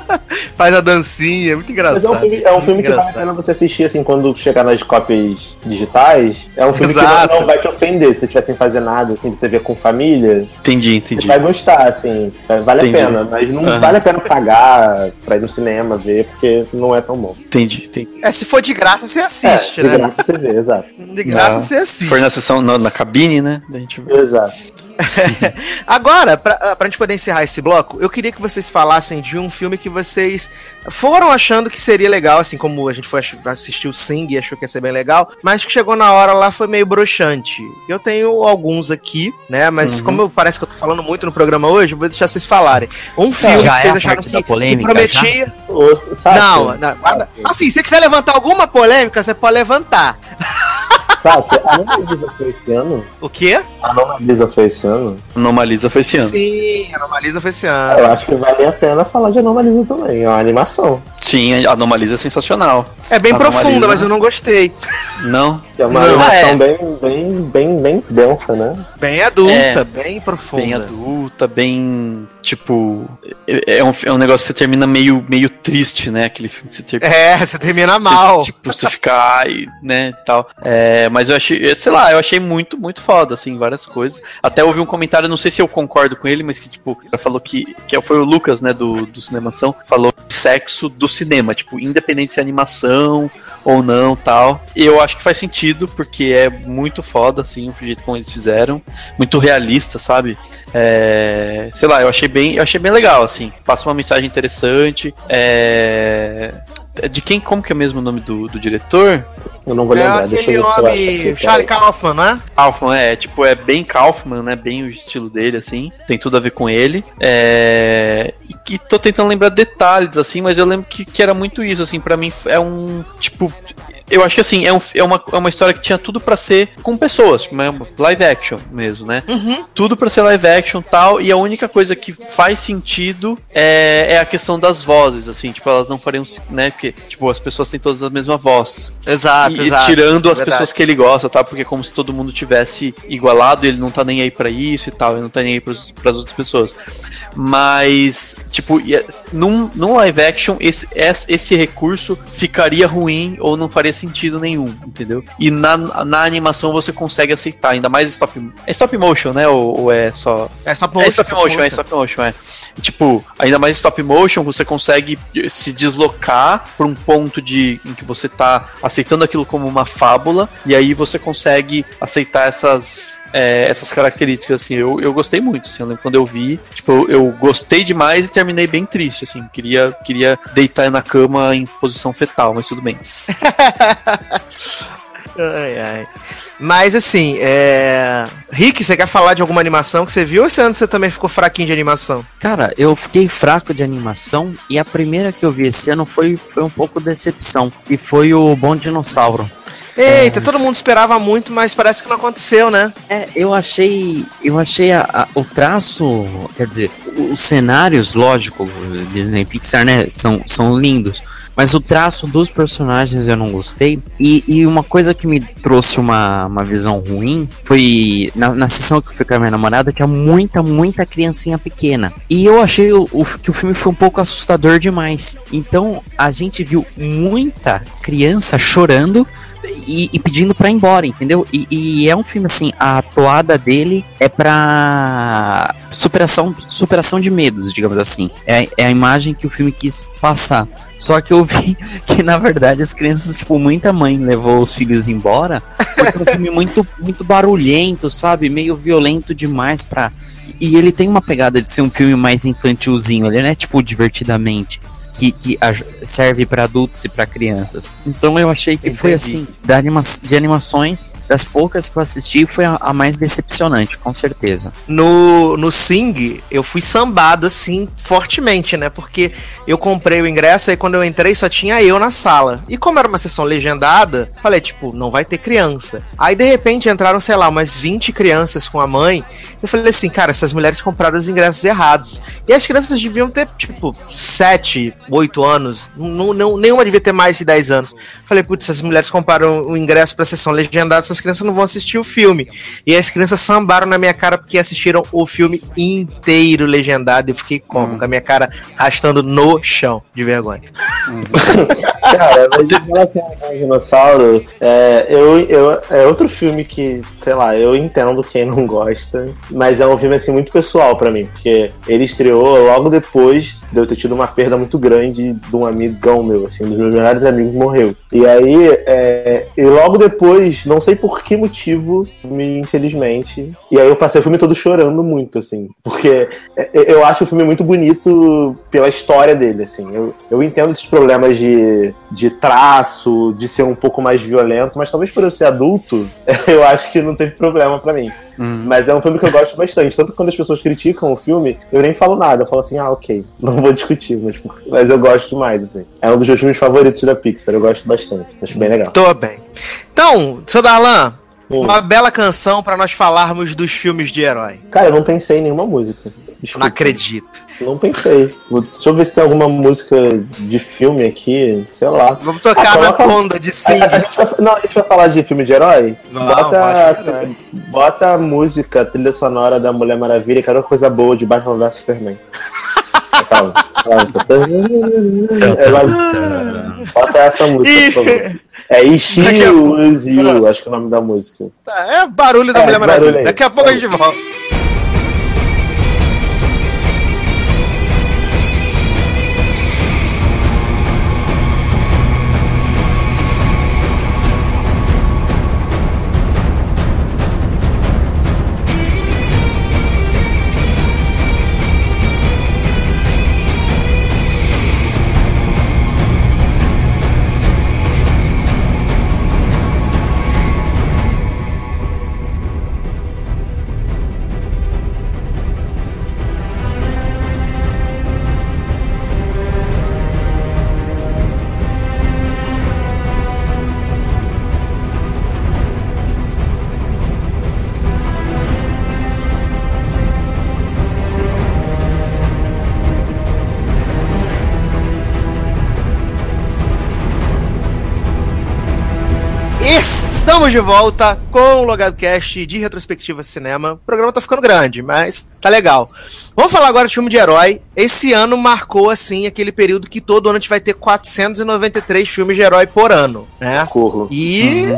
<laughs> Faz a dancinha, é muito engraçado. Mas é um filme, é um filme que vale a pena você assistir assim quando chegar nas cópias digitais. É um filme Exato. que não, vai te ofender se você estiver sem fazer nada, assim, você ver com família. Entendi, Você entendi. vai gostar, assim. Vale Entendi. a pena. Mas não Aham. vale a pena pagar pra ir no cinema ver, porque não é tão bom. Entendi, entendi. É, se for de graça, você assiste, é, de né? graça você vê, exato. De graça, Não. você Se assiste. for na sessão, na, na cabine, né? A gente... Exato. <laughs> Agora, pra, ah, pra gente poder encerrar esse bloco, eu queria que vocês falassem de um filme que vocês foram achando que seria legal, assim como a gente foi assistir o Sing e achou que ia ser bem legal, mas que chegou na hora lá foi meio broxante. Eu tenho alguns aqui, né? Mas Uhum. como eu- parece que eu tô falando muito no programa hoje, eu vou deixar vocês falarem. Um filme já que é vocês a acharam que, da que polêmica, prometia. Sabe, Não, não, assim, se você quiser levantar alguma polêmica, você pode levantar. sabe, a Anomalisa foi esse ano? O quê? A Anomalisa foi esse ano? Anomalisa foi esse ano. Sim, a Anomalisa foi esse ano. Eu acho que vale a pena falar de Anomalisa também. É uma animação. Sim, a Anomalisa é sensacional. É bem profunda, Anomalisa- mas eu não gostei. Não? É uma Não, animação é. bem, bem, bem, bem densa, né? Bem adulta, É. bem profunda. Bem adulta, bem. Tipo. É, é um, é um negócio que você termina meio, meio triste, né? Aquele filme que você termina. É, você termina mal. Tipo, você fica, ai, né, tal. É, mas eu achei, sei lá, eu achei muito, muito foda, assim, várias coisas. Até ouvi um comentário, não sei se eu concordo com ele, mas que, tipo, falou que, que foi o Lucas, né, do, do Cinemação, falou sexo do cinema, tipo, independente se é animação ou não, tal. Eu acho que faz sentido, porque é muito foda, assim, o jeito como eles fizeram. Muito realista, sabe? É, sei lá, eu achei bem, eu achei bem legal, assim. Passa uma mensagem interessante. É, de quem, como que é mesmo o nome do, do diretor? Eu não vou É lembrar. Deixa aquele eu ver se eu acho aqui. Charlie Kaufman, né? Kaufman, é, tipo, é bem Kaufman, né? Bem o estilo dele, assim. Tem tudo a ver com ele. É, e que tô tentando lembrar detalhes, assim, mas eu lembro que, que era muito isso, assim, pra mim é um, tipo... Eu acho que assim, é, um, é, uma, é uma história que tinha tudo pra ser com pessoas, tipo, é uma live action mesmo, né? Tudo pra ser live action e tal, e a única coisa que faz sentido é, é a questão das vozes, assim, tipo, elas não fariam, né? Porque, tipo, as pessoas têm todas a mesma voz. Exato, E- exato. tirando as Verdade. pessoas que ele gosta, tá? Porque é como se todo mundo tivesse igualado, ele não tá nem aí pra isso e tal, ele não tá nem aí pros, pras outras pessoas. Mas, tipo, e- num, num live action, esse, esse esse recurso ficaria ruim ou não faria sentido nenhum, entendeu? E na, na animação você consegue aceitar, ainda mais stop, é stop motion, né? Ou, ou é só. É stop É motion. stop motion, é stop motion, é. Tipo, ainda mais stop motion, você consegue se deslocar para um ponto de em que você tá aceitando aquilo como uma fábula, e aí você consegue aceitar essas, é, essas características, assim. Eu, eu gostei muito, assim, eu lembro quando eu vi, tipo, eu, eu gostei demais e terminei bem triste, assim. Queria, queria deitar na cama em posição fetal, mas tudo bem. <laughs> Ai, ai. Mas assim, é. Rick, você quer falar de alguma animação que você viu ou esse ano você também ficou fraquinho de animação? Cara, eu fiquei fraco de animação e a primeira que eu vi esse ano foi, foi um pouco decepção, que foi o Bom Dinossauro. Eita, todo mundo esperava muito, mas parece que não aconteceu, né? É, eu achei, eu achei a- a- o traço, quer dizer, os cenários, lógico, Disney Pixar, né, são, são lindos. Mas o traço dos personagens eu não gostei. E, e uma coisa que me trouxe uma, uma visão ruim foi na, na sessão que eu fui com a minha namorada, tinha muita, muita criancinha pequena. E eu achei o, o- que o filme foi um pouco assustador demais. Então a gente viu muita criança chorando e, e pedindo pra ir embora, entendeu? E, e é um filme assim, a atuada dele é pra superação, superação de medos, digamos assim. É, é a imagem que o filme quis passar. Só que eu vi <laughs> que, na verdade, as crianças, tipo, muita mãe levou os filhos embora. Porque é um filme muito, muito barulhento, sabe? Meio violento demais pra. E ele tem uma pegada de ser um filme mais infantilzinho, ele não é tipo divertidamente. Que, que serve pra adultos e pra crianças. Então eu achei que foi Entendi. assim, da anima de animações, das poucas que eu assisti, foi a, a mais decepcionante, com certeza. No, no Sing, eu fui sambado assim, fortemente, né? Porque eu comprei o ingresso, aí quando eu entrei só tinha eu na sala. E como era uma sessão legendada, falei, tipo, não vai ter criança. Aí de repente entraram, sei lá, umas 20 crianças com a mãe. Eu falei assim, cara, essas mulheres compraram os ingressos errados. E as crianças deviam ter, tipo, 7, 8 anos. Não, não, nenhuma devia ter mais de 10 anos. Falei, putz, essas mulheres compraram o ingresso pra sessão legendada, essas crianças não vão assistir o filme. E as crianças sambaram na minha cara porque assistiram o filme inteiro legendado. Eu fiquei como? Com a minha cara arrastando no chão, de vergonha. <laughs> Cara, mas em relação ao dinossauro, é, eu, eu, é outro filme que, sei lá, eu entendo quem não gosta, mas é um filme assim muito pessoal pra mim, porque ele estreou logo depois de eu ter tido uma perda muito grande de um amigão meu, assim, um dos meus melhores amigos morreu. E aí, é, e logo depois, não sei por que motivo, me infelizmente, e aí eu passei o filme todo chorando muito, assim, porque é, eu acho o filme muito bonito pela história dele, assim. Eu, eu entendo esses problemas de, de traço, de ser um pouco mais violento, mas talvez por eu ser adulto, <laughs> eu acho que não teve problema pra mim. Mas é um filme que eu gosto bastante. Tanto que quando as pessoas criticam o filme, eu nem falo nada. Eu falo assim, ah, ok, <laughs> não vou discutir, mas, mas eu gosto demais, assim. É um dos meus filmes favoritos da Pixar, eu gosto bastante. Acho bem legal. Tô bem. Então, seu Darlan, Hum. uma bela canção pra nós falarmos dos filmes de herói. Cara, eu não pensei em nenhuma música. Desculpa. Não acredito. Não pensei. Deixa eu ver se tem alguma música de filme aqui, sei lá. Vamos tocar Ah, na coloca- onda de A, Sing. não, a gente vai falar de filme de herói? Vamos, bota, bota a música, a trilha sonora da Mulher Maravilha, que era uma coisa boa de Batman vs Superman. <laughs> Calma, calma. É, Bota essa música, por favor. É Ishi You, acho que é o nome da música. É barulho da É, Mulher Maravilha. Daqui a pouco a gente volta. Estamos de volta com o Logado Cast de Retrospectiva Cinema. O programa tá ficando grande, mas tá legal. Vamos falar agora de filme de herói. Esse ano marcou, assim, aquele período que todo ano a gente vai ter 493 filmes de herói por ano, né? Corro. E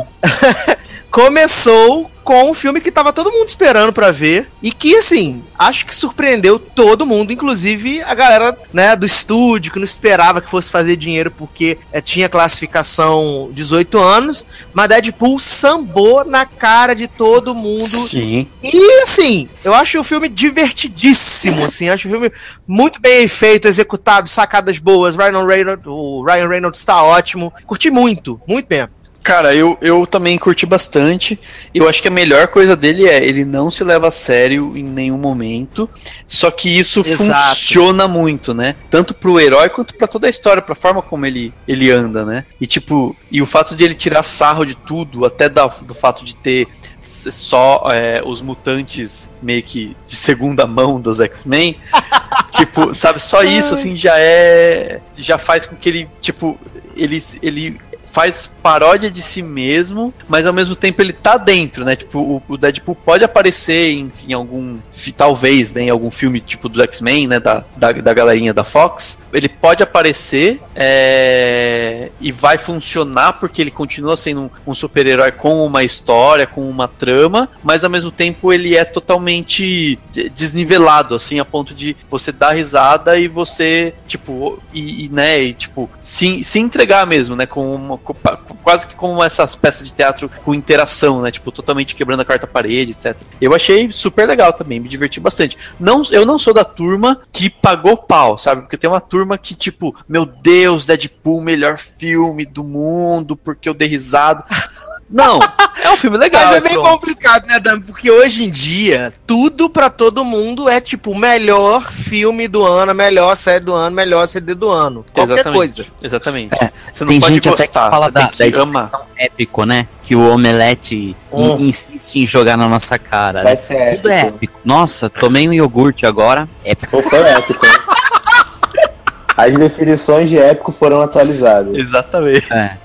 <laughs> começou com um filme que tava todo mundo esperando pra ver e que assim, acho que surpreendeu todo mundo, inclusive a galera, né, do estúdio que não esperava que fosse fazer dinheiro porque eh, tinha classificação 18 anos, mas Deadpool sambou na cara de todo mundo Sim. e assim, eu acho o filme divertidíssimo, assim, acho o filme muito bem feito, executado, sacadas boas. Ryan Reynolds, o Ryan Reynolds tá ótimo. Curti muito, muito mesmo. Cara, eu, eu também curti bastante. Eu acho que a melhor coisa dele é ele não se leva a sério em nenhum momento. Só que isso Exato. funciona muito, né? Tanto pro herói quanto pra toda a história, pra forma como ele, ele anda, né? E tipo, e o fato de ele tirar sarro de tudo, até da- do fato de ter só é, os mutantes meio que de segunda mão dos X-Men. <laughs> tipo, sabe, só isso assim já é já faz com que ele, tipo, ele ele faz paródia de si mesmo, mas ao mesmo tempo ele tá dentro, né? Tipo, o, o Deadpool pode aparecer em, em algum, talvez, né, em algum filme tipo do X-Men, né, da, da, da galerinha da Fox. Ele pode aparecer, é, e vai funcionar porque ele continua sendo um, um super-herói com uma história, com uma trama, mas ao mesmo tempo ele é totalmente de- desnivelado, assim, a ponto de você dar risada e você, tipo, e, e, né, e, tipo, se, se entregar mesmo, né, com, uma, quase que como essas peças de teatro com interação, né, tipo, totalmente quebrando a quarta parede, etc. Eu achei super legal também, me diverti bastante. Não, eu não sou da turma que pagou pau, sabe? Porque tem uma turma que, tipo, meu Deus, Deadpool, melhor filme do mundo, porque eu dei risada. Não, é um filme legal. Mas é bem pronto. complicado, né, Dan? Porque hoje em dia, tudo pra todo mundo é tipo melhor filme do ano, melhor série do ano, melhor CD do ano. Qualquer Exatamente, coisa. Exatamente. É, Você não Tem pode gente gostar, até que fala da, da que amar. expressão épico, né? Que o Omelete Hum. in- insiste em jogar na nossa cara. Vai né? ser Tudo é épico. épico. Nossa, tomei um iogurte agora. Épico. Ou foi épico. As definições de épico foram atualizadas. Exatamente. É.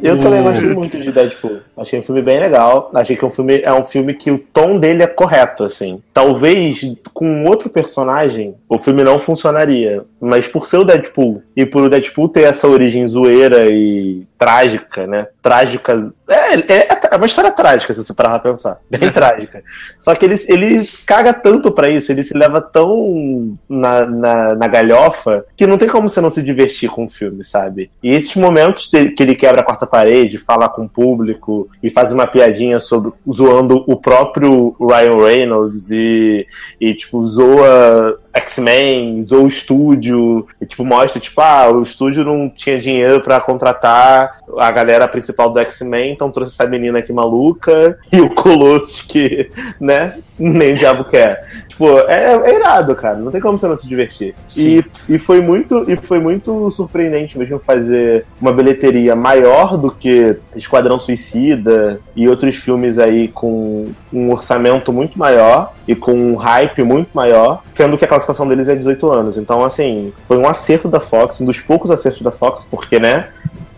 Eu também gostei muito de Deadpool. Achei um filme bem legal. Achei que é um filme, é um filme que o tom dele é correto, assim. Talvez com outro personagem o filme não funcionaria. Mas por ser o Deadpool e por o Deadpool ter essa origem zoeira e trágica, né? Trágica. É, é, é uma história trágica, se você parar pra pensar. Bem <laughs> trágica. Só que ele, ele caga tanto pra isso, ele se leva tão na, na, na galhofa que não tem como você não se divertir com o filme, sabe? E esses momentos de- que ele quebra a quarta parede, fala com o público e faz uma piadinha sobre zoando o próprio Ryan Reynolds e, e tipo, zoa X-Men, zoa o estúdio, e tipo, mostra, tipo, ah, o estúdio não tinha dinheiro pra contratar a galera principal do X-Men, então trouxe essa menina aqui maluca e o Colossus que, né, nem o diabo quer. Tipo, é, é irado, cara. Não tem como você não se divertir. E, e, foi muito, e foi muito surpreendente mesmo fazer uma bilheteria maior do que Esquadrão Suicida e outros filmes aí com um orçamento muito maior e com um hype muito maior, sendo que a classificação deles é 18 anos. Então, assim, foi um acerto da Fox, um dos poucos acertos da Fox, porque, né?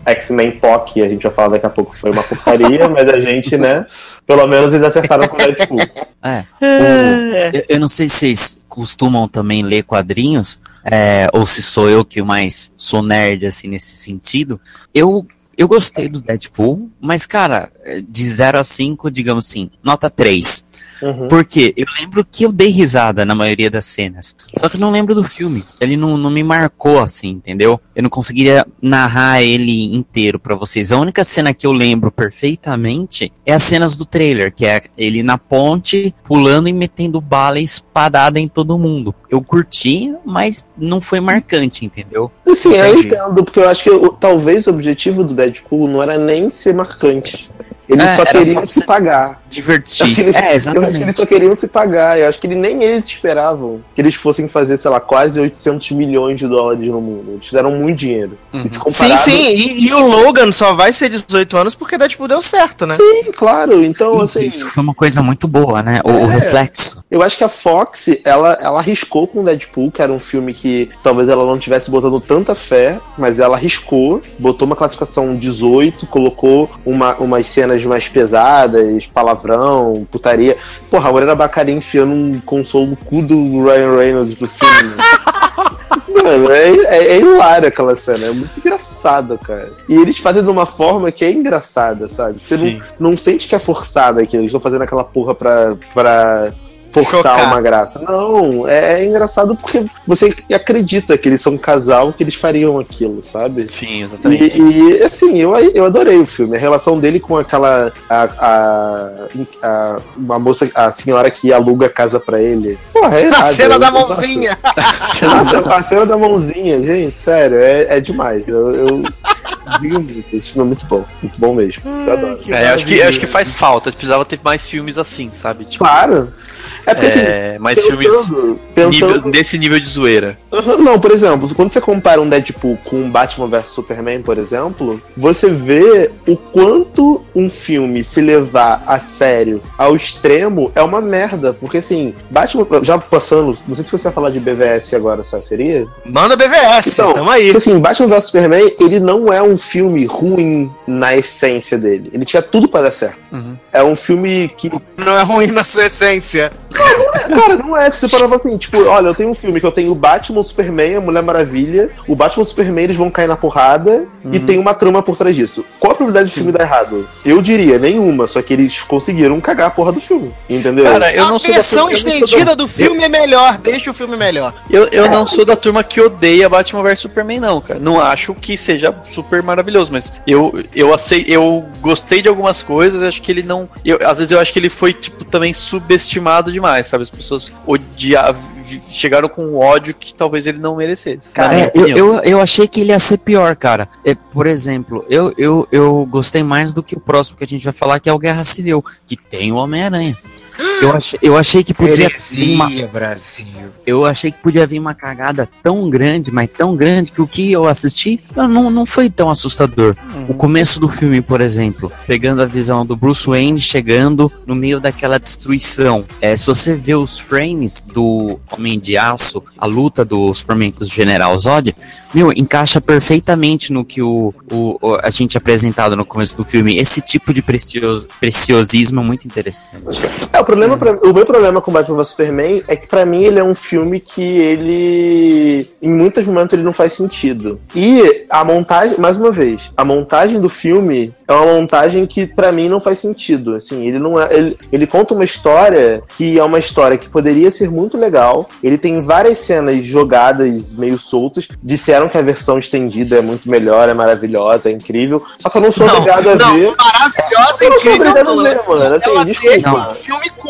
X-Men POC, a gente vai falar daqui a pouco, foi uma porcaria, <laughs> mas a gente, né? Pelo menos eles acertaram com o Deadpool. É. O- eu, eu não sei se vocês costumam também ler quadrinhos, é, ou se sou eu que mais sou nerd, assim, nesse sentido. Eu, eu gostei do Deadpool, mas, cara, de 0 a 5, digamos assim, nota 3. Uhum. Porque eu lembro que eu dei risada na maioria das cenas. Só que eu não lembro do filme. Ele não, não me marcou assim, entendeu? Eu não conseguiria narrar ele inteiro pra vocês. A única cena que eu lembro perfeitamente é as cenas do trailer, que é ele na ponte, pulando e metendo bala e espadada em todo mundo. Eu curti, mas não foi marcante, entendeu? Assim, eu Entendi. entendo, porque eu acho que o- talvez o objetivo do Deadpool não era nem ser marcante. Eles É, só queriam só se pagar. Eu Divertir. acho, que eles, É, eu acho que exatamente. eles só queriam se pagar. Eu acho que nem eles esperavam que eles fossem fazer, sei lá, quase 800 milhões de dólares no mundo. Eles fizeram muito dinheiro. Uhum. E se Sim, sim. E, e o Logan só vai ser 18 anos porque Deadpool deu certo, né? Sim, claro. Então, Isso, assim, isso foi uma coisa muito boa, né? O, o É. reflexo. Eu acho que a Fox, ela, ela arriscou com o Deadpool, que era um filme que talvez ela não tivesse botando tanta fé, mas ela arriscou, botou uma classificação 18, colocou uma, umas cenas mais pesadas, palavrão, putaria. Porra, a Morena Bacari enfiando um console no cu do Ryan Reynolds pro filme. <laughs> Mano, é, é, é hilário aquela cena, é muito engraçado, cara. E eles fazem de uma forma que é engraçada, sabe? Você Sim. não, não sente que é forçada aquilo, eles estão fazendo aquela porra pra, pra forçar Chocar. uma graça. Não, é, é engraçado porque você acredita que eles são um casal, que eles fariam aquilo, sabe? Sim, exatamente. E, e, assim, eu, eu adorei o filme. A relação dele com aquela. A, a, a- uma moça, a senhora que aluga a casa pra ele. Porra, é <laughs> A irado. cena da Eu- mãozinha. <laughs> nossa, a cena da mãozinha, gente, sério, é, é demais. Eu, muito. Esse filme é muito bom. Muito bom mesmo. Eu adoro. É, eu acho que, acho que faz falta. Precisava ter mais filmes assim, sabe? Tipo, Claro. É porque assim. é, mais filmes Pensando, pensando, nível, desse nível de zoeira. Aham, Não, por exemplo, quando você compara um Deadpool com um Batman vs Superman, por exemplo, você vê o quanto um filme se levar a sério ao extremo é uma merda. Porque assim, Batman, já passando, não sei se você vai falar de BVS agora, essa seria? Manda BVS, Então, tamo aí. Porque, assim, Batman vs Superman, ele não é um filme ruim na essência dele. Ele tinha tudo pra dar certo. É um filme que Não é ruim na sua essência. Cara, não é. Se você parar assim, tipo, olha, eu tenho um filme que eu tenho o Batman, o Superman, a Mulher Maravilha. O Batman e o Superman, eles vão cair na porrada e tem uma trama por trás disso. Qual a probabilidade do filme dar errado? Eu diria, nenhuma. Só que eles conseguiram cagar a porra do filme. Entendeu? Cara, eu a não sou versão eu não estendida do filme é melhor. Deixa o filme melhor. Eu, eu não sou da turma que odeia Batman vs Superman, não, cara. Não acho que seja super maravilhoso, mas eu, eu acei, eu gostei de algumas coisas, acho que ele não. Eu, às vezes eu acho que ele foi, tipo, também subestimado demais, sabe? As pessoas odiavam, chegaram com um ódio que talvez ele não merecesse. Cara, É, eu, eu, eu achei que ele ia ser pior, cara. É, por exemplo, eu, eu, eu gostei mais do que o próximo que a gente vai falar, que é o Guerra Civil, que tem o Homem-Aranha. <gasps> <gasps> Eu achei, eu achei que podia vir uma, Brasil. eu achei que podia vir uma cagada tão grande, mas tão grande, que o que eu assisti não, não foi tão assustador. O começo do filme, por exemplo, pegando a visão do Bruce Wayne chegando no meio daquela destruição. É, se você vê os frames do Homem de Aço, a luta do Superman com o General Zod, meu, encaixa perfeitamente no que o, o, o- a gente é apresentado no começo do filme. Esse tipo de precios, preciosismo é muito interessante. É, o, problema pra- o meu problema com Batman vs Superman é que pra mim ele é um filme que ele. Em muitos momentos ele não faz sentido. E a montagem, mais uma vez, a montagem do filme é uma montagem que pra mim não faz sentido. Assim, ele não é. Ele, ele conta uma história que é uma história que poderia ser muito legal. Ele tem várias cenas jogadas meio soltas. Disseram que a versão estendida é muito melhor, é maravilhosa, é incrível. Só que eu não sou Não, obrigado a não, ver. maravilhosa, Eu não sou incrível. obrigado a ver, mano. Assim, desculpa. um filme com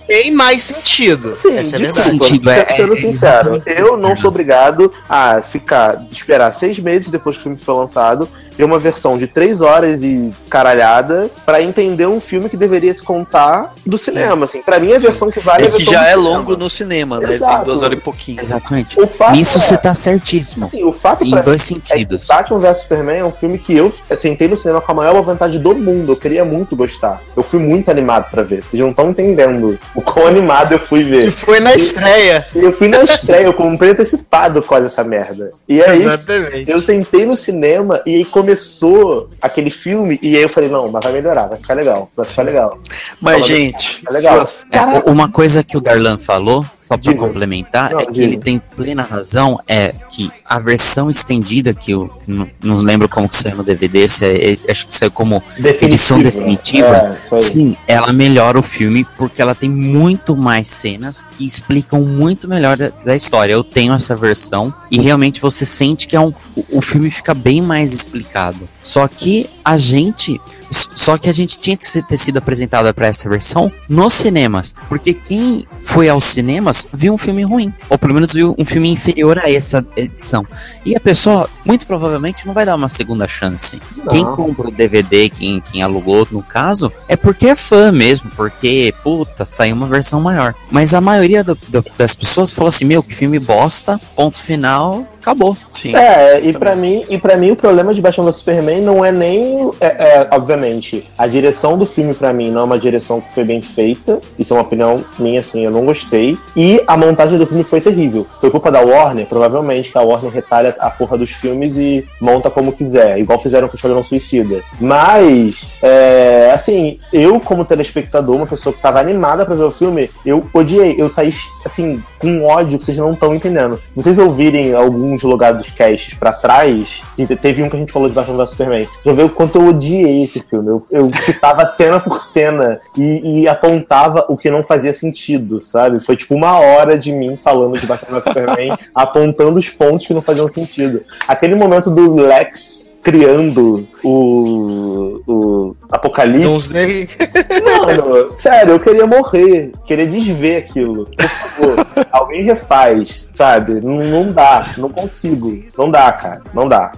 bem mais sentido. Sim, Essa é de verdade. Sentido, é- sendo é- sincero, eu não sou obrigado a ficar, esperar seis meses depois que o filme foi lançado, ver uma versão de três horas e caralhada pra entender um filme que deveria se contar do cinema, assim. Pra mim, a versão que vale É a que já é cinema. longo no cinema, né? Ele tem Exato. duas horas e pouquinho. Exatamente. O fato Nisso é, você tá certíssimo. assim, o fato Em dois É que sentidos. Batman vs Superman é um filme que eu sentei no cinema com a maior vontade do mundo. Eu queria muito gostar. Eu fui muito animado pra ver. Vocês não estão entendendo o <laughs> quão animado eu fui ver. Que foi na estreia. Eu fui na estreia, eu comprei antecipado quase essa merda. E aí, Exatamente. eu sentei no cinema e aí começou aquele filme e aí eu falei, não, mas vai melhorar, vai ficar legal, vai ficar legal. Mas, Fala- gente, É legal. É, uma coisa que o Darlan falou, só Diga. complementar, Não, é que ele tem plena razão, é que a versão estendida, que eu não, não lembro como que saiu no DVD, se é- é- acho que saiu como edição definitiva, É. Sim, ela melhora o filme porque ela tem muito mais cenas que explicam muito melhor da, da história. Eu tenho essa versão e realmente você sente que é um, o, o filme fica bem mais explicado. Só que a gente. Só que a gente tinha que ter sido apresentada para essa versão nos cinemas. Porque quem foi aos cinemas viu um filme ruim. Ou pelo menos viu um filme inferior a essa edição. E a pessoa, muito provavelmente, não vai dar uma segunda chance. Quem Não. compra o DVD, quem, quem alugou, no caso, é porque é fã mesmo, porque, puta, saiu uma versão maior. Mas a maioria do- do- das pessoas fala assim, meu, que filme bosta, ponto final, acabou. sim. É, e pra mim, e para mim o problema de Batman vs Superman não é nem, é, é, obviamente, a direção do filme pra mim não é uma direção que foi bem feita. Isso é uma opinião minha, assim, eu não gostei. E a montagem do filme foi terrível. Foi culpa da Warner, provavelmente, que a Warner retalha a porra dos filmes e monta como quiser, igual fizeram com o Esquadrão Suicida. Mas, é, assim, eu como telespectador, uma pessoa que tava animada pra ver o filme, eu odiei, eu saí, assim, com ódio que vocês não estão entendendo. Se vocês ouvirem alguns logados casts pra trás, te- teve um que a gente falou de Batman vs Superman, já viu o quanto eu odiei esse filme. Eu, eu <laughs> citava cena por cena e, e apontava o que não fazia sentido, sabe? Foi tipo uma hora de mim falando de Batman vs Superman, <laughs> apontando os pontos que não faziam sentido. Aquele momento do Lex criando o, o Apocalipse. Não sei. <laughs> Mano, sério, eu queria morrer. Queria desver aquilo. Por favor, <laughs> alguém refaz, sabe? Não, não dá, não consigo. Não dá, cara. Não dá.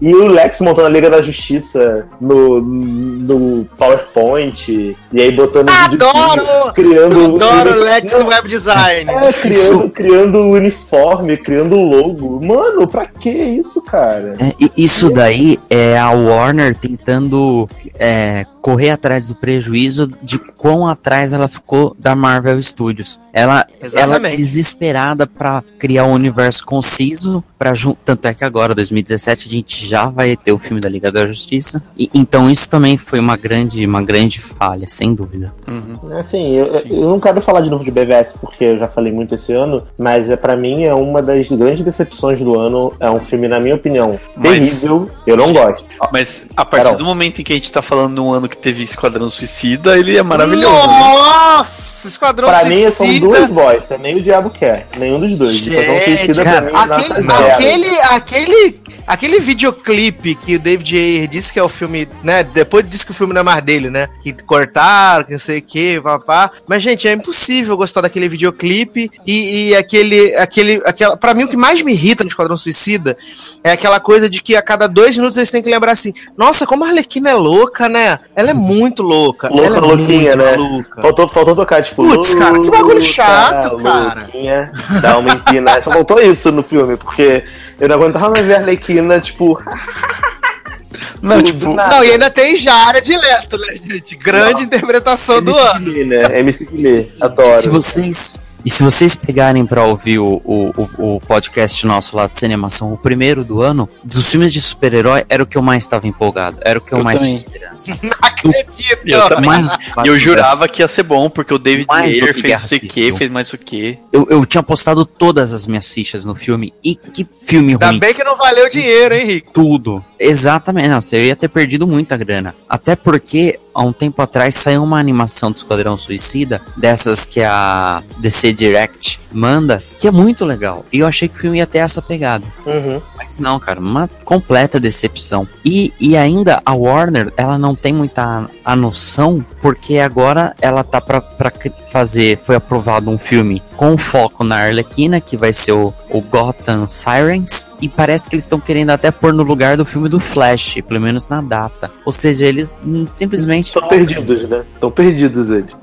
E o Lex montando a Liga da Justiça no, no PowerPoint. E aí botando. vídeo- Adoro! Criando. Adoro Lex Não, Web Design. é, criando, criando o uniforme, criando o logo. Mano, pra que isso, cara? É, isso daí é a Warner tentando é, correr atrás do prejuízo de quão atrás ela ficou da Marvel Studios. Ela, ela desesperada pra criar um universo conciso para tanto é que agora 2017 a gente já vai ter o filme da Liga da Justiça. E, então isso também foi uma grande uma grande falha, sem dúvida. Uhum. Assim, eu, eu não quero falar de novo de BVS porque eu já falei muito esse ano, mas é para mim é uma das grandes decepções do ano. É um filme, na minha opinião, Mas- terrível. Eu não gosto. Mas a partir Carol. do momento em que a gente tá falando num ano que teve Esquadrão Suicida, ele é maravilhoso. né? Nossa, Esquadrão Pra mim são Suicida. duas bosta, nem o diabo quer, nenhum dos dois. Gente, Esquadrão Suicida pra cara, mim nota Aquele, zero. aquele, aquele, aquele videoclipe que o David Ayer disse que é o filme, né? Depois disse que o filme não é mais dele, né? Que cortaram, que não sei o que, papá. Mas, gente, é impossível gostar daquele videoclipe e, e aquele, aquele, aquela. Pra mim, o que mais me irrita no Esquadrão Suicida é aquela coisa de que a cada dois minutos eles têm que lembrar assim: nossa, como a Arlequina é louca, né? Ela é muito louca. Louca, ela é louquinha, muito né? Louca. Faltou, faltou tocar, tipo. Putz, cara, que bagulho "Luta, chato, cara." louquinha, Dá uma empina. Só faltou isso no filme, porque eu não aguentava mais ver a Arlequina, tipo. <laughs> Não, tipo, nada. Não, e ainda tem Jared Leto, né, gente? Grande interpretação do MC ano. Guimê, né? MC Guimê, Se adoro. vocês e se vocês pegarem pra ouvir o, o, o, podcast nosso lá de cinemação, o primeiro do ano, dos filmes de super-herói, era o que eu mais estava empolgado. Era o que eu, Eu mais também. tinha esperança. <laughs> Não acredito. Eu também. Mais- E eu jurava que ia ser bom, porque o David Ayer fez não sei o que, fez mais o que. Eu, eu tinha postado todas as minhas fichas no filme. E que filme Ainda ruim. bem que não valeu dinheiro, hein, Rico? Tudo. Exatamente. Não, você ia ter perdido muita grana. Até porque, há um tempo atrás, saiu uma animação do Esquadrão Suicida, dessas que a DC Direct manda, que é muito legal. E eu achei que o filme ia ter essa pegada. Uhum. Mas não, cara, uma completa decepção. E, e ainda a Warner, ela não tem muita a noção, porque agora ela tá pra, pra fazer, foi aprovado um filme com foco na Arlequina, que vai ser o, o Gotham Sirens, e parece que eles estão querendo até pôr no lugar do filme do Flash, pelo menos na data. Ou seja, eles hum, simplesmente... Estão perdidos, né? Estão perdidos eles.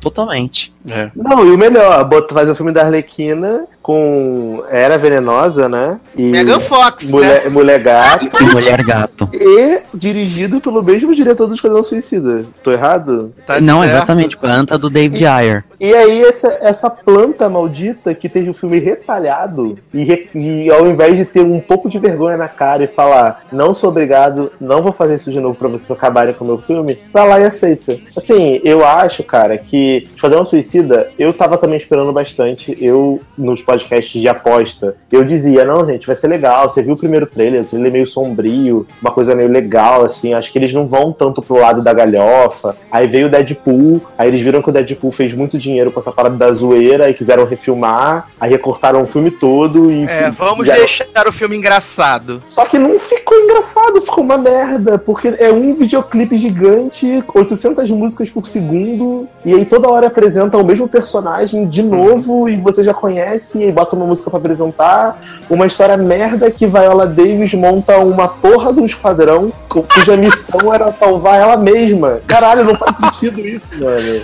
Totalmente. É. Não, e o melhor, bota fazer o filme da Arlequina com Era Venenosa, né? E Megan Fox, né? Mulher, Mulher Gata. E Mulher Gato. E dirigido pelo mesmo diretor do Esquadrão Suicida. Tô errado? Tá não, certo. exatamente, planta do David Ayer. E aí, essa, essa planta maldita que teve o filme retalhado, e, re- e ao invés de ter um pouco de vergonha na cara e falar, não sou obrigado, não vou fazer isso de novo pra vocês acabarem com o meu filme, vai lá e aceita. Assim, eu acho, cara, que Esquadrão Suicida, eu tava também esperando bastante. Eu, nos podcasts de aposta, eu dizia, não, gente, vai ser legal. Você viu o primeiro trailer, o trailer é meio sombrio, uma coisa meio legal, assim. Acho que eles não vão tanto pro lado da galhofa. Aí veio o Deadpool, aí eles viram que o Deadpool fez muito dinheiro com essa parada da zoeira e quiseram refilmar, aí recortaram o filme todo e. É, vamos deixar o filme engraçado. Só que não ficou engraçado, ficou uma merda, porque é um videoclipe gigante, 800 músicas por segundo, e aí toda hora apresenta o mesmo personagem de novo, e você já conhece, e aí bota uma música pra apresentar, uma história merda que Viola Davis monta uma porra de um esquadrão, cu- cuja missão era salvar ela mesma. Caralho, não faz sentido isso, mano.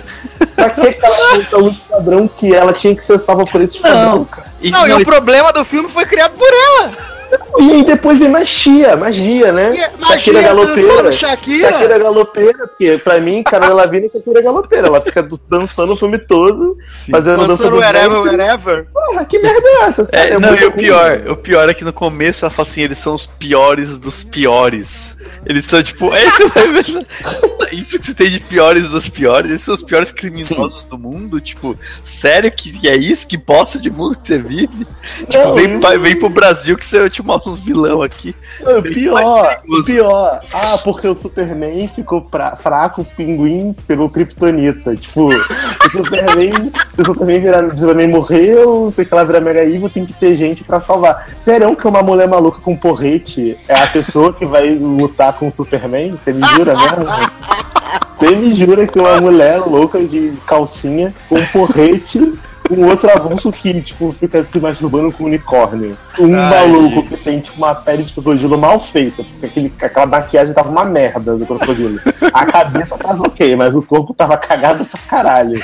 Pra que que ela monta um esquadrão que ela tinha que ser salva por esse esquadrão, cara? E, Não, e não, o problema do filme foi criado por ela. E aí depois vem magia, magia, né? Magia dançando Shakira. Shakira galopeira, porque pra mim, Carol Lavigne é Shakira galopeira. Ela fica dançando o filme todo, fazendo dança Dançando do wherever, wherever. Porra, que merda é essa? É, sério? não, e o pior, o pior é que no começo ela fala assim, eles são os piores dos piores. Eles são tipo, é isso, <laughs> mesmo. isso que você tem de piores dos piores, esses são os piores criminosos do mundo, tipo, sério que é isso? Que bosta de mundo que você vive? Tipo, Não, vem, pra- vem pro Brasil que você te mostra uns vilão aqui. Não, pior, perigoso. pior. Ah, porque o Superman ficou pra- fraco, o pinguim pegou Kryptonita. Tipo, o Superman, o Superman, virar, o Superman morreu, tem que ela virar Mega Evil, tem que ter gente pra salvar. Serão que uma mulher maluca com porrete é a pessoa que vai lutar com o Superman? Você me jura mesmo? Você me jura que uma mulher louca de calcinha com porrete um outro avanço que, tipo, fica se masturbando com um unicórnio. Um Ai. maluco que tem, tipo, uma pele de crocodilo mal feita, porque aquele, aquela maquiagem tava uma merda do crocodilo. A cabeça tava ok, mas o corpo tava cagado pra caralho.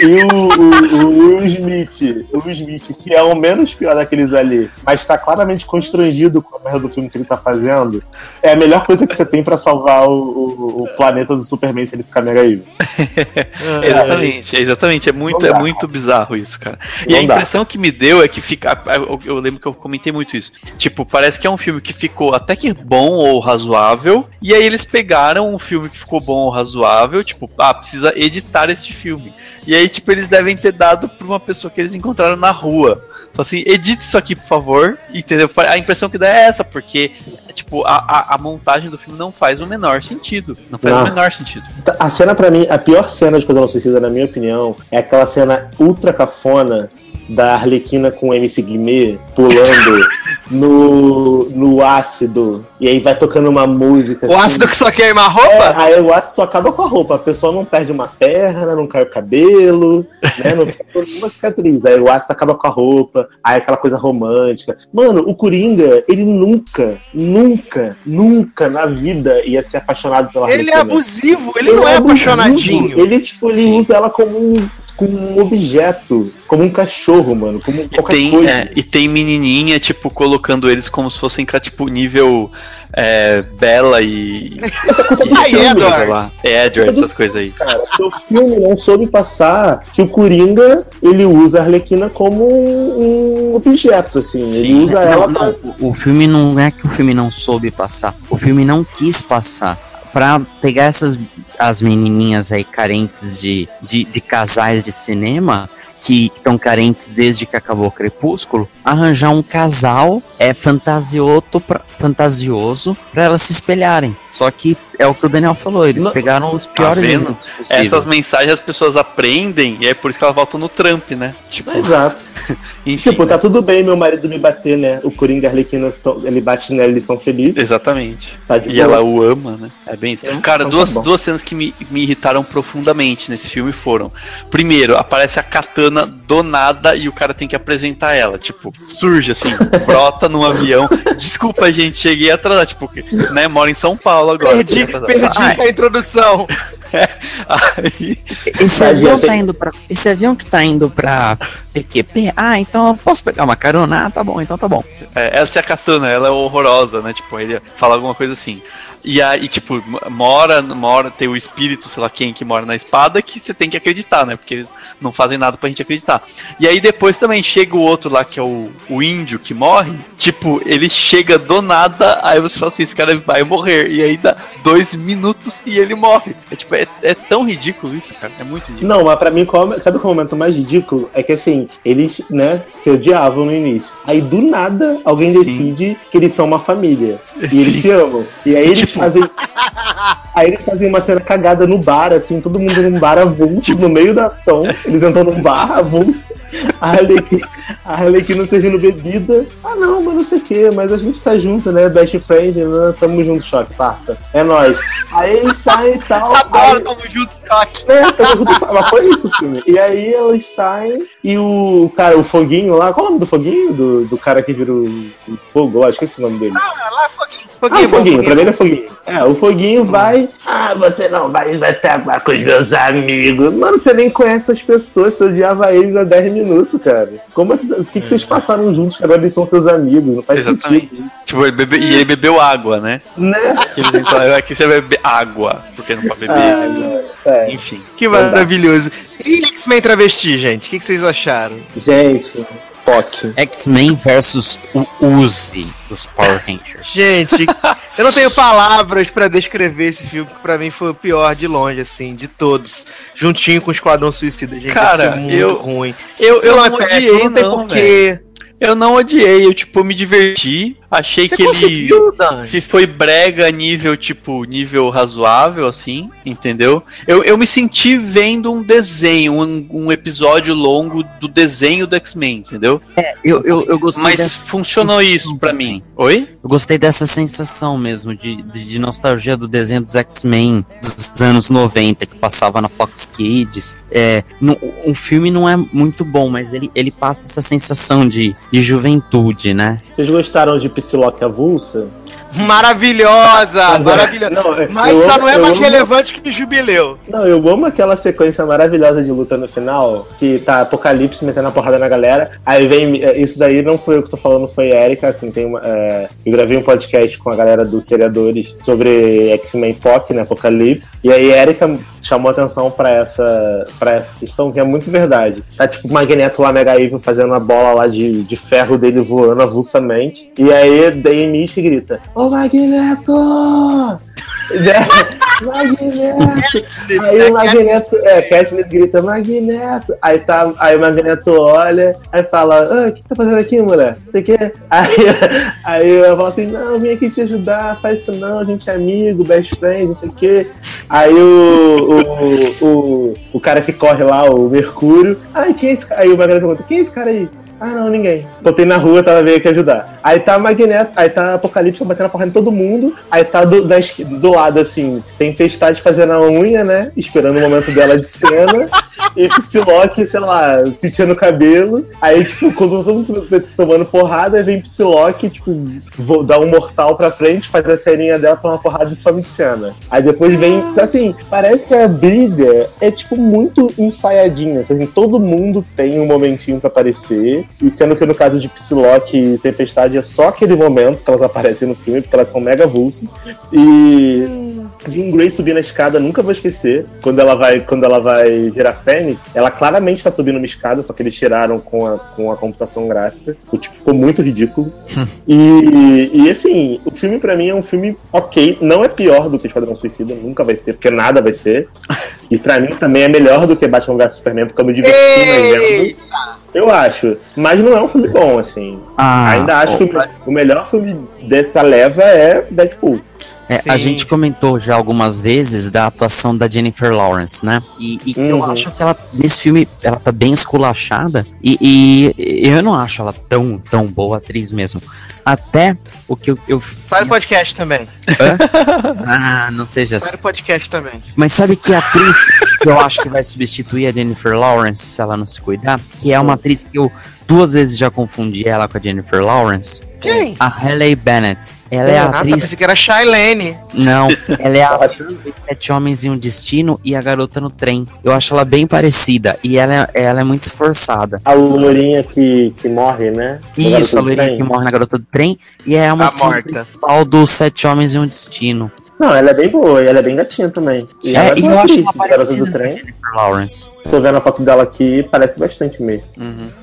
E o, o, o Will Smith, o Will Smith, que é o menos pior daqueles ali, mas tá claramente constrangido com a merda do filme que ele tá fazendo, é a melhor coisa que você tem pra salvar o, o, o planeta do Superman se ele ficar mega evil. <laughs> Exatamente, exatamente. É muito, é muito bizarro isso, cara. E Não a dá. impressão que me deu é que fica. Eu, eu lembro que eu comentei muito isso. Tipo, parece que é um filme que ficou até que bom ou razoável. E aí eles pegaram um filme que ficou bom ou razoável, tipo, ah, precisa editar este filme. E aí, tipo, eles devem ter dado pra uma pessoa que eles encontraram na rua. Falou assim, edite isso aqui, por favor. Entendeu? A impressão que dá é essa, porque, tipo, a, a, a montagem do filme não faz o menor sentido. Não faz Não. o menor sentido. A cena, pra mim, a pior cena de Esquadrão Suicida, na minha opinião, é aquela cena ultra cafona da Arlequina com o MC Guimê pulando no, no ácido. E aí vai tocando uma música. O assim. ácido que só queima a É, roupa? aí o ácido só acaba com a roupa. A pessoa não perde uma perna, não cai o cabelo, né? Não fica nenhuma cicatriz. Aí o ácido acaba com a roupa, aí aquela coisa romântica. Mano, o Coringa, ele nunca, nunca, nunca na vida ia ser apaixonado pela Ele é abusivo, ele, não é abusivo. apaixonadinho. Ele, tipo, ele Sim. usa ela como um, como um objeto, como um cachorro, mano, como E qualquer tem, coisa. é, e tem menininha, tipo, colocando eles como se fossem, cara, tipo, nível é, Bela e. e Ai, essas Edward. coisas lá. É, Edward, essas coisas aí. Cara, o filme não soube passar que o Coringa, ele usa a Arlequina como um, objeto, assim. ele Sim. usa Não, ela não, pra... o filme não é que o filme não soube passar. O filme não quis passar. Pra pegar essas as menininhas aí carentes de, de, de casais de cinema, que estão carentes desde que acabou o Crepúsculo, arranjar um casal é fantasioso pra elas se espelharem. Só que é o que o Daniel falou, eles Não- pegaram os piores vendo? exemplos possíveis. Essas mensagens as pessoas aprendem e é por isso que elas voltam no Trump, né? Tipo, Exato. <laughs> enfim. Tipo, tá tudo bem meu marido me bater, né? O Coringa Arlequina, ele bate nela, eles são felizes. Exatamente. Tá E boa. ela o ama, né? É bem isso. É, Cara, então tá duas, bom. duas cenas que me, me irritaram profundamente nesse filme foram: primeiro, aparece a katana do nada e o cara tem que apresentar ela. Tipo, surge assim, <laughs> brota num avião. Desculpa, gente, cheguei atrasado. Tipo, né? Moro em São Paulo agora. Perdi, perdi a introdução. <laughs> <laughs> Aí, Esse avião tá indo pra. Esse avião que tá indo pra PQP? Ah, então eu posso pegar uma carona? Ah, tá bom, então tá bom. É, essa é a katana, ela é horrorosa, né? Tipo, ele fala alguma coisa assim. E aí, tipo, mora, mora, tem o espírito, sei lá quem, que mora na espada, que você tem que acreditar, né? Porque eles não fazem nada pra gente acreditar. E aí depois também chega o outro lá, que é o, o índio que morre. Tipo, ele chega do nada, aí você fala assim, esse cara vai morrer. E aí dá dois minutos e ele morre. É tipo, é, é tão ridículo isso, cara. É muito ridículo. Não, mas pra mim, qual, sabe qual é o momento mais ridículo? É que assim, eles, né, se odiavam no início. Aí do nada, alguém Sim. decide que eles são uma família. E Sim. eles se amam. E aí eles Tipo- fazem. <laughs> Aí eles fazem uma cena cagada no bar, assim, todo mundo num bar avulso, no meio da ação. Eles entram num bar avulso. A Arlequina, a Arlequina servindo bebida. Ah, não, mas não sei o que, mas a gente tá junto, né? Best friend, né? Tamo junto, choque, parça. É nóis. Aí eles saem e tal. <laughs> Adoro, aí- tamo junto, choque. é, tamo junto, mas foi isso o filme. E aí elas saem e o cara, o Foguinho lá, qual é o nome do Foguinho? Do, do cara que vira o, o fogo, eu acho que esse é o nome dele. Ah, lá, foguinho. Ah, Foguinho, o Foguinho, bom, pra mim ele é Foguinho. É, o Foguinho vai. Ah, você não vai, vai acabar com os meus amigos. Mano, você nem conhece as pessoas, você odiava eles há 10 minutos, cara. Como assim, o que, que vocês passaram juntos que agora eles são seus amigos? Não faz Exatamente. sentido. Tipo, ele bebe- e ele bebeu água, né? Né? Que falar, aqui você vai beber água, porque não pode beber. Ah, é. Enfim. Que maravilhoso. E X-Men Travesti, gente? O que, que vocês acharam? Gente. X-Men versus o Uzi dos Power Rangers. Gente, eu não tenho palavras pra descrever esse filme, que pra mim foi o pior de longe, assim, de todos. Juntinho com o Esquadrão Suicida, gente. Cara, é muito eu- ruim. Eu, eu Não, não é péssimo, odiei, não tem não, porquê. Eu não odiei, eu, tipo, me diverti. Achei Você que ele conseguiu, Dan? se foi brega nível, tipo, nível razoável, assim, entendeu? Eu, eu me senti vendo um desenho, um, um episódio longo do desenho do X-Men, entendeu? Eu, eu, eu gostei Mas dessa, funcionou isso pra mim. Oi? eu gostei dessa sensação mesmo de, de, de nostalgia do desenho dos X-Men dos anos 90 que passava na Fox Kids. É, no, um filme não é muito bom, mas ele, ele passa essa sensação de, de juventude, né? Vocês gostaram de Psylocke avulsa? Maravilhosa, maravilhosa. Não, Mas só amo- não é mais amo- relevante que Jubileu. Não, eu amo aquela sequência maravilhosa de luta no final, que tá Apocalipse metendo a porrada na galera. Aí vem. é, Isso daí não foi eu que tô falando, foi Erika. Assim, tem uma, é, eu gravei um podcast com a galera dos seriadores sobre X-Men POC, né? Apocalipse. E aí Erika chamou atenção pra essa, pra essa questão, que é muito verdade. Tá tipo o Magneto lá, Mega Evil, fazendo a bola lá de, de ferro dele voando avulsamente. E aí daí Mish grita: Ô Magneto! Né? Magneto! Aí o Magneto, é, Katniss grita, Magneto. Aí, tá, aí o Magneto olha, aí fala, ah, o que tá fazendo aqui, mulher? Você quer? Aí, aí eu falo assim, não, vim aqui te ajudar, faz isso não, a gente é amigo, best friend, não sei o quê. Aí o, o, o, o cara que corre lá, o Mercúrio, ai, quem é esse cara? Aí o Magneto pergunta, quem é esse cara aí? Ah, não, ninguém. Botei na rua, tava veio aqui ajudar. Aí tá Magneto, aí tá Apocalipse batendo a porra em todo mundo. Aí tá do, da do lado, assim, Tempestade fazendo a unha, né? Esperando o momento dela de cena. <laughs> e Psylocke, sei lá, penteando o cabelo. Aí, tipo, quando todo mundo tá tomando porrada, aí vem Psylocke, tipo, vou dar um mortal pra frente, faz a serinha dela, toma uma porrada e some de cena. Aí depois vem, assim, parece que a briga é, tipo, muito ensaiadinha. Assim, todo mundo tem um momentinho pra aparecer. E sendo que no caso de Psylocke e Tempestade é só aquele momento que elas aparecem no filme, porque elas são mega avulsas. E Jean Grey subir na escada, nunca vou esquecer. Quando ela vai, quando ela vai virar Fênix, ela claramente está subindo uma escada, só que eles tiraram com a, com a computação gráfica. O tipo ficou muito ridículo. <laughs> e, e assim, o filme pra mim é um filme ok. Não é pior do que Esquadrão Suicida, nunca vai ser, porque nada vai ser. <laughs> E pra mim também é melhor do que Batman vs Superman, porque eu me diverti mais Ei! Eu acho. Mas não é um filme bom, assim. Ah, Ainda acho que o, me- o melhor filme dessa leva é Deadpool. É, Sim, a gente sim. comentou já algumas vezes da atuação da Jennifer Lawrence, né? E, e que eu Uhum. acho que ela, nesse filme, ela tá bem esculachada. E, e eu não acho ela tão, tão boa atriz mesmo. Até o que eu. eu Sai no podcast também. <laughs> ah, não seja Sai assim. no podcast também. Mas sabe que atriz que eu acho que vai substituir a Jennifer Lawrence se ela não se cuidar? Que é uma atriz que eu duas vezes já confundi ela com a Jennifer Lawrence. Quem? A Halle Bennett. Ela é a ah, tá, atriz. pensei que era Shailene. Não, <laughs> ela é a atriz de Sete Homens e um Destino e a Garota no Trem. Eu acho ela bem parecida e ela, é- ela é muito esforçada. A lourinha que, que morre, né? Isso, a do loirinha Trem. que morre na Garota do Trem e é uma Tá cena morta. principal do Sete Homens e um Destino. Não, ela é bem boa, e ela é bem gatinha também. E ela É, é e eu boa acho atriz, ela Garota parecida do trem. Jennifer Lawrence. Tô vendo a foto dela aqui, parece bastante mesmo.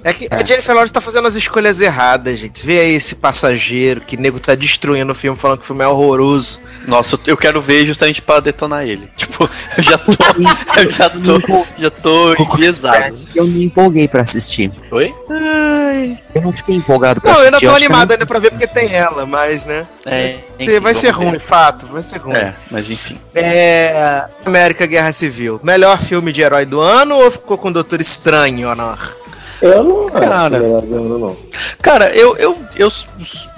É que a Jennifer Lawrence tá fazendo as escolhas erradas, gente. Vê aí esse passageiro que nego tá destruindo o filme, falando que o filme é horroroso. Nossa, eu- eu quero ver justamente pra detonar ele. <laughs> Tipo, eu já tô. eu já tô. Já tô enviesado. Eu me empolguei pra assistir. Oi? Eu não fiquei empolgado pra Não, eu ainda assistir. tô que eu animado ainda pra ver porque tem ela, mas, né? É, Você- vai ser ruim, fato, vai ser É, mas enfim. É. América Guerra Civil. Melhor filme de herói do ano ou ficou com o Doutor Estranho, Honor? Eu não Cara. acho ano, não. Cara, eu, eu, eu,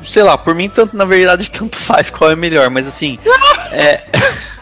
sei lá, por mim, tanto, na verdade, <laughs> tanto faz qual é melhor, mas assim. é. <laughs>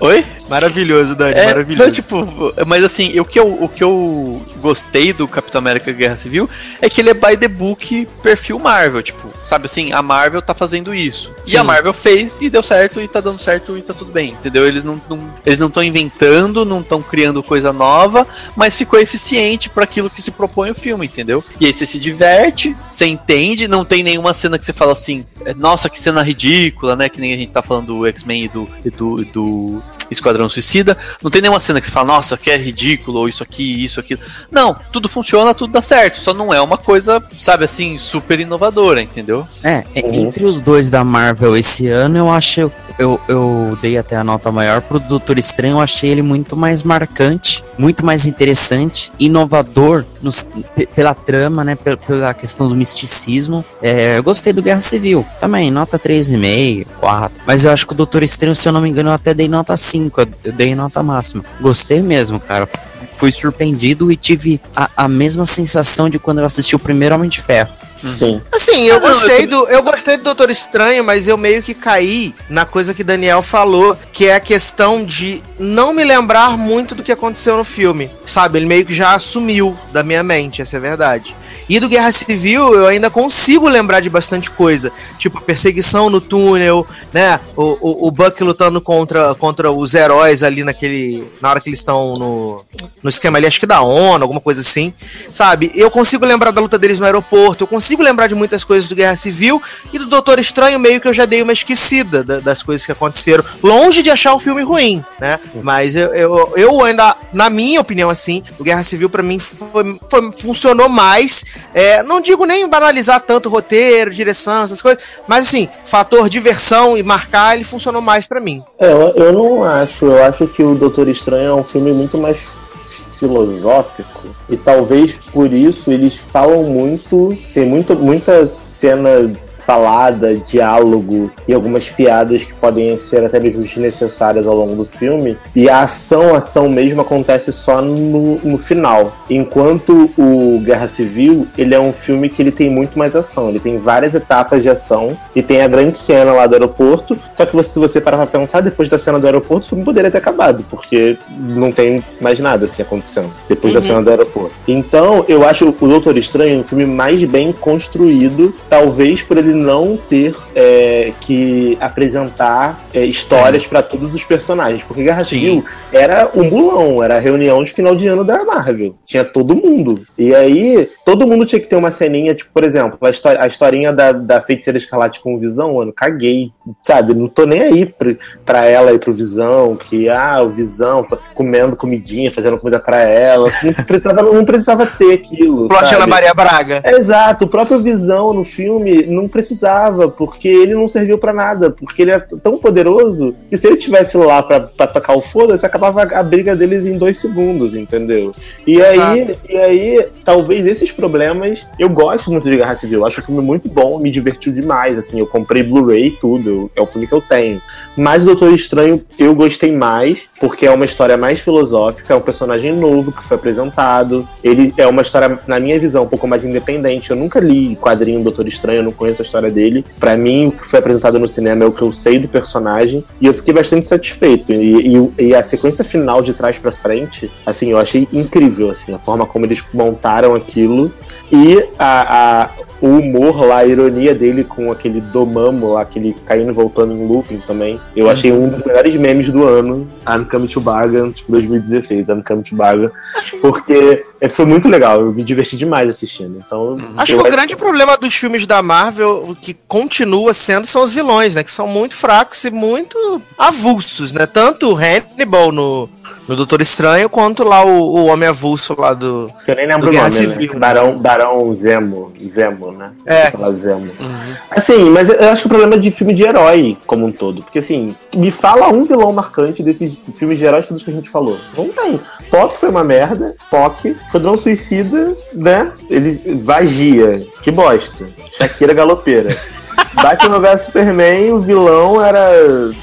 Oi? Maravilhoso, Dani, É, maravilhoso. não, tipo, mas assim, o que, eu, o que eu gostei do Capitão América Guerra Civil é que ele é by the book perfil Marvel, tipo, sabe assim, a Marvel tá fazendo isso. E Sim. a Marvel fez e deu certo e tá dando certo e tá tudo bem, entendeu? Eles não, não eles não estão inventando, não estão criando coisa nova, mas ficou eficiente para aquilo que se propõe o filme, entendeu? E aí você se diverte, você entende, não tem nenhuma cena que você fala assim, "É, nossa, que cena ridícula, né? Que nem a gente tá falando do X-Men e do, e do, e do Esquadrão Suicida. Não tem nenhuma cena que você fala, nossa, que é ridículo, ou isso aqui, isso, aquilo. Não, tudo funciona, tudo dá certo. Só não é uma coisa, sabe assim, super inovadora, entendeu? É, é, Uhum. entre os dois da Marvel esse ano, eu acho. Eu, eu dei até a nota maior pro Doutor Estranho, eu achei ele muito mais marcante, muito mais interessante, inovador nos- pe- pela trama, né? pe- Pela questão do misticismo. É, eu gostei do Guerra Civil também, nota 3,5, 4. Mas eu acho que o Doutor Estranho, se eu não me engano, eu até dei nota 5, eu- eu dei nota máxima. Gostei mesmo, cara. Fui surpreendido e tive a, a mesma sensação de quando eu assisti o primeiro Homem de Ferro. Sim. Assim, eu não, gostei eu do. Eu gostei do Doutor Estranho, mas eu meio que caí na coisa que Daniel falou, que é a questão de não me lembrar muito do que aconteceu no filme. Sabe? Ele meio que já assumiu da minha mente, essa é a verdade. E do Guerra Civil eu ainda consigo lembrar de bastante coisa. Tipo, a perseguição no túnel, né? O, o, o Buck lutando contra, contra os heróis ali naquele. Na hora que eles estão no, no esquema ali, acho que da ONU, alguma coisa assim. Sabe? Eu consigo lembrar da luta deles no aeroporto, eu consigo lembrar de muitas coisas do Guerra Civil e do Doutor Estranho, meio que eu já dei uma esquecida da- das coisas que aconteceram. Longe de achar o filme ruim, né? Mas eu, eu, eu ainda, na minha opinião, assim, o Guerra Civil pra mim foi, foi- funcionou mais. É, não digo nem banalizar tanto roteiro, direção, essas coisas, mas assim, fator diversão e marcar, ele funcionou mais pra mim. É, eu, eu não acho. Eu acho que o Doutor Estranho é um filme muito mais filosófico. E talvez por isso eles falam muito. Tem muito, muita cena falada, diálogo e algumas piadas que podem ser até mesmo desnecessárias ao longo do filme. E a ação, a ação mesmo acontece só no, no final. Enquanto o Guerra Civil, ele é um filme que ele tem muito mais ação. Ele tem várias etapas de ação e tem a grande cena lá do aeroporto. Só que você, se você parar pra pensar, depois da cena do aeroporto, o filme poderia ter acabado, porque não tem mais nada assim acontecendo depois da cena do aeroporto. Então, eu acho o Doutor Estranho um filme mais bem construído, talvez por ele não ter é, que apresentar é, histórias pra todos os personagens. Porque Guerra Sim. Civil era um bulão, era a reunião de final de ano da Marvel. Tinha todo mundo. E aí, todo mundo tinha que ter uma ceninha, tipo, por exemplo, a, a historinha da, da feiticeira escarlate com o Visão, mano, caguei. Sabe, não tô nem aí pra, pra ela e pro Visão, que, ah, o Visão comendo comidinha, fazendo comida pra ela. Não precisava, não precisava ter aquilo. Plot? Ana Maria Braga. Exato, o próprio Visão no filme não precisava, porque ele não serviu pra nada, porque ele é tão poderoso que se ele tivesse lá pra, pra tacar o foda-se, acabava a briga deles em dois segundos, entendeu? E aí, e aí, talvez esses problemas. Eu gosto muito de Guerra Civil, acho o filme muito bom, me divertiu demais, assim, eu comprei Blu-ray tudo, é o filme que eu tenho. Mas o Doutor Estranho eu gostei mais, porque é uma história mais filosófica, é um personagem novo que foi apresentado. Ele é uma história, na minha visão, um pouco mais independente. Eu nunca li quadrinho do Doutor Estranho, eu não conheço a história dele. Pra mim, o que foi apresentado no cinema é o que eu sei do personagem. E eu fiquei bastante satisfeito. E, e- e a sequência final de trás pra frente, assim, eu achei incrível, assim, a forma como eles montaram aquilo. E a, a- o humor lá, a ironia dele com aquele domamo lá, que ele fica indo e voltando em looping também. Eu achei um dos melhores memes do ano, I'm Coming to Bargain, tipo 2016, I'm Coming to Bargain. Porque é, foi muito legal, eu me diverti demais assistindo. Então, Acho eu que o grande problema dos filmes da Marvel, o que continua sendo, são os vilões, né? Que são muito fracos e muito avulsos, né? Tanto o Hannibal no, no Doutor Estranho, quanto lá o, o Homem Avulso lá do. Eu nem lembro o nome, Civil. né? Barão, Barão Zemo, Zemo, né? É. Zemo. Assim, mas eu acho que o problema é de filme de herói como um todo. Porque assim, me fala um vilão marcante desses filmes de heróis todos que a gente falou. Não tem. POC foi uma merda. POC. Esquadrão Suicida, né? Ele vagia. Que bosta. Shakira galopeira. <laughs> Batman vs Superman, o vilão era,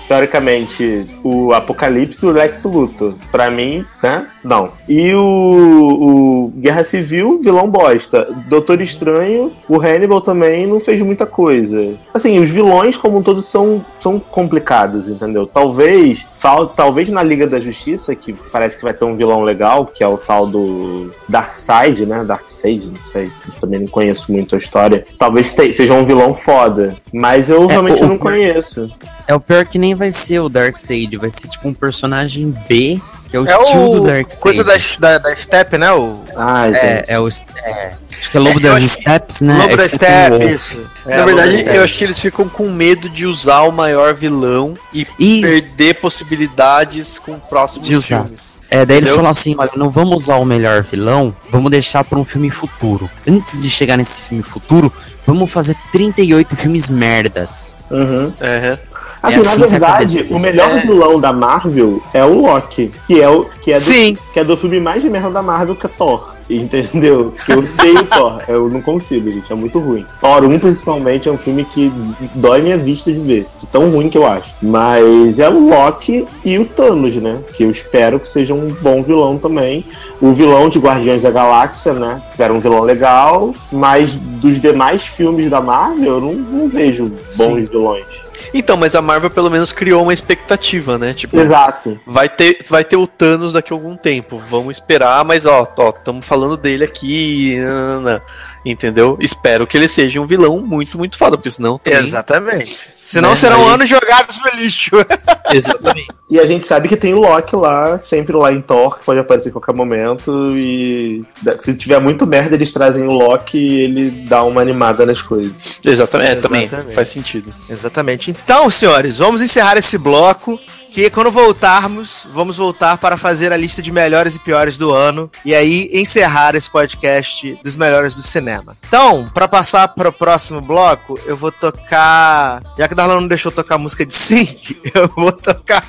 teoricamente, o Apocalipse e o Lex Luthor. Pra mim, né? Não. E o, o Guerra Civil, vilão bosta. Doutor Estranho, o Hannibal também não fez muita coisa. Assim, os vilões como um todo são, são complicados, entendeu? Talvez, fal, talvez na Liga da Justiça, que parece que vai ter um vilão legal, que é o tal do Darkseid, né? Darkseid, não sei. Eu também não conheço muito a história. Talvez seja um vilão foda. Mas eu realmente o- não conheço. É o pior que nem vai ser o Darkseid, vai ser tipo um personagem B, que é o É tio do o. Darkseid. Coisa da, da, da Step, né? O gente. É, é o. é, acho que é Lobo É, das Steps, né? Lobo É da Steppenwolf. Step, isso. É, Na verdade, eu acho que eles ficam com medo de usar o maior vilão e E perder possibilidades com próximos De usar. filmes. é, daí eles Entendeu? falam assim: olha, não vamos usar o melhor vilão, vamos deixar pra um filme futuro. Antes de chegar nesse filme futuro, vamos fazer 38 filmes merdas. Uhum. É. Assim, É na assim que a verdade, o melhor É. vilão da Marvel é o Loki, que é, o, que, é do, Sim. que é do filme mais de merda da Marvel, que é Thor. <laughs> Entendeu? Que eu odeio <laughs> Thor. Eu não consigo, gente. É muito ruim. Thor 1, principalmente, é um filme que dói minha vista de ver. De tão ruim que eu acho. Mas é o Loki e o Thanos, né? Que eu espero que seja um bom vilão também. O vilão de Guardiões da Galáxia, né? Que era um vilão legal. Mas dos demais filmes da Marvel, eu não, não vejo bons vilões. Então, mas a Marvel pelo menos criou uma expectativa, né? Tipo, Exato. vai ter, vai ter o Thanos daqui a algum tempo. Vamos esperar, mas ó, ó, estamos falando dele aqui. nananã, entendeu? Espero que ele seja um vilão muito, muito foda, porque senão. também- Exatamente. Senão Né, serão aí- anos jogados no lixo. <laughs> Exatamente. E a gente sabe que tem o Loki lá, sempre lá em Thor, que pode aparecer a qualquer momento. E se tiver muito merda, eles trazem o Loki e ele dá uma animada nas coisas. Exatamente. É, também Exatamente. faz sentido. Exatamente. Então, senhores, vamos encerrar esse bloco. Que quando voltarmos, vamos voltar para fazer a lista de melhores e piores do ano. E aí encerrar esse podcast dos melhores do cinema. Então, para passar para o próximo bloco, eu vou tocar. Já que o Darlan não deixou tocar música de sync, <laughs> eu vou tocar.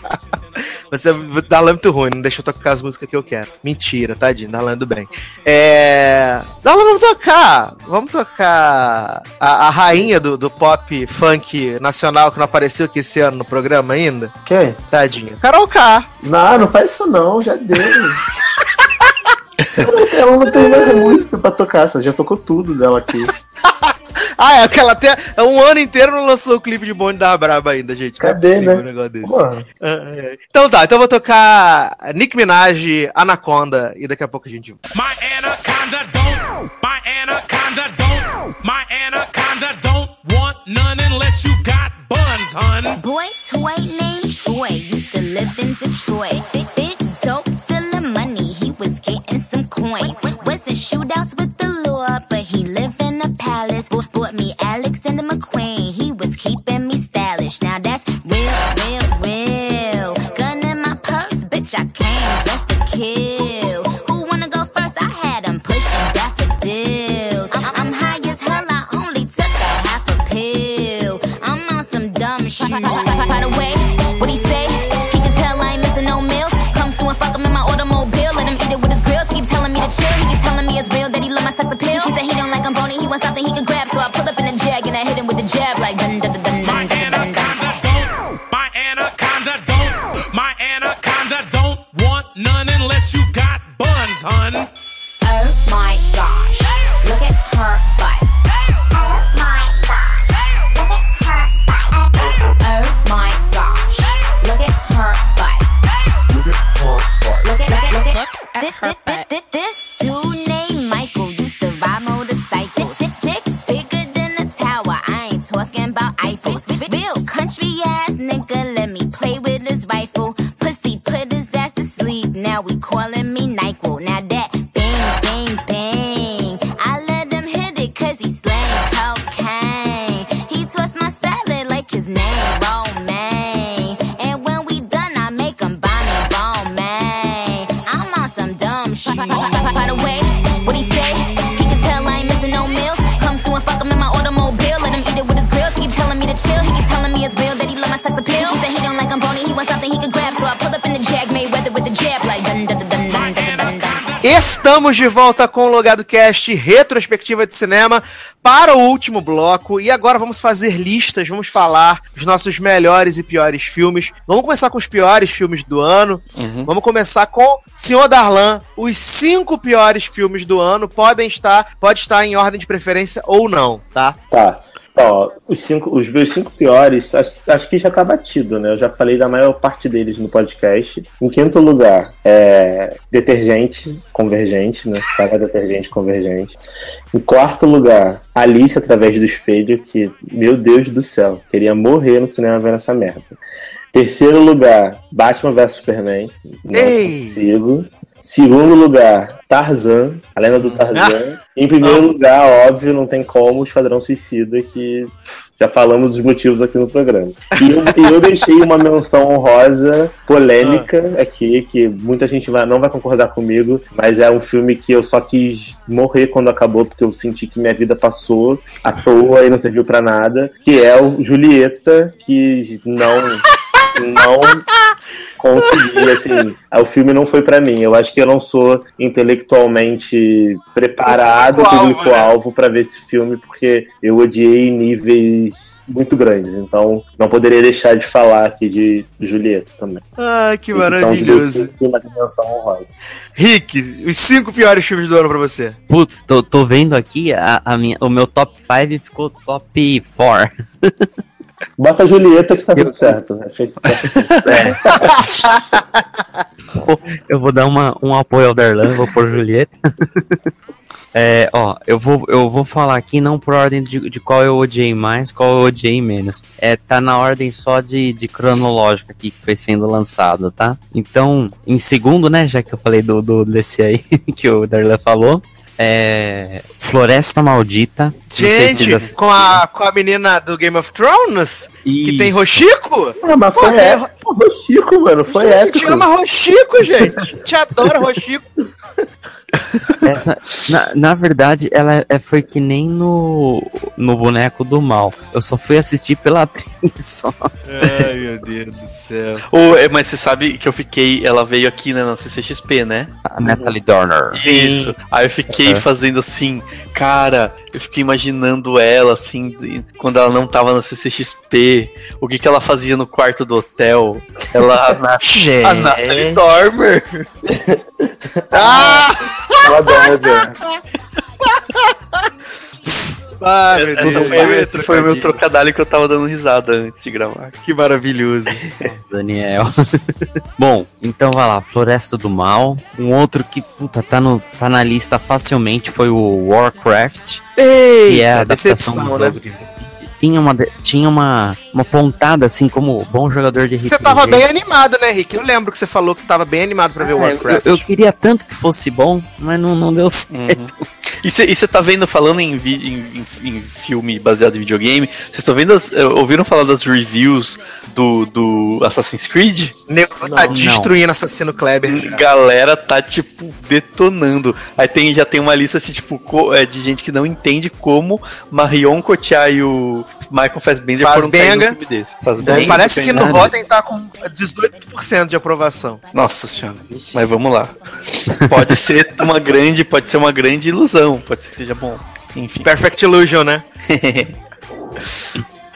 Você, Darlan é muito ruim, não deixa eu tocar as músicas que eu quero. Mentira, tadinho, Darlan é do bem. É. Darlan, vamos tocar. Vamos tocar a, a rainha do, do pop funk nacional que não apareceu aqui esse ano no programa ainda. Quem? Tadinha. Carol K. Não, não faz isso não, já deu. <laughs> Ela não tem mais música pra tocar, você já tocou tudo dela aqui. <laughs> Ah, é que ela até um ano inteiro não lançou o clipe de Bonde da Braba ainda, gente. É Cadê, possível né? um negócio desse. Porra. Ah, é, é. Então tá, então eu vou tocar Nick Minaj, Anaconda, e daqui a pouco a gente. My anaconda don't, my anaconda don't, buns, hun. Boy toy named Troy used to live in Detroit. Big dope selling money, he was getting some coins. Was in shootouts with the law, but he lived in a palace. Bought, bought me Alexander McQueen, he was keeping me stylish. Now that's real, real, real. Gun in my purse, bitch, I came just to kill. Dumb shit. By the way, what he say? He can tell I ain't missing no meals. Come through and fuck him in my automobile. Let him eat it with his grills. He keep telling me to chill. He keep telling me it's real that he love my sex appeal. He said he don't like I'm bony. He wants something he can grab. So I pull up in a jag and I hit him with the jab like dun dun dun dun. Estamos de volta com o Logado Cast, retrospectiva de cinema, para o último bloco. E agora vamos fazer listas, vamos falar os nossos melhores e piores filmes. Vamos começar com os piores filmes do ano. Vamos começar com Senhor Darlan. Os cinco piores filmes do ano podem estar, pode estar em ordem de preferência ou não, tá? Tá. Ó, os, cinco, os meus cinco piores, acho, acho que já tá batido, né? Eu já falei da maior parte deles no podcast. Em quinto lugar, é Detergente Convergente, né? Saga Detergente Convergente. Em quarto lugar, Alice através do espelho, que, meu Deus do céu, queria morrer no cinema vendo essa merda. Terceiro lugar, Batman vs Superman. Não Ei! consigo. Segundo lugar, Tarzan, a lenda do Tarzan. em primeiro lugar, óbvio, não tem como, o Esquadrão Suicida, que já falamos os motivos aqui no programa. E eu, e eu deixei uma menção honrosa, polêmica aqui, que muita gente vai, não vai concordar comigo, mas é um filme que eu só quis morrer quando acabou, porque eu senti que minha vida passou à toa e não serviu pra nada, que é o Julieta, que não não <laughs> consegui, assim, o filme não foi pra mim. Eu acho que eu não sou intelectualmente preparado, Público-alvo, público-alvo, pra ver esse filme, porque eu odiei níveis muito grandes. Então, não poderia deixar de falar aqui de Julieta também. Ai, que Esses maravilhoso. cinco uma dimensão honrosa. Rick, os cinco piores filmes do ano pra você. Putz, tô, tô vendo aqui, a, a minha, o meu top 5 ficou top 4. <laughs> Bota a Julieta que tá tudo certo. Né? Feito- <laughs> Eu vou dar uma, um apoio ao Darlan, vou pôr Julieta. <laughs> É, ó, eu vou, eu vou falar aqui não por ordem de, de qual eu odiei mais, qual eu odiei menos. É, tá na ordem só de, de cronológica aqui que foi sendo lançado, tá? Então, em segundo, né, já que eu falei do, do desse aí <laughs> que o Darlan falou, é Floresta Maldita. Se Gente, vocês com a, com a menina do Game of Thrones, que tem Isso. Rochico? Ah, mas Pô, foi épico, Rochico, mano. Foi A gente épico. ama Rochico, gente. Te adora Rochico. <laughs> Essa, na, na verdade, ela é, foi que nem no, no Boneco do Mal. Eu só fui assistir pela <laughs> atriz só. Ai, meu Deus do céu. Ô, é, mas você sabe que eu fiquei. Ela veio aqui né, na CCXP, né? A Natalie Dorner. Isso. Aí eu fiquei Uhum. fazendo assim, cara, eu fiquei imaginando ela, assim, quando ela não tava na CCXP, o que que ela fazia no quarto do hotel. Ela, <laughs> Na- a Natalie. Dormer. Ah! <laughs> Ela deve. <laughs> Ah, meu Essa Deus. foi, esse foi o meu trocadilho que eu tava dando risada antes de gravar. Que maravilhoso. <laughs> Daniel. <laughs> Bom, então vai lá, Floresta do Mal. Um outro que, puta, tá, no, tá na lista facilmente foi o Warcraft. Ei, que é a adaptação do decepção, né? Tinha uma, tinha uma, uma pontada, assim, como bom jogador de RPG. Você tava bem animado, né, Rick? Eu lembro que você falou que tava bem animado pra ver eu, Warcraft. eu queria tanto que fosse bom, mas não, não deu certo. E você tá vendo, falando em, vi- em- em- em filme baseado em videogame, vocês estão vendo, as- eh, ouviram falar das reviews do, do Assassin's Creed? Tá Não, não. destruindo Assassino Kleber. cara. Galera tá, tipo, detonando. Aí tem, já tem uma lista, assim, tipo, é, de gente que não entende como Marion Cotillard e o Michael Fassbender foram cair Fassbenga. num filme desse. Fassbenga. Parece que no. Rotten tá com 18% de aprovação. Nossa senhora. Mas vamos lá. Pode ser uma grande, pode ser uma grande ilusão. Pode ser que seja bom. Enfim. Perfect Illusion, né? <laughs>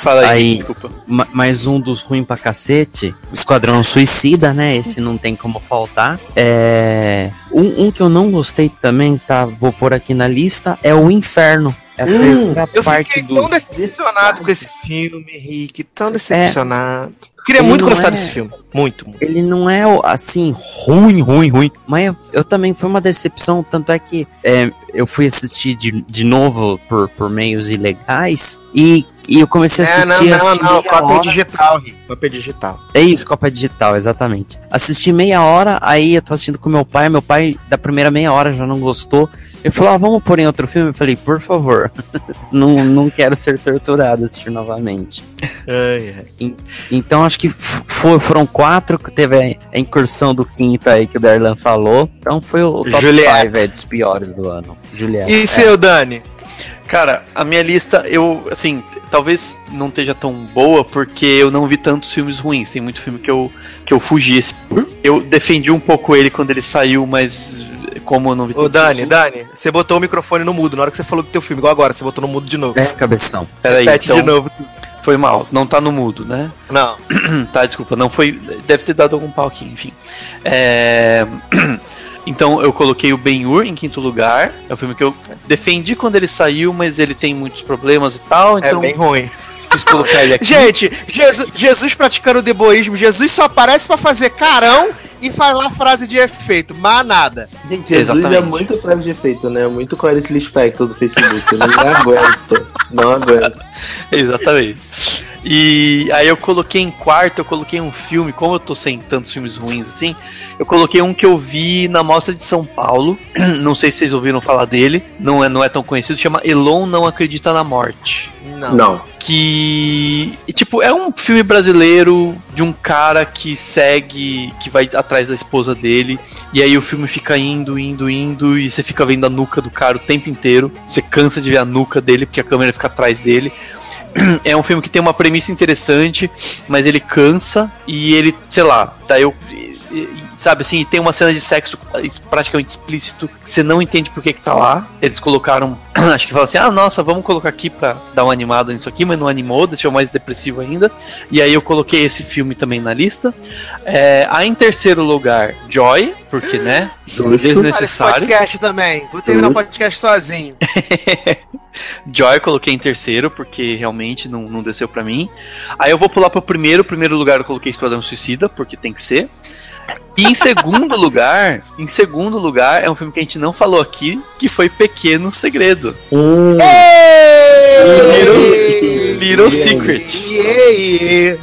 Fala aí, Aí- desculpa. Ma- mais um dos ruins pra cacete, Esquadrão Suicida, né? Esse não tem como faltar. É... Um, um que eu não gostei também, tá? Vou pôr aqui na lista, é o Inferno. É a terceira Eu parte fiquei do. tão decepcionado com esse filme, Rick. Tão decepcionado. Eu queria Ele muito gostar é- desse filme. Muito, muito. Ele não é assim, ruim, ruim, ruim. Mas eu, eu também foi uma decepção. Tanto é que é, eu fui assistir de, de novo por, por meios ilegais. E, e eu comecei a É, assistir. não, não, assisti não. meia Cópia hora. digital, Rick. Cópia digital. É isso, Copa Digital, exatamente. Assisti meia hora, aí eu tô assistindo com meu pai, meu pai da primeira meia hora já não gostou. Ele falou, ah, vamos pôr em outro filme? Eu falei, por favor, <laughs> não, não quero ser torturado assistir novamente. Ai, ai. Então acho que foi- foram quatro que teve a, incursão do quinto aí que o Darlan falou. Então foi o top Juliette. 5 é, dos piores do ano. Juliette. E É. seu, Dani? Cara, a minha lista, eu, assim, talvez não esteja tão boa porque eu não vi tantos filmes ruins. Tem muito filme que eu, que eu fugi. Eu defendi um pouco ele quando ele saiu, mas como eu não vi Ô, tantos Dani, filmes- Dani, você botou o microfone no mudo na hora que você falou do teu filme, igual agora, você botou no mudo de novo. É, cabeção. Peraí, Repete então, de novo. foi mal. Não tá no mudo, né? Não. <clears throat> tá, desculpa, não foi. Deve ter dado algum pau aqui, enfim. É. <clears throat> Então eu coloquei o Ben-Hur em quinto lugar. É um filme que eu defendi quando ele saiu, mas ele tem muitos problemas e tal, É então bem ruim. <laughs> Gente, Jesus, Jesus praticando deboísmo, Jesus só aparece pra fazer carão e falar frase de efeito, mas nada. Gente, Jesus Exatamente. é muito frase de efeito, né? Muito Clarice Lispector do Facebook. Eu não <laughs> aguento. Não aguento. <laughs> Exatamente. E aí eu coloquei em quarto, eu coloquei um filme, como eu tô sem tantos filmes ruins assim, eu coloquei um que eu vi na Mostra de São Paulo. <clears throat> Não sei se vocês ouviram falar dele, não é, não é tão conhecido, chama Elon Não Acredita na Morte. Não. Não. Que, tipo, é um filme brasileiro de um cara que segue, que vai atrás da esposa dele, e aí o filme fica indo, indo, indo, e você fica vendo a nuca do cara o tempo inteiro. Você cansa de ver a nuca dele, porque a câmera fica atrás dele. <clears throat> É um filme que tem uma premissa interessante, mas ele cansa e ele, sei lá, daí eu. Sabe assim, tem uma cena de sexo praticamente explícito que você não entende por que, que tá lá. Eles colocaram, <clears throat> acho que falam assim: ah, nossa, vamos colocar aqui pra dar uma animada nisso aqui, mas não animou, deixou mais depressivo ainda. E aí eu coloquei esse filme também na lista. É, aí em terceiro lugar, Joy, Porque, né? Esse Desnecessário. podcast também. Vou terminar o podcast sozinho. <laughs> Joy eu coloquei em terceiro, porque realmente não, não desceu pra mim. Aí eu vou pular pro primeiro. Primeiro lugar eu coloquei Esquadrão Suicida, porque tem que ser. E em segundo lugar, em segundo lugar, é um filme que a gente não falou aqui, que foi Pequeno Segredo. Hum, Ei! Little Secret. Ei!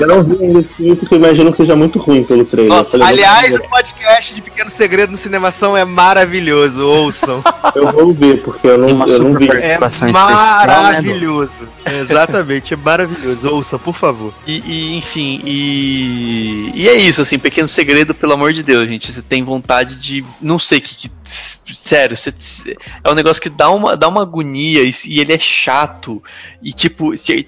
Eu não vi ainda esse filme porque eu imagino que seja muito ruim pelo trailer. Nossa, falei, Aliás, o podcast de Pequeno Segredo no Cinemação é maravilhoso. Ouçam. <laughs> eu vou ver, porque eu não, uma eu não super vi. É participação especial, né, maravilhoso. Exatamente, é maravilhoso. Ouça, por favor. E, e, enfim, e, e é isso, assim, pequeno segredo, pelo amor de Deus, gente. Você tem vontade de. Não sei que. que- sério, é um negócio que dá uma, dá uma agonia e, e ele é chato. E tipo, che-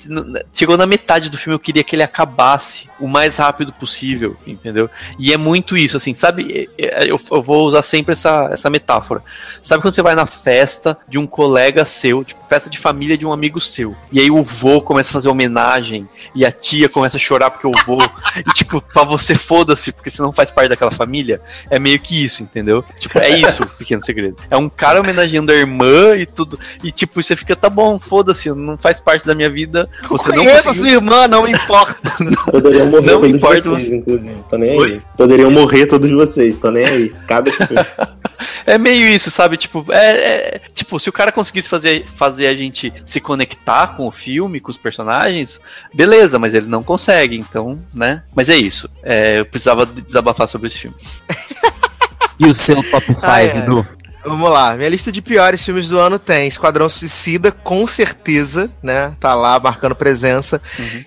chegou na metade do filme, eu queria que ele acabasse o mais rápido possível, entendeu? E é muito isso, assim, sabe? É- Eu, eu vou usar sempre essa, essa metáfora. Sabe quando você vai na festa de um colega seu, tipo, festa de família de um amigo seu, e aí o vô começa a fazer homenagem, e a tia começa a chorar porque o vô, <laughs> e tipo, pra você foda-se, porque você não faz parte daquela família, é meio que isso, entendeu? Tipo, é isso, o <laughs> pequeno segredo. É um cara homenageando a irmã e tudo, e tipo, você fica, tá bom, foda-se, não faz parte da minha vida, você não Conheço a conseguiu- sua irmã, não <laughs> importa. Poderiam morrer Não todos importa. vocês, inclusive. Tô nem Oi? aí. Poderiam morrer todos vocês, tô nem aí. Cabe esse. É meio isso, sabe? Tipo, é, é- tipo, se o cara conseguisse fazer, fazer a gente se conectar com o filme, com os personagens, beleza, mas ele não consegue, então, né? Mas é isso. É, eu precisava desabafar sobre esse filme. <laughs> E o seu top 5, Ai, ai. Edu? Vamos lá, minha lista de piores filmes do ano tem Esquadrão Suicida, com certeza, né? Tá lá marcando presença.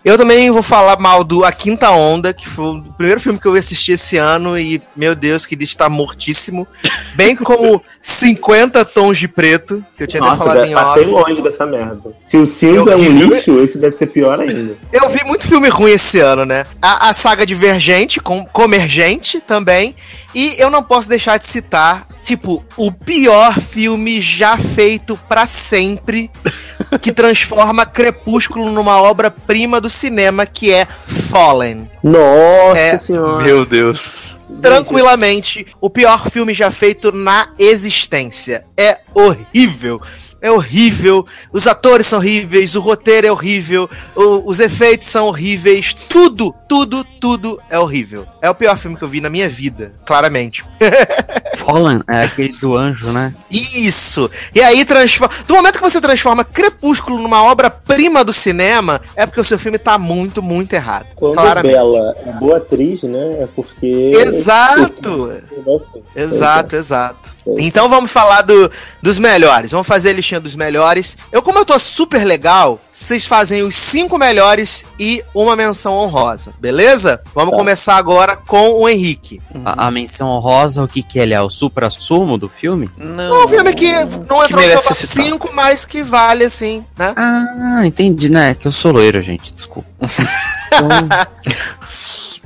Eu também vou falar mal do A Quinta Onda, que foi o primeiro filme que eu assisti esse ano e, meu Deus, que ele está mortíssimo. Bem <laughs> como 50 Tons de Preto, que eu tinha até Nossa, falado em passei off. longe dessa merda. Se o cinza é um lixo, esse deve ser pior ainda. Eu vi muito filme ruim esse ano, né? A, a saga Divergente, com Comergente também. E eu não posso deixar de citar, tipo, o pior filme já feito pra sempre, <laughs> que transforma Crepúsculo numa obra-prima do cinema, que é Fallen. Nossa É. senhora. Meu Deus. Tranquilamente, o pior filme já feito na existência. É horrível. É horrível, os atores são horríveis, o roteiro é horrível, o- os efeitos são horríveis, tudo, tudo, tudo é horrível. É o pior filme que eu vi na minha vida, claramente. <laughs> Fallen é aquele do anjo, né? Isso! E aí transforma. Do momento que você transforma Crepúsculo numa obra-prima do cinema, é porque o seu filme tá muito, muito errado. Quando claramente. Bela é boa atriz, né? É porque. Exato! Exato, exato. Então vamos falar do, dos melhores. Vamos fazer a listinha dos melhores. Eu, como eu tô super legal, vocês fazem os cinco melhores e uma menção honrosa, beleza? Vamos Tá. começar agora com o Henrique. A, a menção honrosa, o que que ele é? O supra-sumo do filme? Não, É um filme que não entrou no seu top ser citado. 5, mas que vale assim, né? Ah, entendi, né? Que eu sou loiro, gente, desculpa. <laughs> Então,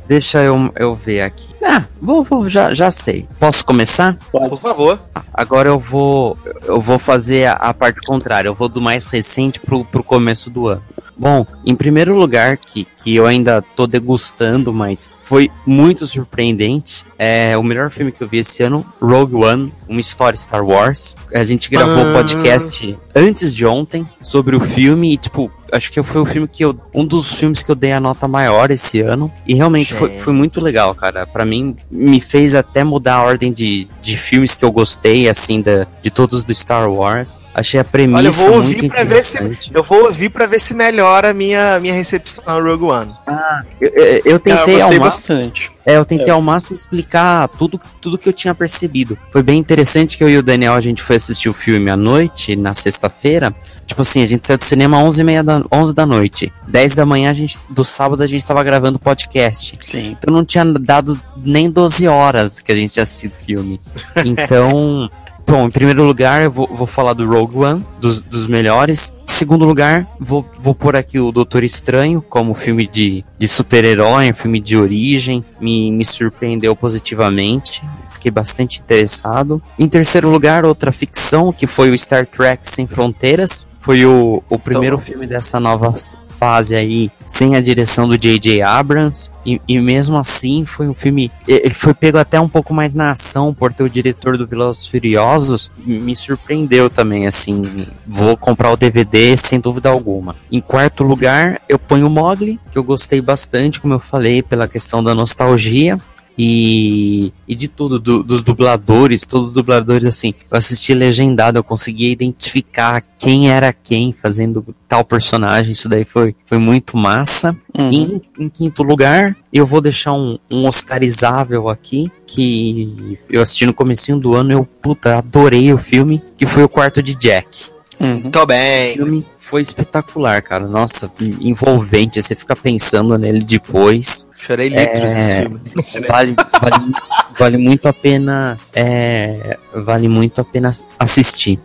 deixa eu, eu ver aqui. Ah, vou, vou já, já sei. Posso começar? Por favor. Agora eu vou eu vou fazer a, a parte contrária. Eu vou do mais recente pro, pro começo do ano. Bom, em primeiro lugar, que, que eu ainda tô degustando, mas foi muito surpreendente. É o melhor filme que eu vi esse ano, Rogue One, uma história Star Wars. A gente gravou o Ah. podcast antes de ontem sobre o filme e, tipo, acho que foi o filme que eu. Um dos filmes que eu dei a nota maior esse ano. E realmente foi, foi muito legal, cara. Pra mim, me fez até mudar a ordem de, de filmes que eu gostei, assim, da, de todos do Star Wars. Achei a premissa Olha, eu vou ouvir pra ver se eu vou ouvir para ver se melhora a minha minha recepção ao Rogue One. Eu, eu- eu Cara, tentei eu gostei bastante. É, eu tentei ao máximo explicar tudo, tudo que eu tinha percebido. Foi bem interessante que eu e o Daniel, a gente foi assistir o filme à noite, na sexta-feira. Tipo assim, a gente saiu do cinema às 11 h da, 11 da noite. 10 da manhã, a gente, do sábado, a gente tava gravando podcast. Sim. Então não tinha dado nem 12 horas que a gente tinha assistido o filme. <laughs> Então, bom, em primeiro lugar, eu vou, vou falar do Rogue One, dos, dos melhores. Em segundo lugar, vou, vou pôr aqui o Doutor Estranho como filme de, de super-herói, um filme de origem. Me, me surpreendeu positivamente. Fiquei bastante interessado. Em terceiro lugar, outra ficção, que foi o Star Trek Sem Fronteiras. Foi o, o primeiro filme dessa nova fase aí sem a direção do J.J. Abrams. E, e mesmo assim foi um filme. Ele foi pego até um pouco mais na ação por ter o diretor do Velozes Furiosos. Me surpreendeu também, assim. Vou comprar o DVD sem dúvida alguma. Em quarto lugar, eu ponho o Mogli, que eu gostei bastante, como eu falei, pela questão da nostalgia. E, e de tudo, do- dos dubladores, todos os dubladores, assim, eu assisti legendado, eu conseguia identificar quem era quem fazendo tal personagem, isso daí foi, foi muito massa. Uhum. E em, em quinto lugar, eu vou deixar um, um Oscarizável aqui, que eu assisti no comecinho do ano, eu, puta, adorei o filme, que foi o quarto de Jack. Uhum. Tô O bem. filme foi espetacular, cara. Nossa, envolvente, você fica pensando nele depois. Chorei litros É. nesse filme. <laughs> Vale, vale, vale muito a pena. é, vale muito a pena assistir.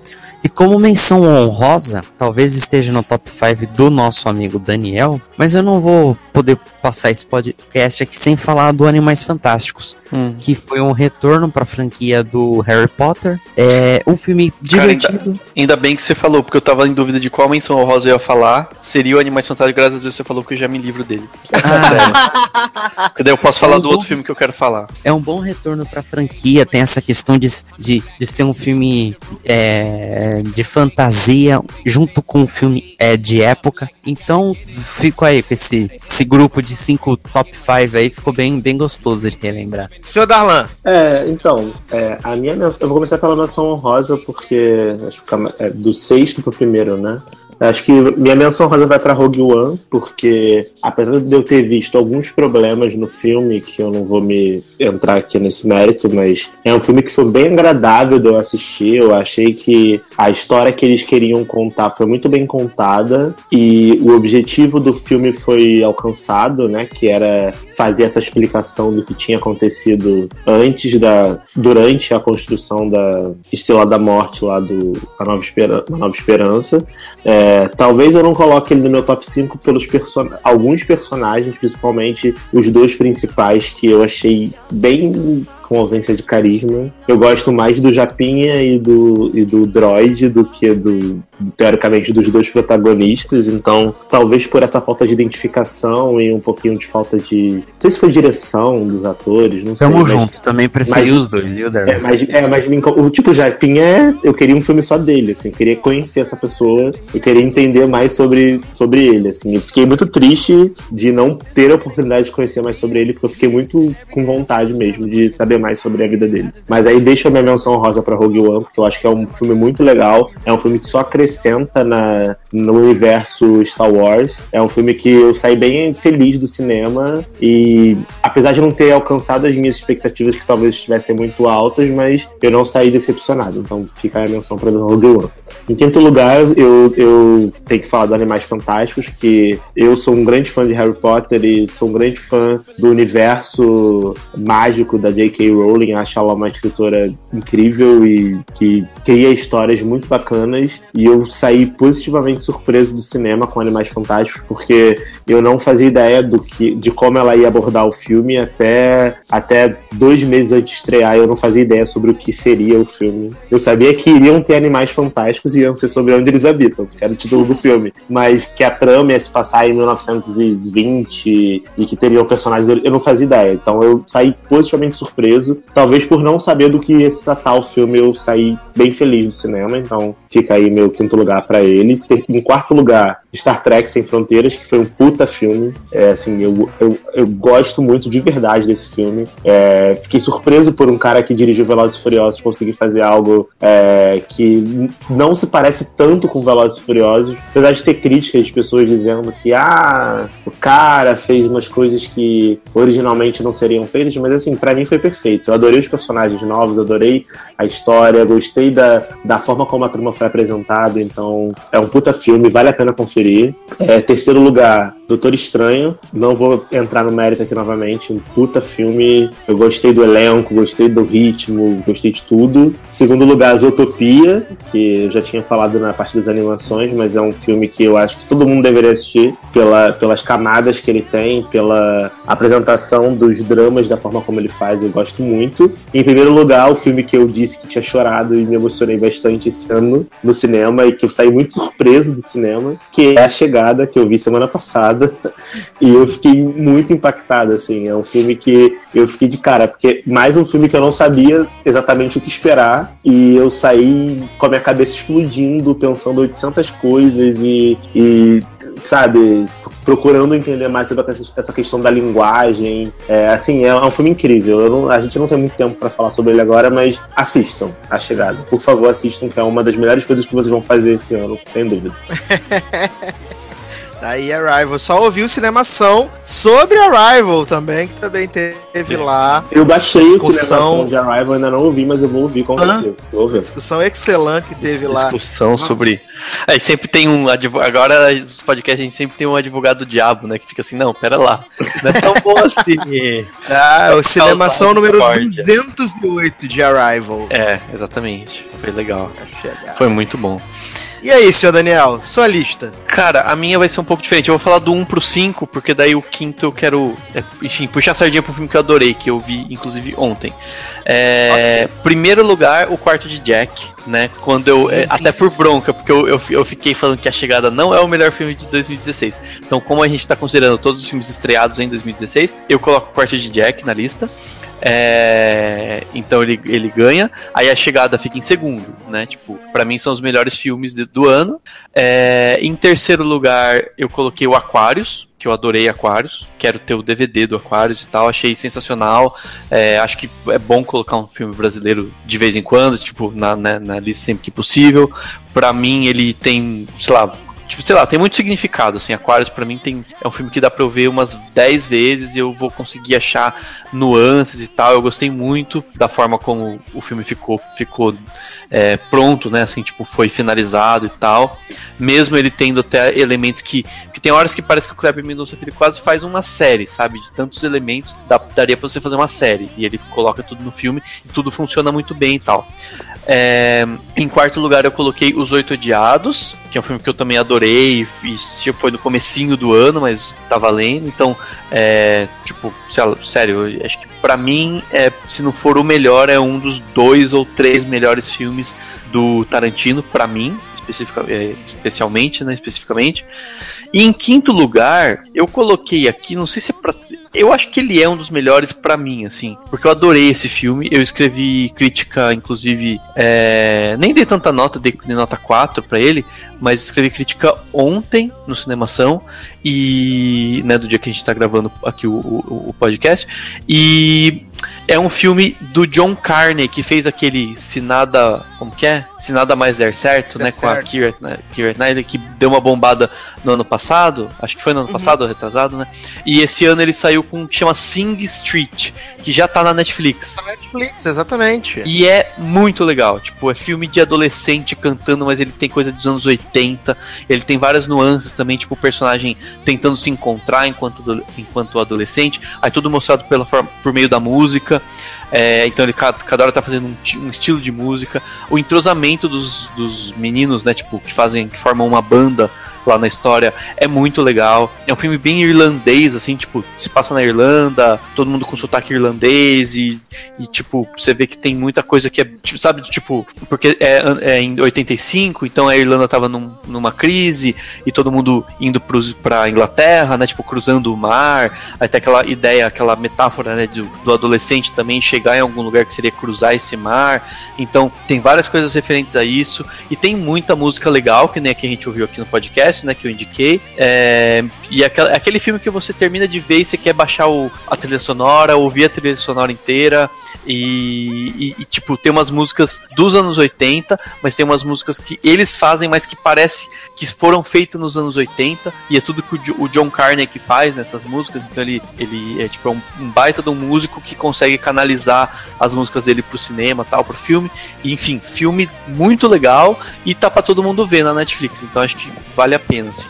E como menção honrosa, talvez esteja no top 5 do nosso amigo Daniel, mas eu não vou poder passar esse podcast aqui sem falar do Animais Fantásticos, Uhum. que foi um retorno para a franquia do Harry Potter. É um filme Cara, divertido. Ainda bem que você falou, porque eu tava em dúvida de qual menção honrosa eu ia falar. Seria o Animais Fantásticos, graças a Deus você falou que eu já me livro dele. Ah, Porque daí eu posso falar do outro filme que eu quero falar. é um bom retorno pra franquia. Tem essa questão de, de, de ser um filme é, de fantasia junto com um filme é, de época. Então, fico aí com esse, esse grupo de cinco top 5 aí. Ficou bem, bem gostoso de relembrar. Senhor Darlan, É, então, é, a minha eu vou começar pela menção honrosa, porque acho que fica- é do sexto pro primeiro, né? Acho que minha menção honrosa vai pra Rogue One, porque apesar de eu ter visto alguns problemas no filme, que eu não vou me entrar aqui nesse mérito, mas é um filme que foi bem agradável de eu assistir. Eu achei que a história que eles queriam contar foi muito bem contada e o objetivo do filme foi alcançado, né? Que era fazer essa explicação do que tinha acontecido antes da. durante a construção da Estrela da Morte lá do A Nova, Espera, A Nova Esperança. É, talvez eu não coloque ele no meu top 5 pelos person alguns personagens, principalmente os dois principais, que eu achei bem com ausência de carisma. Eu gosto mais do Japinha e do, e do Droid do que do, teoricamente, dos dois protagonistas. Então, talvez por essa falta de identificação e um pouquinho de falta de. Não sei se foi direção dos atores, não sei. Tamo mas- junto, também preferi mas- os dois, viu, é, mas, é, mas me o tipo Japinha é. Eu queria um filme só dele, assim. Eu queria conhecer essa pessoa. Eu queria entender mais sobre, sobre ele, assim. Eu fiquei muito triste de não ter a oportunidade de conhecer mais sobre ele, porque eu fiquei muito com vontade mesmo de saber mais sobre a vida dele. Mas aí deixa a minha menção rosa pra Rogue One, porque eu acho que é um filme muito legal. É um filme que só acrescenta na, no universo Star Wars. É um filme que eu saí bem feliz do cinema e apesar de não ter alcançado as minhas expectativas que talvez estivessem muito altas, mas eu não saí decepcionado. Então fica a menção para Rogue One. Em quinto lugar, eu, eu tenho que falar do Animais Fantásticos, que eu sou um grande fã de Harry Potter e sou um grande fã do universo mágico da J.K. Rowling. Acho ela uma escritora incrível e que cria histórias muito bacanas. E eu saí positivamente surpreso do cinema com Animais Fantásticos, porque eu não fazia ideia do que, de como ela ia abordar o filme até, até dois meses antes de estrear. Eu não fazia ideia sobre o que seria o filme. Eu sabia que iriam ter animais fantásticos e sobre onde eles habitam, que era o título do filme. Mas que a trama ia se passar em 1920 e que teriam personagens. Eu não fazia ideia. Então eu saí positivamente surpreso. Talvez por não saber do que ia se tratar o filme, eu saí bem feliz do cinema. Então fica aí meu quinto lugar pra eles. Em quarto lugar, Star Trek Sem Fronteiras, que foi um puta filme. É, assim, eu, eu, eu gosto muito de verdade desse filme. É, fiquei surpreso por um cara que dirigiu Velozes e Furiosos conseguir fazer algo é, que não se parece tanto com Velozes e Furiosos. Apesar de ter críticas de pessoas dizendo que ah, o cara fez umas coisas que originalmente não seriam feitas, mas assim, pra mim foi perfeito. Eu adorei os personagens novos, adorei a história, gostei da, da forma como a turma foi apresentada, então é um puta filme, vale a pena conferir. É, terceiro lugar, Doutor Estranho. Não vou entrar no mérito aqui novamente. Um puta filme. Eu gostei do elenco, gostei do ritmo, gostei de tudo. Segundo lugar, Zootopia, que eu já tinha falado na parte das animações, mas é um filme que eu acho que todo mundo deveria assistir pela, pelas camadas que ele tem, pela apresentação dos dramas, da forma como ele faz. Eu gosto muito. Em primeiro lugar, o filme que eu disse que tinha chorado e me emocionei bastante esse ano no cinema e que eu saí muito surpreso do cinema, que é A Chegada, que eu vi semana passada. <laughs> E eu fiquei muito impactado, assim. É um filme que eu fiquei de cara, porque mais um filme que eu não sabia exatamente o que esperar. E eu saí com a minha cabeça explodindo, pensando 800 coisas e, e sabe, procurando entender mais sobre essa- questão da linguagem. É, assim, é um filme incrível. Não- a gente não tem muito tempo pra falar sobre ele agora, mas assistam A Chegada. Por favor, assistam, que é uma das melhores coisas que vocês vão fazer esse ano, sem dúvida. <laughs> Daí Arrival. Só ouvi o Cinemação sobre Arrival também, que também teve lá. Eu baixei Discussão. o Cinemação de Arrival, ainda não ouvi, mas eu vou ouvir com certeza. Vou ouvir. Discussão excelente que teve lá. Discussão sobre. Aí sempre tem um advogado. Agora nos podcasts a gente sempre tem um advogado do diabo, né? Que fica assim, não, pera lá. Não é tão bom <laughs> assim. Ah, o Cinemação número discórdia. 208 de Arrival. É, exatamente. Foi legal. Foi muito bom. E aí, senhor Daniel, sua lista. Cara, a minha vai ser um pouco diferente. Eu vou falar do 1 pro 5, porque daí o quinto eu quero, é, enfim, puxar a sardinha pro filme que eu adorei, que eu vi, inclusive, ontem. É, Primeiro lugar, o quarto de Jack, né? Quando eu. Sim, é, sim, até sim, por bronca, porque eu, eu, eu fiquei falando que A Chegada não é o melhor filme de 2016. Então, como a gente tá considerando todos os filmes estreados em 2016, eu coloco o quarto de Jack na lista. É, então ele, ele ganha, aí a chegada fica em segundo, né? Tipo, pra mim são os melhores filmes de- do ano. É, em terceiro lugar, eu coloquei o Aquarius, que eu adorei Aquarius. Quero ter o DVD do Aquarius e tal, achei sensacional. É, acho que é bom colocar um filme brasileiro de vez em quando, tipo, na, na, na lista sempre que possível. Pra mim, ele tem, sei lá. Tipo, sei lá, tem muito significado, assim, Aquarius pra mim tem, é um filme que dá pra eu ver umas 10 vezes e eu vou conseguir achar nuances e tal, eu gostei muito da forma como o filme ficou, ficou é, pronto, né, assim, tipo, foi finalizado e tal, mesmo ele tendo até elementos que, que tem horas que parece que o Kleber Mendonça Filho quase faz uma série, sabe, de tantos elementos, dá, daria pra você fazer uma série, e ele coloca tudo no filme, e tudo funciona muito bem e tal. É, em quarto lugar eu coloquei Os Oito Odiados, que é um filme que eu também adorei, e tipo, foi no comecinho do ano, mas tá valendo, então, é, tipo, sério, acho que pra mim, é, se não for o melhor, é um dos dois ou três melhores filmes do Tarantino, pra mim, especifica, é, né, especificamente. E em quinto lugar, eu coloquei aqui, não sei se é pra. Eu acho que ele é um dos melhores pra mim, assim. Porque eu adorei esse filme. Eu escrevi crítica, inclusive. é, nem dei tanta nota, dei, dei nota 4 pra ele. Mas escrevi crítica ontem no Cinemação. E. Né, do dia que a gente tá gravando aqui o, o, o podcast. E. É um filme do John Carney, que fez aquele Se Nada. Como que é? Se Nada Mais Der Certo, Der né? Com a Certo. Keira, né, Knightley, que deu uma bombada no ano passado. Acho que foi no ano passado, ou retrasado, né? E esse ano ele saiu com um que chama Sing Street, que já tá na Netflix. Netflix, exatamente. E é muito legal. Tipo, é filme de adolescente cantando, mas ele tem coisa dos anos 80. Ele tem várias nuances também, tipo, o personagem tentando se encontrar enquanto, enquanto adolescente. Aí tudo mostrado pela forma, por meio da música. É, então ele cada, cada hora tá fazendo um, um estilo de música. O entrosamento dos, dos meninos, né? Tipo, que fazem, que formam uma banda lá na história é muito legal. É um filme bem irlandês, assim, tipo, se passa na Irlanda, todo mundo com sotaque irlandês e, e tipo, você vê que tem muita coisa que é, tipo, sabe, tipo, porque é, é em 85, então a Irlanda tava num- numa crise e todo mundo indo pros, pra Inglaterra, né, tipo, cruzando o mar, tem aquela ideia, aquela metáfora, né, do, do adolescente também chegar em algum lugar que seria cruzar esse mar, então tem várias coisas referentes a isso e tem muita música legal, que nem a que a gente ouviu aqui no podcast, né, que eu indiquei, é, e é aquele filme que você termina de ver e você quer baixar o, a trilha sonora, ouvir a trilha sonora inteira, e, e- e, tipo, tem umas músicas dos anos 80, mas tem umas músicas que eles fazem, mas que parece que foram feitas nos anos 80, e é tudo que o, o John que faz nessas músicas, então ele, ele é tipo é um, um baita de um músico que consegue canalizar as músicas dele pro cinema, tal, pro filme, e, enfim, filme muito legal, e tá pra todo mundo ver na Netflix, então acho que vale a pena, assim.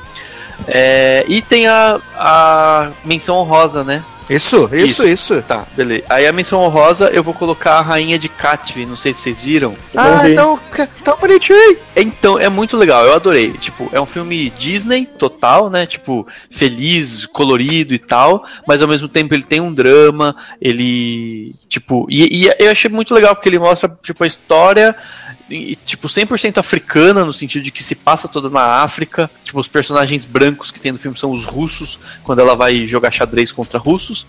É, e tem a, a menção honrosa, né? Isso, isso, isso. Tá, beleza. Aí a menção honrosa eu vou colocar a rainha de Katvi, não sei se vocês viram. Ah, então, tão bonitinho. Então, é muito legal, eu adorei. Tipo, é um filme Disney total, né? Tipo, feliz, colorido e tal, mas ao mesmo tempo ele tem um drama, ele. Tipo, e, e eu achei muito legal porque ele mostra, tipo, a história. E, tipo, 100% africana, no sentido de que se passa toda na África. Tipo, os personagens brancos que tem no filme são os russos, quando ela vai jogar xadrez contra russos.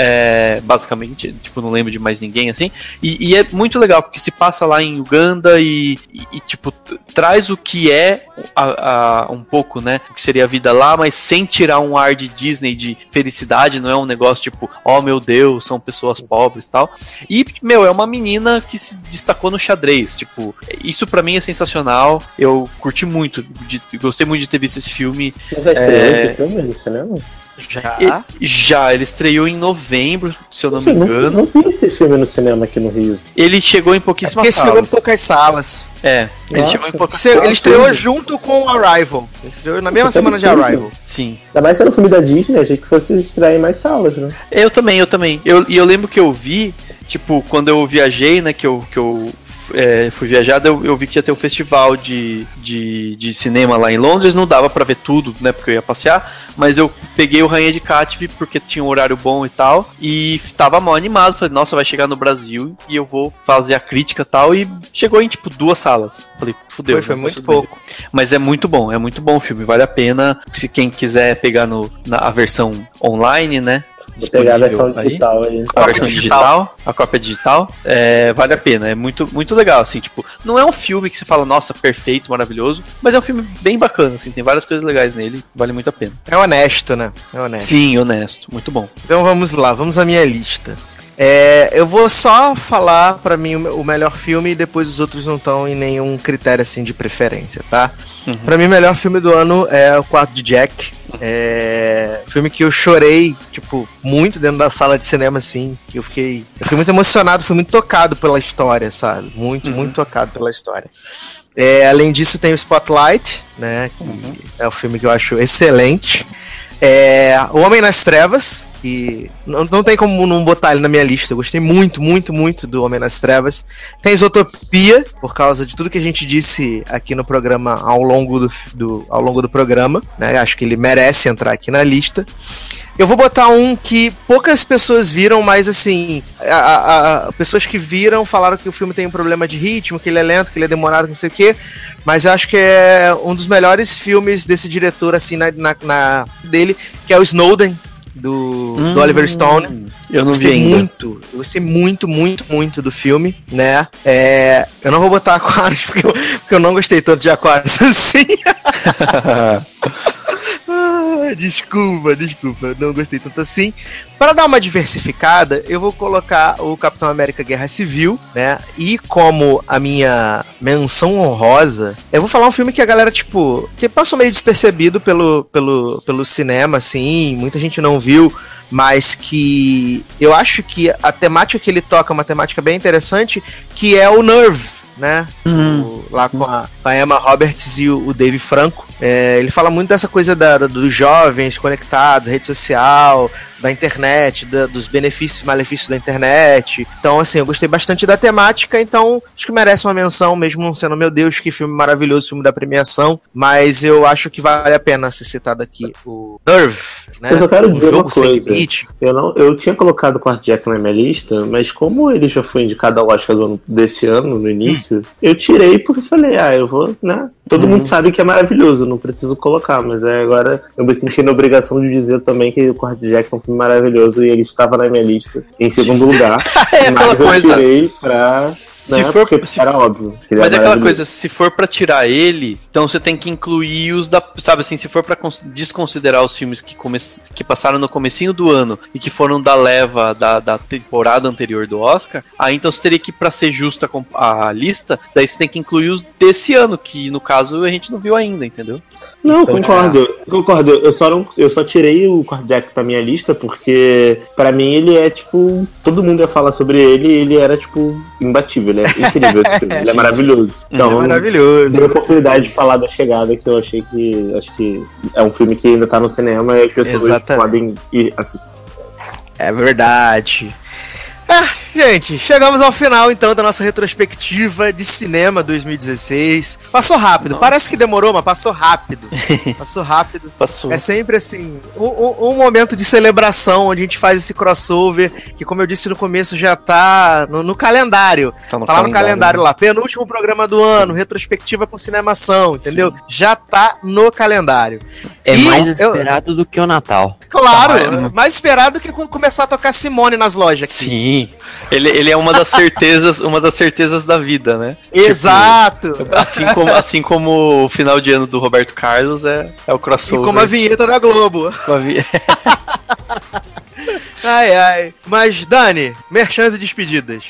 É, basicamente, tipo, não lembro de mais ninguém assim. E, e é muito legal, porque se passa lá em Uganda e, e- e, tipo, traz o que é a- a- um pouco, né? O que seria a vida lá, mas sem tirar um ar de Disney de felicidade, não é um negócio tipo, oh meu Deus, são pessoas pobres e tal. E, meu, é uma menina que se destacou no xadrez. Tipo, isso pra mim é sensacional. Eu curti muito, de- gostei muito de ter visto esse filme. Mas já estreou É. esse filme no cinema? Já. E- já, ele estreou em novembro, se eu não me Eu não, engano. não vi esse filme no cinema aqui no Rio. Ele chegou em É pouquíssimas porque chegou em salas. poucas salas. É, ele Nossa. chegou em poucas Você- ele estreou filme. junto com o Arrival. Ele estreou na mesma é semana de. Arrival. Sim. Ainda mais sendo filme da Disney, achei que fosse estrear em mais salas, né? Eu também, eu também. Eu, e eu lembro que eu vi, tipo, quando eu viajei, né, que eu, que eu é, fui viajado, eu, eu vi que ia ter um festival de, de, de cinema lá em Londres, não dava pra ver tudo, né, porque eu ia passear, mas eu peguei o Rainha de Catve porque tinha um horário bom e tal, e tava mal animado, falei, nossa, vai chegar no Brasil e eu vou fazer a crítica e tal, e chegou em, tipo, duas salas. Falei, fudeu. Foi, foi muito pouco. Mas é muito bom, é muito bom o filme, vale a pena. Se quem quiser pegar no, na a versão online, né? Vou pegar a versão disponível aí. digital aí. A versão digital, a cópia digital, é, vale a pena, é muito, muito legal, assim, tipo, não é um filme que você fala, nossa, perfeito, maravilhoso, mas é um filme bem bacana, assim, tem várias coisas legais nele, vale muito a pena. É honesto, né? É honesto. Sim, honesto, muito bom. Então vamos lá, vamos à minha lista. É, eu vou só falar pra mim o me- o melhor filme e depois os outros não estão em nenhum critério assim de preferência, tá? Uhum. Pra mim o melhor filme do ano é o Quarto de Jack. É, filme que eu chorei, tipo, muito dentro da sala de cinema, assim. que Eu fiquei, eu fiquei muito emocionado, fui muito tocado pela história, sabe? Muito, Uhum. muito tocado pela história. É, além disso, tem o Spotlight, né? Que Uhum. é um filme que eu acho excelente. É, o Homem nas Trevas, e não, não tem como não botar ele na minha lista. Eu gostei muito, muito, muito do Homem nas Trevas. Tem Isotopia, por causa de tudo que a gente disse aqui no programa ao longo do, do- ao longo do programa. Né? Acho que ele merece entrar aqui na lista. Eu vou botar um que poucas pessoas viram, mas assim, a- a- a- pessoas que viram falaram que o filme tem um problema de ritmo, que ele é lento, que ele é demorado, não sei o quê. Mas eu acho que é um dos melhores filmes desse diretor, assim, na, na- na- dele, que é o Snowden, do, do Oliver Stone. Eu não vi gostei ainda. muito, eu gostei muito, muito, muito do filme, né? É, eu não vou botar <laughs> Aquários, porque eu, porque eu não gostei tanto de Aquários <laughs> assim. <laughs> <laughs> Desculpa, desculpa, não gostei tanto assim. Para dar uma diversificada, eu vou colocar o Capitão América Guerra Civil, né? E como a minha menção honrosa, eu vou falar um filme que a galera, tipo, que passou meio despercebido pelo, pelo, pelo cinema, assim, muita gente não viu, mas que eu acho que a temática que ele toca é uma temática bem interessante, que é o Nerve. Né? O- lá com a, com a Emma Roberts e o, o Dave Franco. É, ele fala muito dessa coisa da- da- dos jovens conectados, rede social, da internet, da- dos benefícios e malefícios da internet. Então, assim, eu gostei bastante da temática, então acho que merece uma menção, mesmo sendo, meu Deus, que filme maravilhoso, filme da premiação. Mas eu acho que vale a pena ser citado aqui o Nerve, né? Eu só quero dizer uma coisa. Eu, não, eu tinha colocado o Quarto Jack na minha lista, mas como ele já foi indicado ao Oscar do ano- desse ano, no início, eu tirei porque falei, ah, eu vou, né? Todo mundo sabe que é maravilhoso, não preciso colocar, mas é, agora eu me senti na obrigação de dizer também que o Quarto Jack é um filme maravilhoso e ele estava na minha lista em segundo lugar. <laughs> É mas eu coisa. tirei pra. Se né, for- porque se- era óbvio. Mas é aquela coisa, se for pra tirar ele, então você tem que incluir os da, sabe assim, se for pra cons- desconsiderar os filmes que, come, que passaram no comecinho do ano e que foram da leva da, da temporada anterior do Oscar, aí então você teria que pra ser justa com a lista, daí você tem que incluir os desse ano, que no caso a gente não viu ainda, entendeu? Não, Então, concordo. Concordo. Eu só, não, eu só tirei o Kardec da minha lista porque, pra mim, ele é tipo. Todo mundo ia falar sobre ele e ele era, tipo, imbatível. Ele é incrível esse filme. <laughs> Ele é maravilhoso. é Então, maravilhoso. dei a oportunidade de falar falar da chegada, que eu achei que. Acho que é um filme que ainda tá no cinema e as pessoas Exatamente. podem ir assim. É verdade. Ah, gente, chegamos ao final então da nossa retrospectiva de cinema 2016. Passou rápido, parece que demorou, mas passou rápido. <laughs> Passou rápido. Passou. É sempre assim, um, um- momento de celebração onde a gente faz esse crossover, que como eu disse no começo, já tá no, no calendário. Tá no tá lá no calendário né? lá, penúltimo programa do ano, retrospectiva com cinemação, entendeu? Já tá no calendário. É E mais eu- esperado do que o Natal. Claro, Ah, mais esperado que começar a tocar Simone nas lojas aqui. Sim. Ele, ele é uma das certezas, <laughs> uma das certezas da vida, né? Exato. Assim como, assim como o final de ano do Roberto Carlos é, é o E crossover. como a vinheta da Globo. vi- <laughs> Ai, ai. Mas, Dani, merchans e despedidas.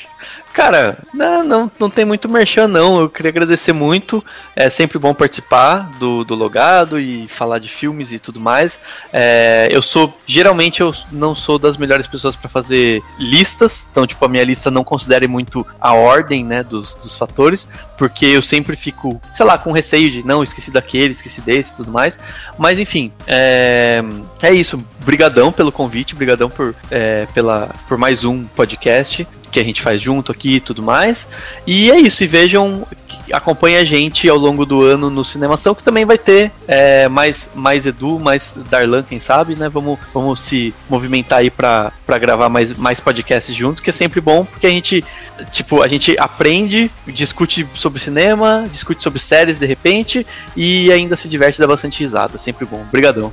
Cara, não, não, não tem muito merchan, não. Eu queria agradecer muito. É sempre bom participar do, do Logado e falar de filmes e tudo mais. É, eu sou. Geralmente eu não sou das melhores pessoas para fazer listas. Então, tipo, a minha lista não considere muito a ordem, né, dos, dos fatores. Porque eu sempre fico, sei lá, com receio de não, esqueci daquele, esqueci desse e tudo mais. Mas enfim, é, é isso. Brigadão pelo convite, brigadão por, é, pela, por mais um podcast que a gente faz junto aqui e tudo mais. E é isso, e vejam, que- acompanhem a gente ao longo do ano no Cinemação, que também vai ter é, mais, mais Edu, mais Darlan, quem sabe, né? Vamos, vamos se movimentar aí pra, pra gravar mais, mais podcasts junto, que é sempre bom, porque a gente, tipo, a gente aprende, discute sobre cinema, discute sobre séries de repente, e ainda se diverte e dá bastante risada, sempre bom. Obrigadão.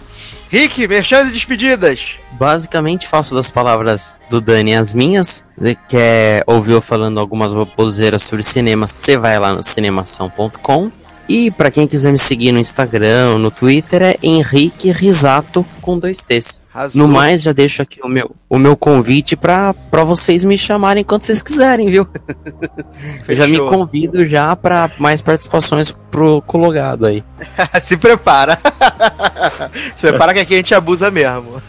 Rick, merchans e despedidas. Basicamente faço das palavras do Dani as minhas. Você Quer ouvir eu falando algumas baboseiras sobre cinema, você vai lá no cinemação.com. E pra quem quiser me seguir no Instagram, no Twitter, é Henrique Risato com dois T's. Arrasou. No mais, já deixo aqui o meu, o meu convite pra, pra vocês me chamarem quando vocês quiserem, viu? <laughs> Eu já me convido já pra mais participações pro cologado aí. <laughs> Se prepara. <laughs> Se prepara que aqui a gente abusa mesmo.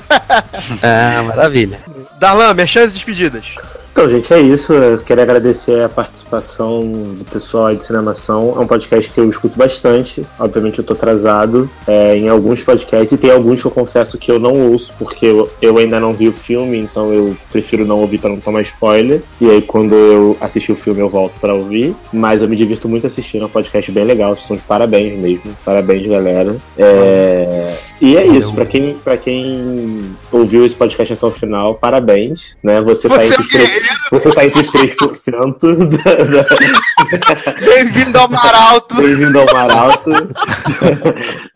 Ah, maravilha. Darlan, merchans e despedidas. Então, gente, é isso. Eu quero agradecer a participação do pessoal de Cinemação. É um podcast que eu escuto bastante. Obviamente, eu tô atrasado é, em alguns podcasts e tem alguns que eu confesso que eu não ouço, porque eu, eu ainda não vi o filme, então eu prefiro não ouvir para não tomar spoiler. E aí, quando eu assistir o filme, eu volto para ouvir. Mas eu me divirto muito assistindo. É um podcast bem legal. Vocês estão de parabéns mesmo. Parabéns, galera. É, E é isso. Para quem, pra quem ouviu esse podcast até o final, parabéns. Né? Você, tá Você é entre você tá entre os 3% <laughs> da, da, Bem-vindo ao Maralto. Bem-vindo ao Maralto. <laughs>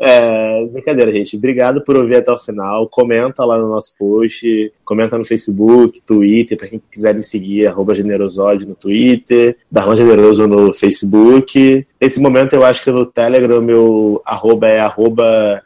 É, brincadeira, gente. Obrigado por ouvir até o final. Comenta lá no nosso post. Comenta no Facebook, Twitter, pra quem quiser me seguir, arroba generosode no Twitter, Darlan Generoso no Facebook. Nesse momento eu acho que no Telegram meu arroba é arroba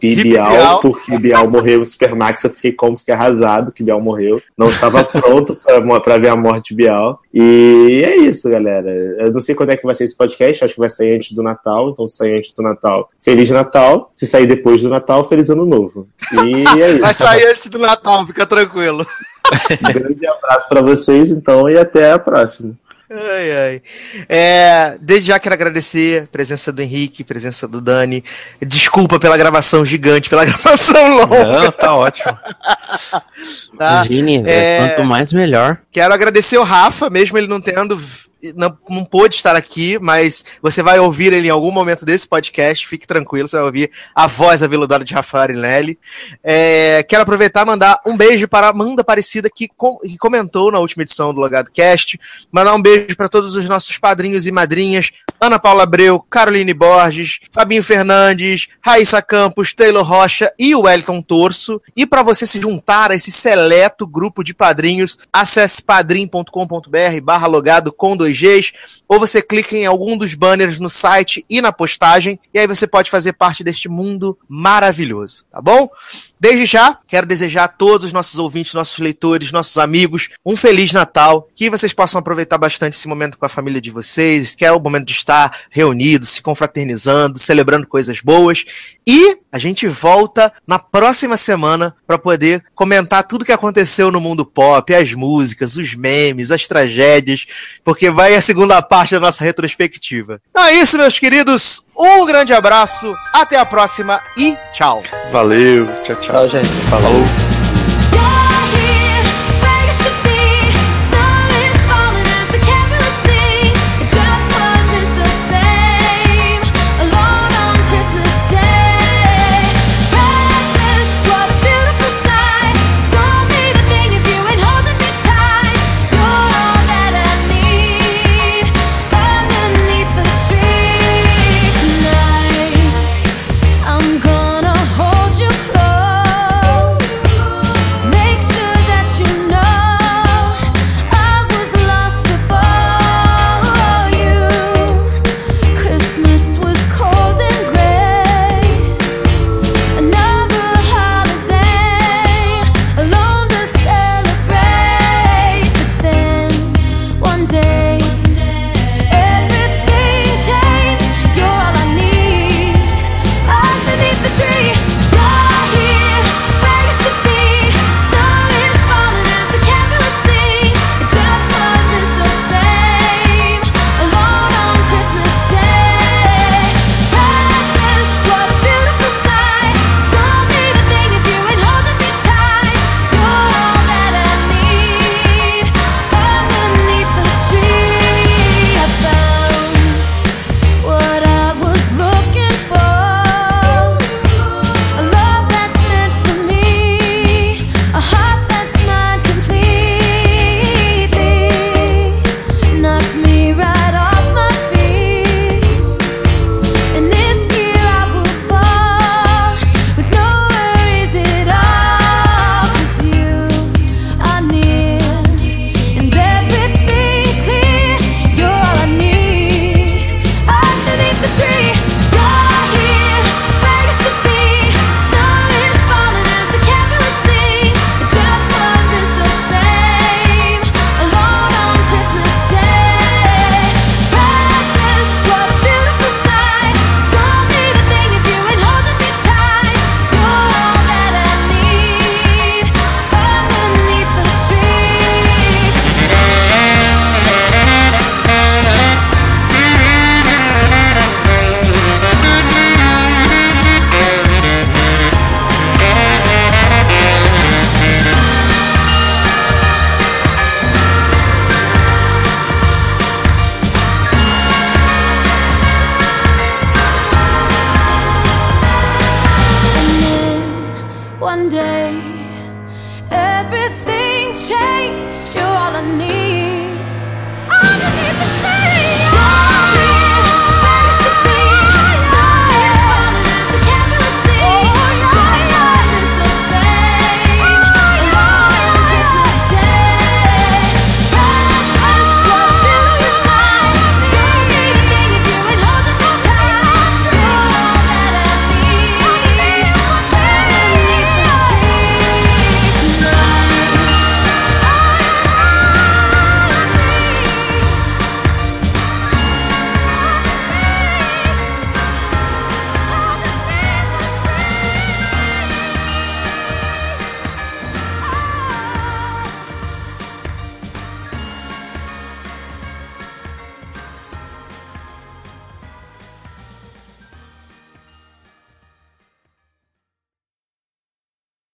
Bial, porque Bial morreu no Supermax, eu fiquei como fiquei arrasado que Bial morreu. Não estava <laughs> pronto pra ver a morte de Bial. E é isso, galera. Eu não sei quando é que vai ser esse podcast, acho que vai sair antes do Natal, então se sair antes do Natal, Feliz Natal. Se sair depois do Natal, Feliz Ano Novo. E é <laughs> isso. Vai sair antes do Natal, fica tranquilo. Um <laughs> grande abraço pra vocês, então, e até a próxima. Ai, ai. É, desde já quero agradecer a presença do Henrique, a presença do Dani. Desculpa pela gravação gigante, pela <laughs> gravação longa. Não, tá ótimo. Tá? Imagine, é- quanto mais melhor. Quero agradecer o Rafa, mesmo ele não tendo. Não, não pôde estar aqui, mas você vai ouvir ele em algum momento desse podcast. Fique tranquilo, você vai ouvir a voz aveludada de Rafael Arinelli. É, quero aproveitar e mandar um beijo para a Amanda Aparecida, que, com- que comentou na última edição do Logado Cast. Mandar um beijo para todos os nossos padrinhos e madrinhas: Ana Paula Abreu, Caroline Borges, Fabinho Fernandes, Raíssa Campos, Taylor Rocha e o Wellington Torso. E para você se juntar a esse seleto grupo de padrinhos, acesse padrim.com.br barra logado com dois Gs, ou você clica em algum dos banners no site e na postagem, e aí você pode fazer parte deste mundo maravilhoso, tá bom? Desde já, quero desejar a todos os nossos ouvintes, nossos leitores, nossos amigos, um Feliz Natal, que vocês possam aproveitar bastante esse momento com a família de vocês, que é o momento de estar reunidos, se confraternizando, celebrando coisas boas. E a gente volta na próxima semana para poder comentar tudo que aconteceu no mundo pop, as músicas, os memes, as tragédias, porque vai a segunda parte da nossa retrospectiva. Então é isso, meus queridos. Um grande abraço, até a próxima e tchau. Valeu, tchau, tchau. Tchau, gente. Falou.